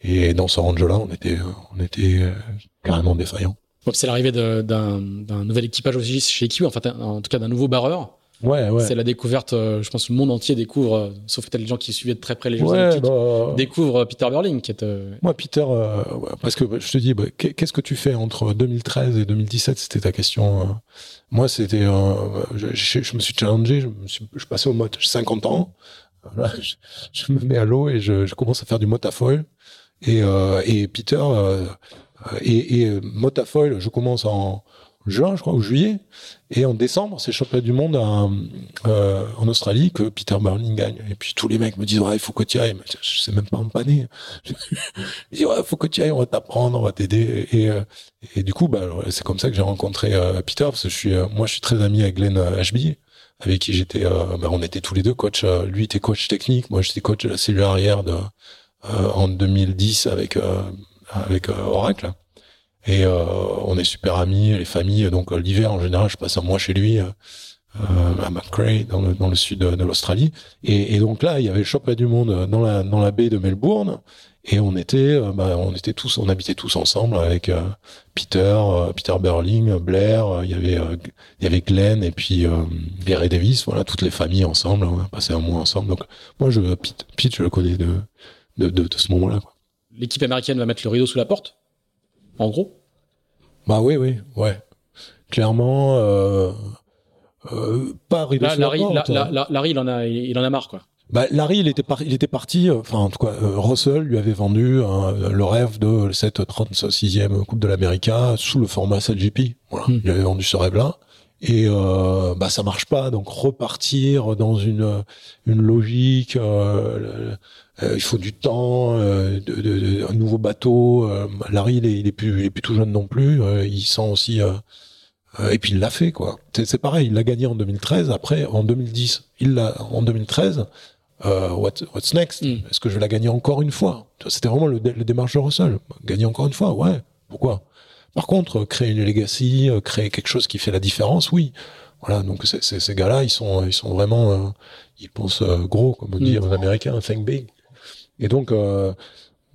Speaker 2: Et dans ce range-là, on était, on était carrément défaillant.
Speaker 1: c'est l'arrivée d'un nouvel équipage aussi chez Kiwi, enfin, en tout cas d'un nouveau barreur.
Speaker 2: Ouais, ouais.
Speaker 1: C'est la découverte, euh, je pense que le monde entier découvre, euh, sauf peut-être les gens qui suivaient de très près les Jeux ouais, bah, euh, Peter Burling. Qui est,
Speaker 2: Moi, Peter, parce que je te dis, bah, qu'est-ce que tu fais entre 2013 et 2017 C'était ta question. Moi, c'était, je, je, me suis challengé, je, me suis, je passais au mode 50 ans. je, me mets à l'eau et je, commence à faire du motafoil. Et, et Peter, et, et euh, Motafoil, je commence en juin, je crois, ou juillet. Et en décembre, c'est championnat du monde euh, en Australie que Peter Burling gagne. Et puis tous les mecs me disent, ouais, il faut que tu ailles. je sais même pas en paner. *laughs* je dis, ouais, il faut que tu ailles, on va t'apprendre, on va t'aider. Et, et, du coup, bah, c'est comme ça que j'ai rencontré Peter, parce que je suis, moi, je suis très ami avec Glenn Ashby, avec qui j'étais, bah, on était tous les deux coach. lui était coach technique, moi j'étais coach de la cellule arrière de, en 2010 avec avec euh, Oracle. Et euh, on est super amis, les familles. Donc euh, l'hiver, en général, je passe un mois chez lui. à McCrae, dans le, dans le sud de, l'Australie. Et, et, donc là, il y avait le du monde dans la, dans la baie de Melbourne. Et on était, bah, on était tous, on habitait tous ensemble avec Peter, Peter Berling, Blair. Il y avait, il y avait Glenn et puis Gary Davis. Voilà, toutes les familles ensemble. On a passé un mois ensemble. Donc moi, je Pete, Pete je le connais de de, de, de ce moment-là. Quoi
Speaker 1: l'équipe américaine va mettre le rideau sous la porte En gros
Speaker 2: Bah oui, oui, ouais. Clairement, euh, euh, pas rideau sous la, porte.
Speaker 1: Larry, il en a, il en a marre, quoi.
Speaker 2: Bah, Larry, il était, il était parti, euh, enfin, en tout cas, euh, Russell lui avait vendu hein, le rêve de cette 36e Coupe de l'Amérique sous le format SLGP. Voilà. Hmm. Il avait vendu ce rêve-là. Et euh, bah ça marche pas, donc repartir dans une une logique, euh, euh, il faut du temps, euh, de, de, un nouveau bateau. Larry, il est, il est, plus, il est plus tout jeune non plus. il sent aussi et puis il l'a fait quoi. C'est pareil, il l'a gagné en 2013. Après, en 2010, il l'a en 2013. Euh, what's next? Mm. Est-ce que je vais la gagner encore une fois? C'était vraiment le, le, démarche de Russell. Gagner encore une fois, ouais. Pourquoi? Par contre, créer une legacy, créer quelque chose qui fait la différence, oui. Voilà, donc ces gars-là, ils sont, ils sont vraiment, ils pensent gros, comme on dit mm. en américain, think big. Et donc,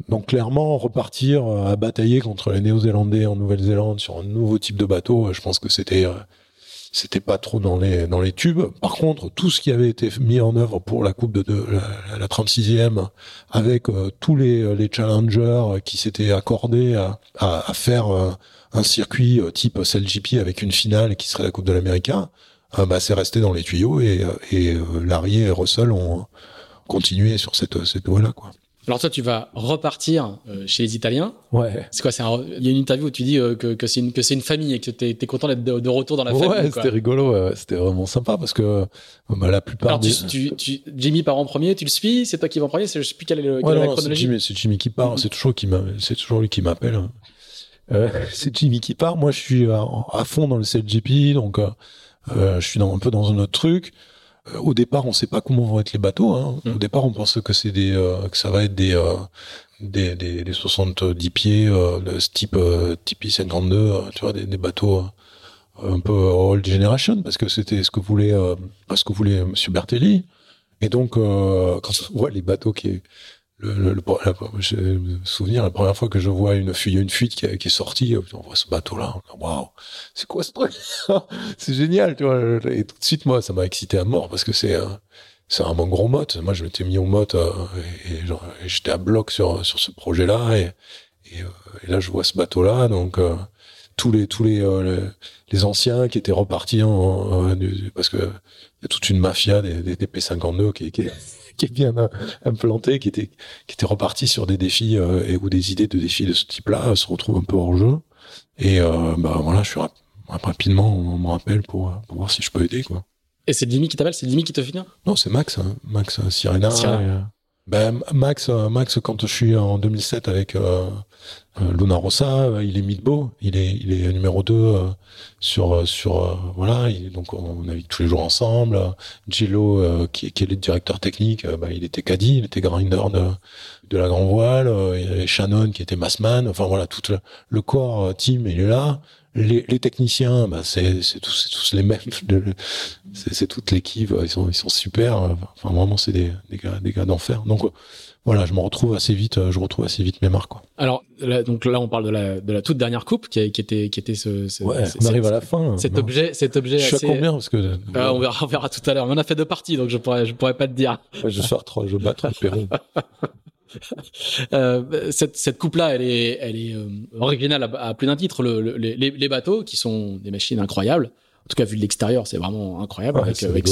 Speaker 2: donc clairement, repartir euh, à batailler contre les Néo-Zélandais en Nouvelle-Zélande sur un nouveau type de bateau, euh, je pense que c'était euh, c'était pas trop dans les dans les tubes. Par contre, tout ce qui avait été mis en œuvre pour la coupe de, la, 36e, avec tous les les challengers qui s'étaient accordés à, à, faire un circuit type CLGP avec une finale qui serait la coupe de l'Américain, bah c'est resté dans les tuyaux et et Larry et Russell ont continué sur cette cette voie là quoi.
Speaker 1: Alors toi, tu vas repartir euh, chez les Italiens.
Speaker 2: Ouais.
Speaker 1: C'est quoi Il y a une interview où tu dis euh, que, que c'est une, une famille et que tu es, content d'être de, retour dans la famille.
Speaker 2: Ouais, c'était rigolo. C'était vraiment sympa parce que bah, la plupart
Speaker 1: Alors, tu, tu, Jimmy part en premier, tu le suis C'est toi qui vas en premier Je sais plus quelle est, le,
Speaker 2: la chronologie. C'est Jimmy, qui part. C'est toujours, toujours lui qui m'appelle. Euh, *laughs* c'est Jimmy qui part. Moi, je suis à, à fond dans le CLGP, donc je suis dans, un peu dans un autre truc. Euh, au départ, on ne sait pas comment vont être les bateaux. Hein. Au mm. départ, on pense que c'est des, euh, que ça va être des, euh, des, des, des, 70 pieds de ce type type 52, tu vois, des, des bateaux un peu old generation, parce que c'était ce que voulait, ce que voulait Monsieur Bertelli. Et donc, quand on voit les bateaux qui, le, le, le je me souvenir la première fois que je vois une fuite, une fuite qui, est sortie, on voit ce bateau-là, waouh, c'est quoi ce truc? *laughs* C'est génial, tu vois. Et tout de suite, moi, ça m'a excité à mort parce que c'est c'est un bon gros mot. Moi, je m'étais mis au mot euh, et, j'étais à bloc sur sur ce projet-là et, et, euh, là, je vois ce bateau-là, donc euh, tous les tous les, les, anciens qui étaient repartis en, parce que y a toute une mafia des, des, des P52 qui, qui qui est bien implanté, qui était qui était reparti sur des défis euh, et ou des idées de défis de ce type-là euh, se retrouvent un peu hors jeu. Et euh, bah voilà, je suis rapidement on me rappelle pour, pour voir si je peux aider quoi.
Speaker 1: Et c'est Jimmy qui t'appelle, c'est Jimmy qui te finit
Speaker 2: Non, c'est Max, hein. Max Sirena. Ben, Max, Max, quand je suis en 2007 avec euh, Luna Rossa, il est midbo, il est il est numéro 2 euh, sur euh, sur voilà, donc on navigue tous les jours ensemble. Gillo qui, qui est le directeur technique, bah, il était caddie, il était grinder de de la grand voile, Shannon qui était massman, enfin voilà, tout le, corps team il est là. Les, les techniciens, bah c'est tous, tous les mêmes, *laughs* c'est toute l'équipe, ils sont ils sont super. Enfin vraiment c'est des des gars des gars d'enfer. Donc voilà, je me retrouve assez vite, euh, je retrouve assez vite mes marques. Quoi.
Speaker 1: Alors, là, donc là, on parle de la, de la toute dernière coupe qui, qui était, qui était ce. ce
Speaker 2: ouais, on arrive à la fin.
Speaker 1: Cet objet, cet objet.
Speaker 2: Je suis à combien parce que.
Speaker 1: Euh, on verra, on verra tout à l'heure. On en a fait deux parties, donc je pourrais, je pourrais pas te dire.
Speaker 2: Ouais, je sors trois, je bats perron. *laughs* *laughs*
Speaker 1: euh, cette, cette coupe-là, elle est, elle est euh, originale à, à plus d'un titre. Le, le, les, les bateaux, qui sont des machines incroyables, en tout cas vu de l'extérieur, c'est vraiment incroyable avec, avec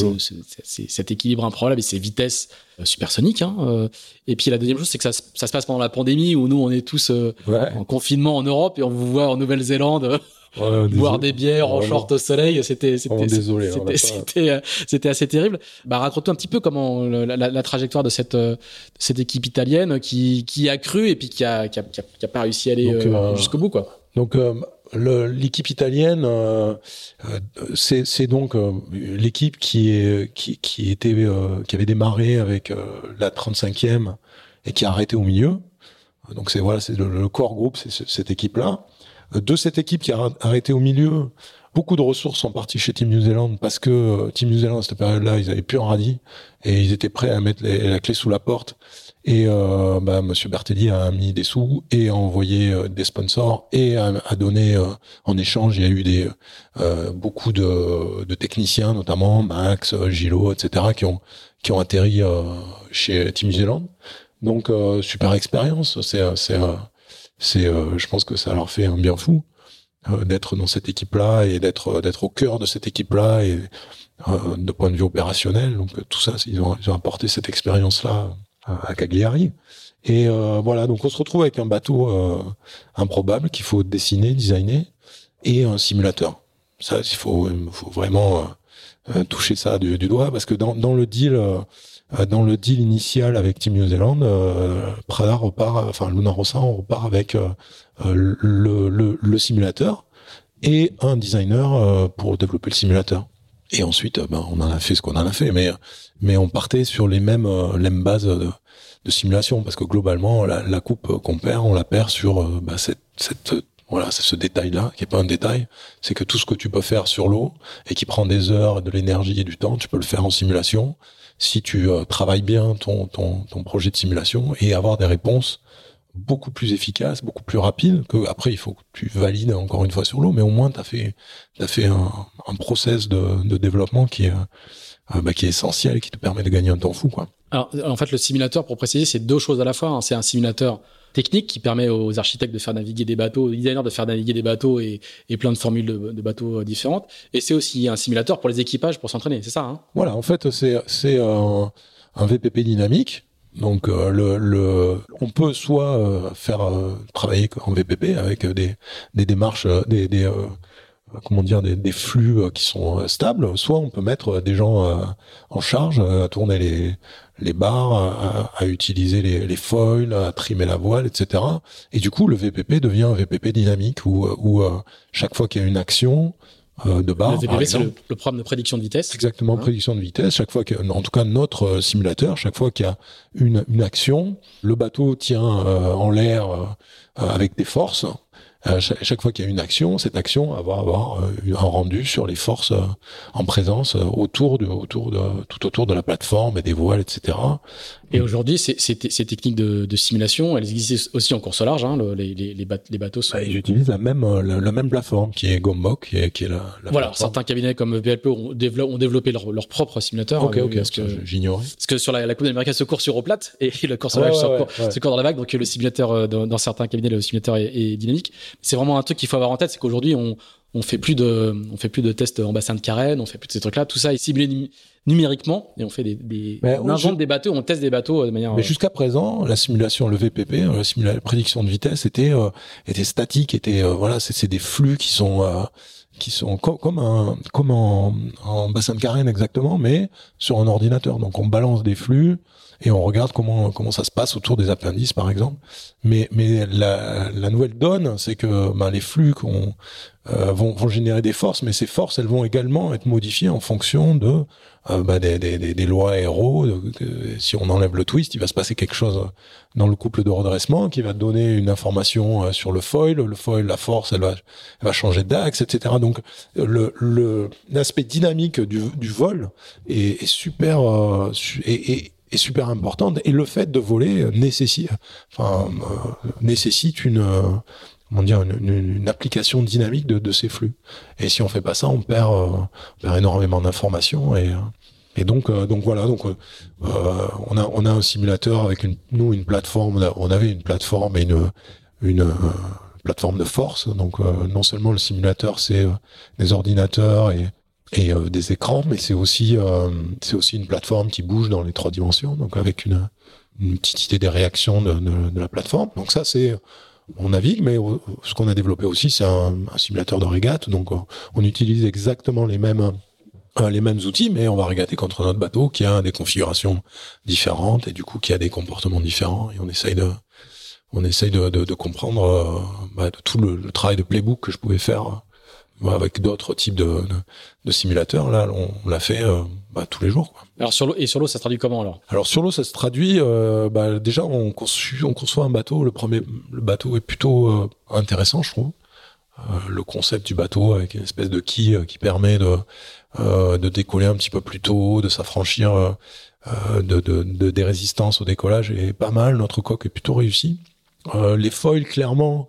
Speaker 1: cet équilibre improbable et ces vitesses euh, supersoniques. Hein. Euh. Et puis la deuxième chose, c'est que ça, ça, se passe pendant la pandémie où nous on est tous euh, en confinement en Europe et on vous voit en Nouvelle-Zélande. Boire des bières en short au soleil, c'était c'était c'était c'était assez terrible. Bah raconte-toi un petit peu comment la, la, la trajectoire de cette cette équipe italienne qui qui a cru et puis qui a qui a, qui a, pas réussi à aller jusqu'au bout quoi.
Speaker 2: Donc l'équipe italienne, euh, euh, c'est donc euh, l'équipe qui est qui, qui était qui avait démarré avec la 35e et qui a arrêté au milieu. Donc c'est voilà, c'est le, corps groupe, c'est cette équipe-là. De cette équipe qui a arrêté au milieu, beaucoup de ressources sont parties chez Team New Zealand parce que Team New Zealand à cette période-là, ils avaient plus un radis et ils étaient prêts à mettre la clé sous la porte et euh, bah, Monsieur Bertelli a mis des sous et a envoyé euh, des sponsors et a, donné euh, en échange. Il y a eu des euh, beaucoup de, de, techniciens, notamment Max, Gilo, etc., qui ont qui ont atterri chez Team Zealand. Donc super expérience. C'est c'est c'est je pense que ça leur fait un bien fou d'être dans cette équipe-là et d'être d'être au cœur de cette équipe-là et de point de vue opérationnel. Donc tout ça, ils ont, ils ont apporté cette expérience-là à Cagliari. Et euh, voilà, donc on se retrouve avec un bateau euh, improbable qu'il faut dessiner, designer, et un simulateur. Ça, il faut, faut vraiment euh, toucher ça du, doigt parce que dans, dans le deal, dans le deal initial avec Team New Zealand, Prada repart, enfin Luna Rossa, on repart avec le, le, simulateur et un designer pour développer le simulateur. Et ensuite, ben, on en a fait ce qu'on en a fait, mais mais on partait sur les mêmes les mêmes bases de, simulation parce que globalement, la, coupe qu'on perd, on la perd sur bah, cette, cette voilà, ce détail-là, qui est pas un détail, c'est que tout ce que tu peux faire sur l'eau et qui prend des heures, de l'énergie et du temps, tu peux le faire en simulation si tu euh, travailles bien ton, ton, projet de simulation et avoir des réponses beaucoup plus efficaces, beaucoup plus rapides que après il faut que tu valides encore une fois sur l'eau, mais au moins tu as fait, fait un, un process de, développement qui est, euh, bah, qui est essentiel qui te permet de gagner un temps fou. Quoi.
Speaker 1: Alors en fait le simulateur, pour préciser, c'est deux choses à la fois. Hein. C'est un simulateur technique qui permet aux architectes de faire naviguer des bateaux, aux designers de faire naviguer des bateaux et, plein de formules de, bateaux euh, différentes. Et c'est aussi un simulateur pour les équipages pour s'entraîner, c'est ça hein?
Speaker 2: Voilà, en fait, c'est un, VPP dynamique. Donc euh, on peut soit euh, faire travailler en VPP avec des, démarches, des, comment dire des, flux qui sont stables, soit on peut mettre des gens en charge à tourner les les barres, à, utiliser les, les, foils, à trimer la voile, etc. Et du coup, le VPP devient un VPP dynamique où, où euh, chaque fois qu'il y a une action euh, de barre,
Speaker 1: le VPP, c'est le, programme de prédiction de vitesse.
Speaker 2: Exactement, hein prédiction de vitesse. Chaque fois que, en tout cas, notre euh, simulateur, chaque fois qu'il y a une, une action, le bateau tient en l'air avec des forces euh, chaque, fois qu'il y a une action, cette action va avoir euh, un rendu sur les forces euh, en présence autour de, autour de, tout autour de la plateforme et des voiles, etc.
Speaker 1: Et aujourd'hui, ces, ces, ces, techniques de, de, simulation, elles existent aussi en course au large. Hein, les, les, les, bateaux sont...
Speaker 2: Ils utilisent la même, la, même plateforme qui est Gombok, qui est, qui est la, la
Speaker 1: Voilà, certains cabinets comme VLP ont, développé, ont développé leur, leur propre simulateur.
Speaker 2: Ok, ok, parce que j'ignorais.
Speaker 1: Parce que sur la, la Coupe d'Amérique, se court sur eau plate et *laughs* le course au large se, court, dans la vague. Donc le simulateur, dans, dans certains cabinets, le simulateur est, est dynamique c'est vraiment un truc qu'il faut avoir en tête, c'est qu'aujourd'hui on on fait plus de on fait plus de tests en bassin de carène, on fait plus de ces trucs-là. Tout ça est ciblé numériquement et on fait des, des on invente des bateaux, on teste des bateaux de manière.
Speaker 2: Mais jusqu'à présent, la simulation, le VPP, euh, la, simulation, prédiction de vitesse était euh, était statique, était euh, voilà, c'est des flux qui sont qui sont comme un comme en, en bassin de carène exactement, mais sur un ordinateur. Donc on balance des flux et on regarde comment comment ça se passe autour des appendices par exemple. Mais mais la, la nouvelle donne, c'est que ben, les flux qu'on euh, vont, vont générer des forces, mais ces forces elles vont également être modifiées en fonction de euh, ben, des, des, des, lois aéro. si on enlève le twist, il va se passer quelque chose dans le couple de redressement qui va donner une information euh, sur le foil. Le foil, la force, elle va, elle va changer d'axe, etc. Donc le l'aspect dynamique du, du vol est, est super euh, et, est super importante et le fait de voler nécessite, enfin, euh, nécessite une, euh, comment dire, une, une, application dynamique de, de, ces flux. Et si on fait pas ça, on perd, euh, on perd énormément d'informations et et donc, donc voilà, donc on a on a un simulateur avec une nous une plateforme, on, avait une plateforme et une une plateforme de force. Donc non seulement le simulateur, c'est des ordinateurs et et euh, des écrans, mais c'est aussi euh, c'est aussi une plateforme qui bouge dans les trois dimensions, donc avec une, une petite idée des réactions de, de, de la plateforme. Donc ça c'est on navigue, mais ce qu'on a développé aussi c'est un, un, simulateur de régate, donc on utilise exactement les mêmes euh, les mêmes outils, mais on va régater contre notre bateau qui a des configurations différentes et du coup qui a des comportements différents et on essaye de on essaye de, de, de comprendre bah, de tout le, le, travail de playbook que je pouvais faire avec d'autres types de, de, simulateurs. Là, on, l'a fait euh, bah, tous les jours. Quoi.
Speaker 1: Alors sur l'eau et sur l'eau, ça se traduit comment alors?
Speaker 2: Alors sur l'eau, ça se traduit. Euh, bah, déjà, on, conçoit un bateau. Le premier, le bateau est plutôt euh, intéressant, je trouve. le concept du bateau avec une espèce de quille qui permet de de décoller un petit peu plus tôt, de s'affranchir de, de, de, des résistances au décollage est pas mal. Notre coque est plutôt réussi. les foils, clairement,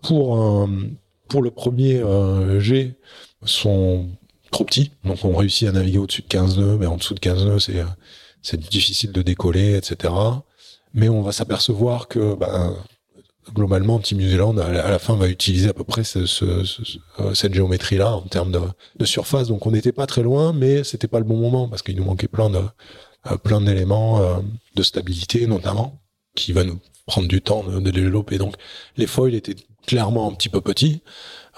Speaker 2: pour un, pour le premier euh, G sont trop petits, donc on réussit à naviguer au-dessus de 15 nœuds, mais en dessous de 15 nœuds, c'est c'est difficile de décoller, etc. Mais on va s'apercevoir que ben, globalement, Team New Zealand, à la fin, va utiliser à peu près ce, ce, euh, cette géométrie-là en termes de, de, surface. Donc, on n'était pas très loin, mais c'était pas le bon moment parce qu'il nous manquait plein de euh, plein d'éléments euh, de stabilité, notamment, qui va nous prendre du temps de, de développer. Donc, les foils étaient clairement un petit peu petit.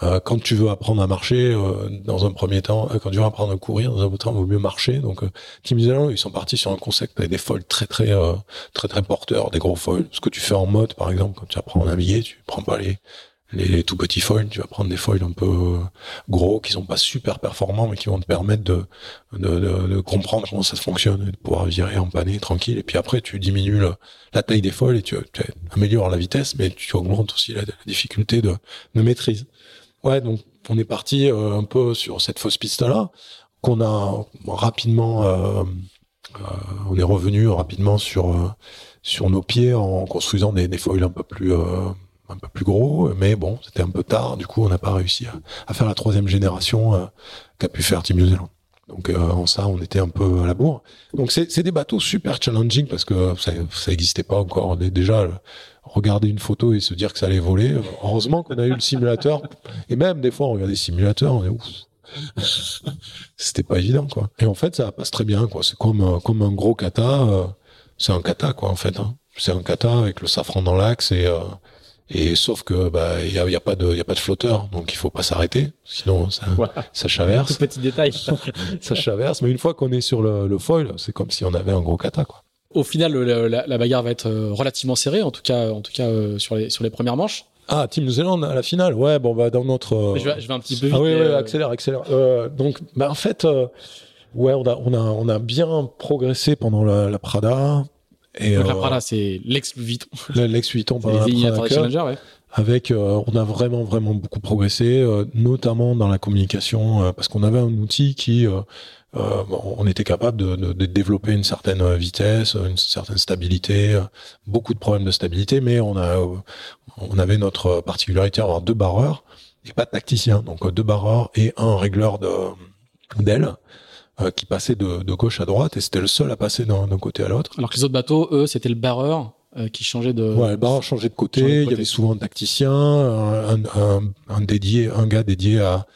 Speaker 2: Euh, quand tu veux apprendre à marcher, euh, dans un premier temps, euh, quand tu veux apprendre à courir, dans un premier temps, il vaut mieux marcher. Donc, Team Zealand, ils sont partis sur un concept avec des foils très très très très porteurs, des gros foils. Ce que tu fais en mode, par exemple, quand tu apprends à naviguer, tu prends pas les les, tout petits foils. Tu vas prendre des foils un peu gros qui sont pas super performants, mais qui vont te permettre de de, de, comprendre comment ça fonctionne, et de pouvoir virer en panier tranquille. Et puis après, tu diminues la taille des foils et tu, tu, améliores la vitesse, mais tu augmentes aussi la, difficulté de, de maîtrise. Ouais, donc on est parti euh, un peu sur cette fausse piste là qu'on a rapidement euh, euh, on est revenu rapidement sur euh, sur nos pieds en construisant des, des foils un peu plus euh, un peu plus gros, mais bon, c'était un peu tard. Du coup, on n'a pas réussi à, faire la troisième génération qu'a pu faire Team New Zealand. Donc en ça, on était un peu à la bourre. Donc c'est des bateaux super challenging parce que ça n'existait pas encore. Déjà, regarder une photo et se dire que ça allait voler. Heureusement qu'on a eu le simulateur. Et même des fois, on regarde des simulateurs, on est ouf *laughs* c'était pas évident quoi. Et en fait ça passe très bien quoi. C'est comme euh, comme un gros kata. Euh, c'est un kata quoi en fait. Hein. C'est un kata avec le safran dans l'axe et euh, et sauf que bah il y a, y a, pas de y a pas de flotteur donc il faut pas s'arrêter sinon ça *laughs* ça chaverse.
Speaker 1: petit détail. *laughs*
Speaker 2: ça chaverse mais une fois qu'on est sur le, le foil c'est comme si on avait un gros kata quoi.
Speaker 1: Au final la, la, bagarre va être relativement serrée en tout cas en tout cas sur les sur les premières manches.
Speaker 2: Ah, Team New Zealand à la finale. Ouais, bon, bah, dans notre.
Speaker 1: Je, vais, je, vais, un petit peu vite.
Speaker 2: Ah oui, oui, euh, accélère, accélère. Euh, donc, bah, en fait, euh, ouais, on a, on a, on a bien progressé pendant la, la Prada.
Speaker 1: Et, donc, la Prada, c'est l'ex Vuitton.
Speaker 2: L'ex Vuitton
Speaker 1: Challenger, ouais.
Speaker 2: Avec, on a vraiment, vraiment beaucoup progressé, notamment dans la communication, parce qu'on avait un outil qui euh, on était capable de, de, de, développer une certaine vitesse, une certaine stabilité, beaucoup de problèmes de stabilité, mais on a, on avait notre particularité d'avoir deux barreurs et pas de tacticien, donc deux barreurs et un régleur de d'aile euh, qui passait de, de, gauche à droite et c'était le seul à passer d'un côté à l'autre.
Speaker 1: Alors que les autres bateaux, eux, c'était le barreur euh, qui changeait de.
Speaker 2: Ouais, le barreur changeait de côté. Il y avait souvent un tacticien, un, un, un, dédié, un gars dédié à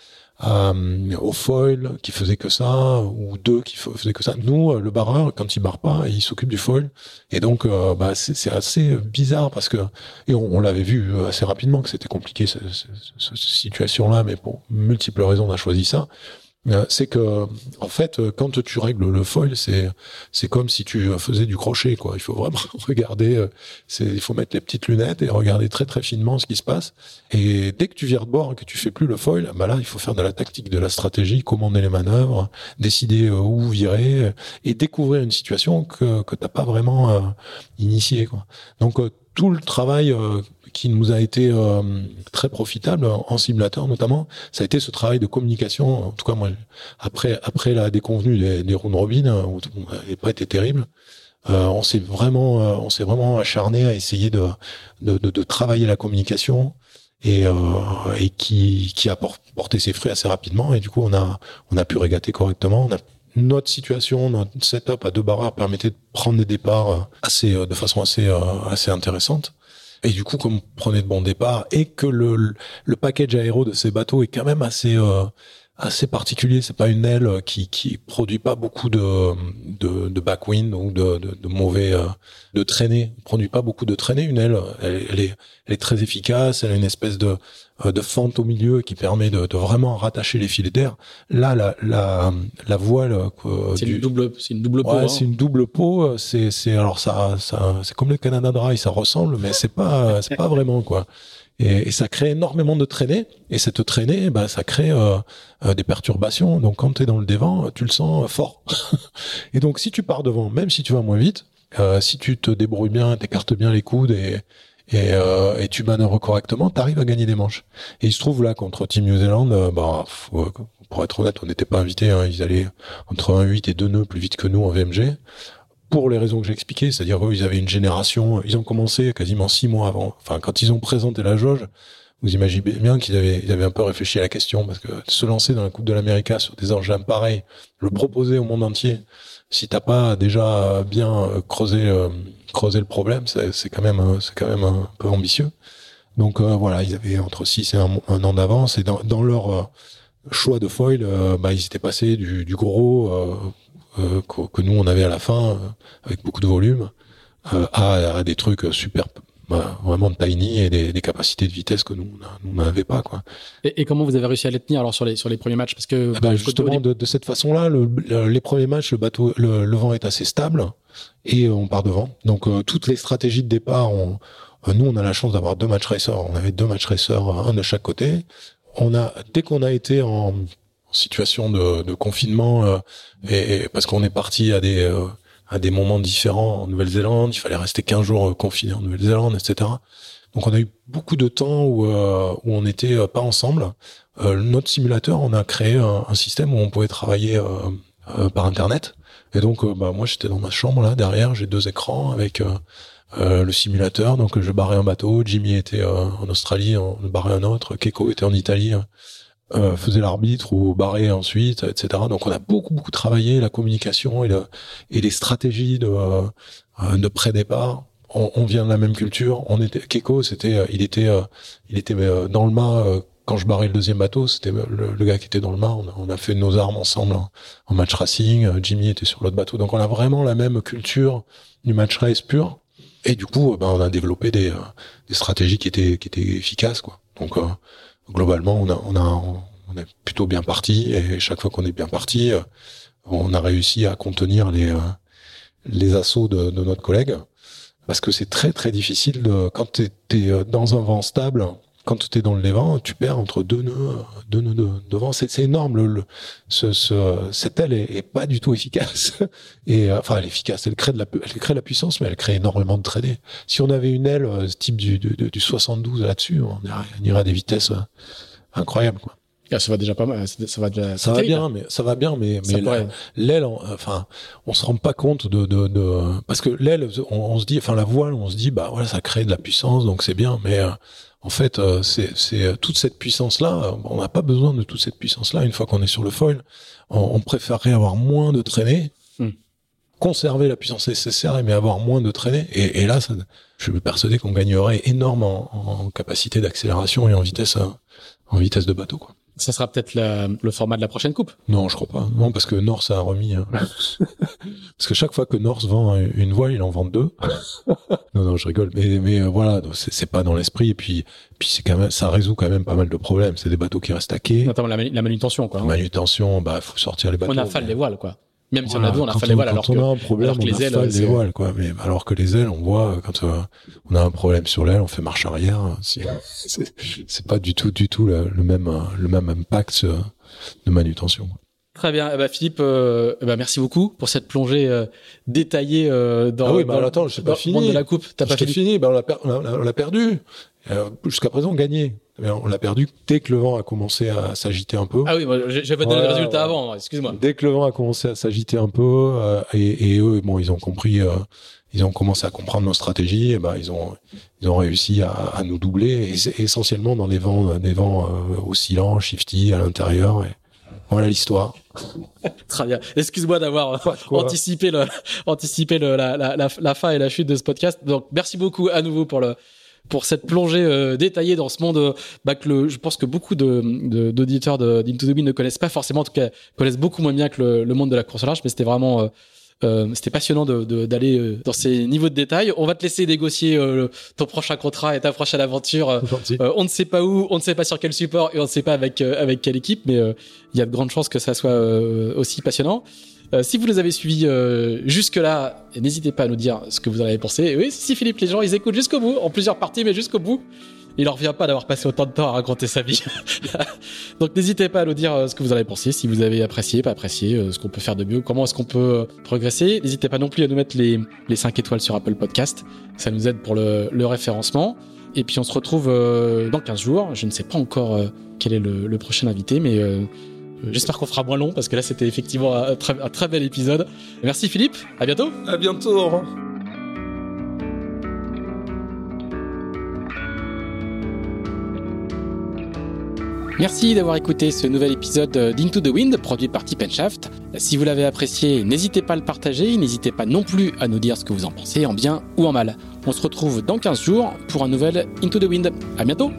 Speaker 2: euh, au foil qui faisait que ça ou deux qui faisaient que ça. Nous, euh, le barreur, quand il barre pas, il s'occupe du foil. Et donc, euh, bah, c'est assez bizarre parce que et on, l'avait vu assez rapidement que c'était compliqué cette, cette situation-là, mais pour multiples raisons, on a choisi ça. Euh, c'est que en fait quand tu règles le foil c'est c'est comme si tu faisais du crochet quoi. Il faut vraiment *laughs* regarder euh, c'est il faut mettre les petites lunettes et regarder très très finement ce qui se passe. Et dès que tu vires de bord et que tu fais plus le foil bah là il faut faire de la tactique de la stratégie commander les manœuvres décider euh, où virer et découvrir une situation que que t'as pas vraiment euh, initié quoi. Donc tout le travail qui nous a été euh, très profitable en simulateur notamment, ça a été ce travail de communication. En tout cas, moi, après après la déconvenue des, des round robin, euh, où les pas été terrible, euh, on s'est vraiment euh, on s'est vraiment acharné à essayer de de, travailler la communication et, qui qui a porté ses fruits assez rapidement. Et du coup, on a on a pu régater correctement. Notre situation, notre setup à deux barreurs permettait de prendre des départs assez, de façon assez, assez intéressante. Et du coup, comme on prenait de bons départs et que le, le package aéro de ces bateaux est quand même assez euh, assez particulier. C'est pas une aile qui qui produit pas beaucoup de de, de backwind ou de, de, de mauvais euh, de traînée. Produit pas beaucoup de traînée. Une aile, elle, est elle est très efficace. Elle a une espèce de de fente au milieu qui permet de, de vraiment rattacher les filets d'air. Là, la, la, la voile.
Speaker 1: Euh, c'est une double, c'est une double peau.
Speaker 2: Ouais, hein. c'est une double peau. C'est, c'est alors ça, ça, c'est comme le Canada Dry, ça ressemble, mais c'est pas, c'est pas vraiment quoi. Et, et, ça crée énormément de traînées. Et cette traînée, bah, ça crée euh, euh des perturbations. Donc quand tu es dans le devant, tu le sens fort. *laughs* et donc si tu pars devant, même si tu vas moins vite, euh, si tu te débrouilles bien, t'écartes bien les coudes et, et, euh, et tu manœuvres correctement, tu arrives à gagner des manches. Et il se trouve là contre Team New Zealand, euh, bah, pour être honnête, on n'était pas invités. Hein, ils allaient entre 1,8 et 2 nœuds plus vite que nous en VMG. Pour les raisons que j'ai expliquées, c'est-à-dire eux, ils avaient une génération, ils ont commencé quasiment six mois avant. Enfin, quand ils ont présenté la jauge, vous imaginez bien qu'ils avaient, ils avaient un peu réfléchi à la question parce que se lancer dans la Coupe de l'Amérique sur des engins pareils, le proposer au monde entier, si t'as pas déjà bien creusé euh, creuser le problème, c'est quand même euh, c'est quand même un peu ambitieux. Donc euh, voilà, ils avaient entre 6 et un, an d'avance et dans, leur euh, choix de foil, bah, ils étaient passés du, gros que, nous on avait à la fin avec beaucoup de volume à, à, des trucs super bah, vraiment tiny et des, des, capacités de vitesse que nous on n'avait pas quoi.
Speaker 1: Et, et, comment vous avez réussi à les tenir alors sur les sur les premiers matchs? Parce que
Speaker 2: bah, justement de, de, cette façon-là, le, les premiers matchs le bateau le, le vent est assez stable et on part devant. Donc euh, toutes les stratégies de départ, on, nous, on a la chance d'avoir deux match racers. On avait deux match racers, un de chaque côté. On a, dès qu'on a été en, situation de, confinement, et, parce qu'on est parti à des à des moments différents en Nouvelle-Zélande, il fallait rester 15 jours confiné en Nouvelle-Zélande, etc. Donc on a eu beaucoup de temps où, où on n'était pas ensemble. notre simulateur, on a créé un, système où on pouvait travailler par internet. Et donc, euh, bah, moi, j'étais dans ma chambre là derrière, j'ai deux écrans avec euh, euh, le simulateur. Donc, je barrais un bateau. Jimmy était en Australie, on barrait un autre. Keiko était en Italie. Faisait l'arbitre ou barrait ensuite, etc. Donc on a beaucoup beaucoup travaillé la communication et, le, et les stratégies de, de pré-départ. On, on, vient de la même culture. On était Keiko, c'était, il était, il était dans le mât quand je barrais le deuxième bateau, c'était le, gars qui était dans le mât. On a, fait nos armes ensemble en, match racing. Euh, Jimmy était sur l'autre bateau. Donc on a vraiment la même culture du match race pur. Et du coup, ben, on a développé des, euh, des, stratégies qui étaient, qui étaient efficaces. Quoi. Donc euh, globalement, on a, est plutôt bien parti. Et chaque fois qu'on est bien parti, on a réussi à contenir les, les assauts de, de notre collègue. Parce que c'est très très difficile de, quand tu es dans un vent stable quand tu es dans le Levant, tu perds entre deux nœuds, deux nœuds de, de vent. C'est énorme. Le, ce, ce, cette aile est, pas du tout efficace. *laughs* Et euh, enfin, elle est efficace. Elle crée de la, elle crée la puissance, mais elle crée énormément de traînées. Si on avait une aile euh, type du, du, du 72 là-dessus, on, irait à des vitesses euh, incroyables. Quoi.
Speaker 1: Ah, ça va déjà pas mal. Ça va déjà.
Speaker 2: Ça va bien, mais ça va bien, mais mais l'aile, enfin, on se rend pas compte de de, de parce que l'aile, on, on, se dit, enfin la voile, on se dit, bah voilà, ça crée de la puissance, donc c'est bien, mais en fait, euh, c'est euh, toute cette puissance-là. On n'a pas besoin de toute cette puissance-là une fois qu'on est sur le foil. On, préférerait avoir moins de traînées, hmm. conserver la puissance nécessaire, mais avoir moins de traînées. Et, là, ça, je suis persuadé qu'on gagnerait énormément en, capacité d'accélération et en vitesse, euh, en vitesse de bateau. Quoi.
Speaker 1: Ça sera peut-être le format de la prochaine coupe.
Speaker 2: Non, je crois pas. Non, parce que Norse a remis. Hein. *laughs* parce que chaque fois que Norse vend une voile, il en vend deux. *laughs* non, non, je rigole. Mais, mais euh, voilà, c'est pas dans l'esprit. Et puis, puis c'est quand même, ça résout quand même pas mal de problèmes. C'est des bateaux qui restent à quai.
Speaker 1: Notamment la, manutention, quoi.
Speaker 2: Hein. Manutention, bah, faut sortir les bateaux.
Speaker 1: On affale les voiles, quoi. Même si on a deux, on a les voiles.
Speaker 2: Alors
Speaker 1: que,
Speaker 2: a un problème, on les ailes, les voiles, quoi. Mais alors que les ailes, on voit quand euh, on a un problème sur l'aile, on fait marche arrière. *laughs* C'est pas du tout, du tout le, même, le même impact euh, de manutention.
Speaker 1: Très bien. Eh ben, Philippe, euh, eh ben, merci beaucoup pour cette plongée euh, détaillée euh, dans,
Speaker 2: ah oui, bah, attends, je pas fini.
Speaker 1: de la coupe.
Speaker 2: T'as pas fini, fini ben, on l'a perdu. Jusqu'à présent, gagné. On l'a perdu dès que le vent a commencé à s'agiter un peu.
Speaker 1: Ah oui, j'avais donné le résultat avant, excuse-moi.
Speaker 2: Dès que le vent a commencé à s'agiter un peu, euh, et, et, eux, bon, ils ont compris, euh, ils ont commencé à comprendre nos stratégies, et ben ils ont, ils ont réussi à, à nous doubler, et essentiellement dans des vents, des vents euh, oscillants, shifty à l'intérieur. Et voilà l'histoire. *laughs*
Speaker 1: Très bien. Excuse-moi d'avoir anticipé le, anticipé le, la, la, la, la fin et la chute de ce podcast. Donc, merci beaucoup à nouveau pour le, pour cette plongée euh, détaillée dans ce monde euh, bah, que le, je pense que beaucoup de, d'auditeurs de, d'Into the Wind ne connaissent pas forcément, en tout cas connaissent beaucoup moins bien que le, le monde de la course large, mais c'était vraiment euh, euh c'était passionnant de, d'aller dans ces niveaux de détail. On va te laisser négocier ton prochain contrat et ta prochaine aventure. on ne sait pas où, on ne sait pas sur quel support et on ne sait pas avec avec quelle équipe, mais il y a de grandes chances que ça soit aussi passionnant. Euh, si vous les avez suivis euh, jusque-là, n'hésitez pas à nous dire ce que vous en avez pensé. oui, si Philippe, les gens, ils écoutent jusqu'au bout, en plusieurs parties, mais jusqu'au bout. Il leur revient pas d'avoir passé autant de temps à raconter sa vie. *laughs* Donc n'hésitez pas à nous dire euh, ce que vous en avez pensé, si vous avez apprécié, pas apprécié, ce qu'on peut faire de mieux, comment est-ce qu'on peut progresser. N'hésitez pas non plus à nous mettre les, les 5 étoiles sur Apple Podcast. Ça nous aide pour le, référencement. Et puis on se retrouve dans 15 jours. Je ne sais pas encore quel est le, prochain invité, mais j'espère qu'on fera moins long parce que là c'était effectivement un très, un très bel épisode. Merci Philippe, à bientôt.
Speaker 2: À bientôt.
Speaker 1: Merci d'avoir écouté ce nouvel épisode d'Into the Wind produit par Tip Shaft. Si vous l'avez apprécié, n'hésitez pas à le partager, n'hésitez pas non plus à nous dire ce que vous en pensez, en bien ou en mal. On se retrouve dans 15 jours pour un nouvel Into the Wind. À bientôt!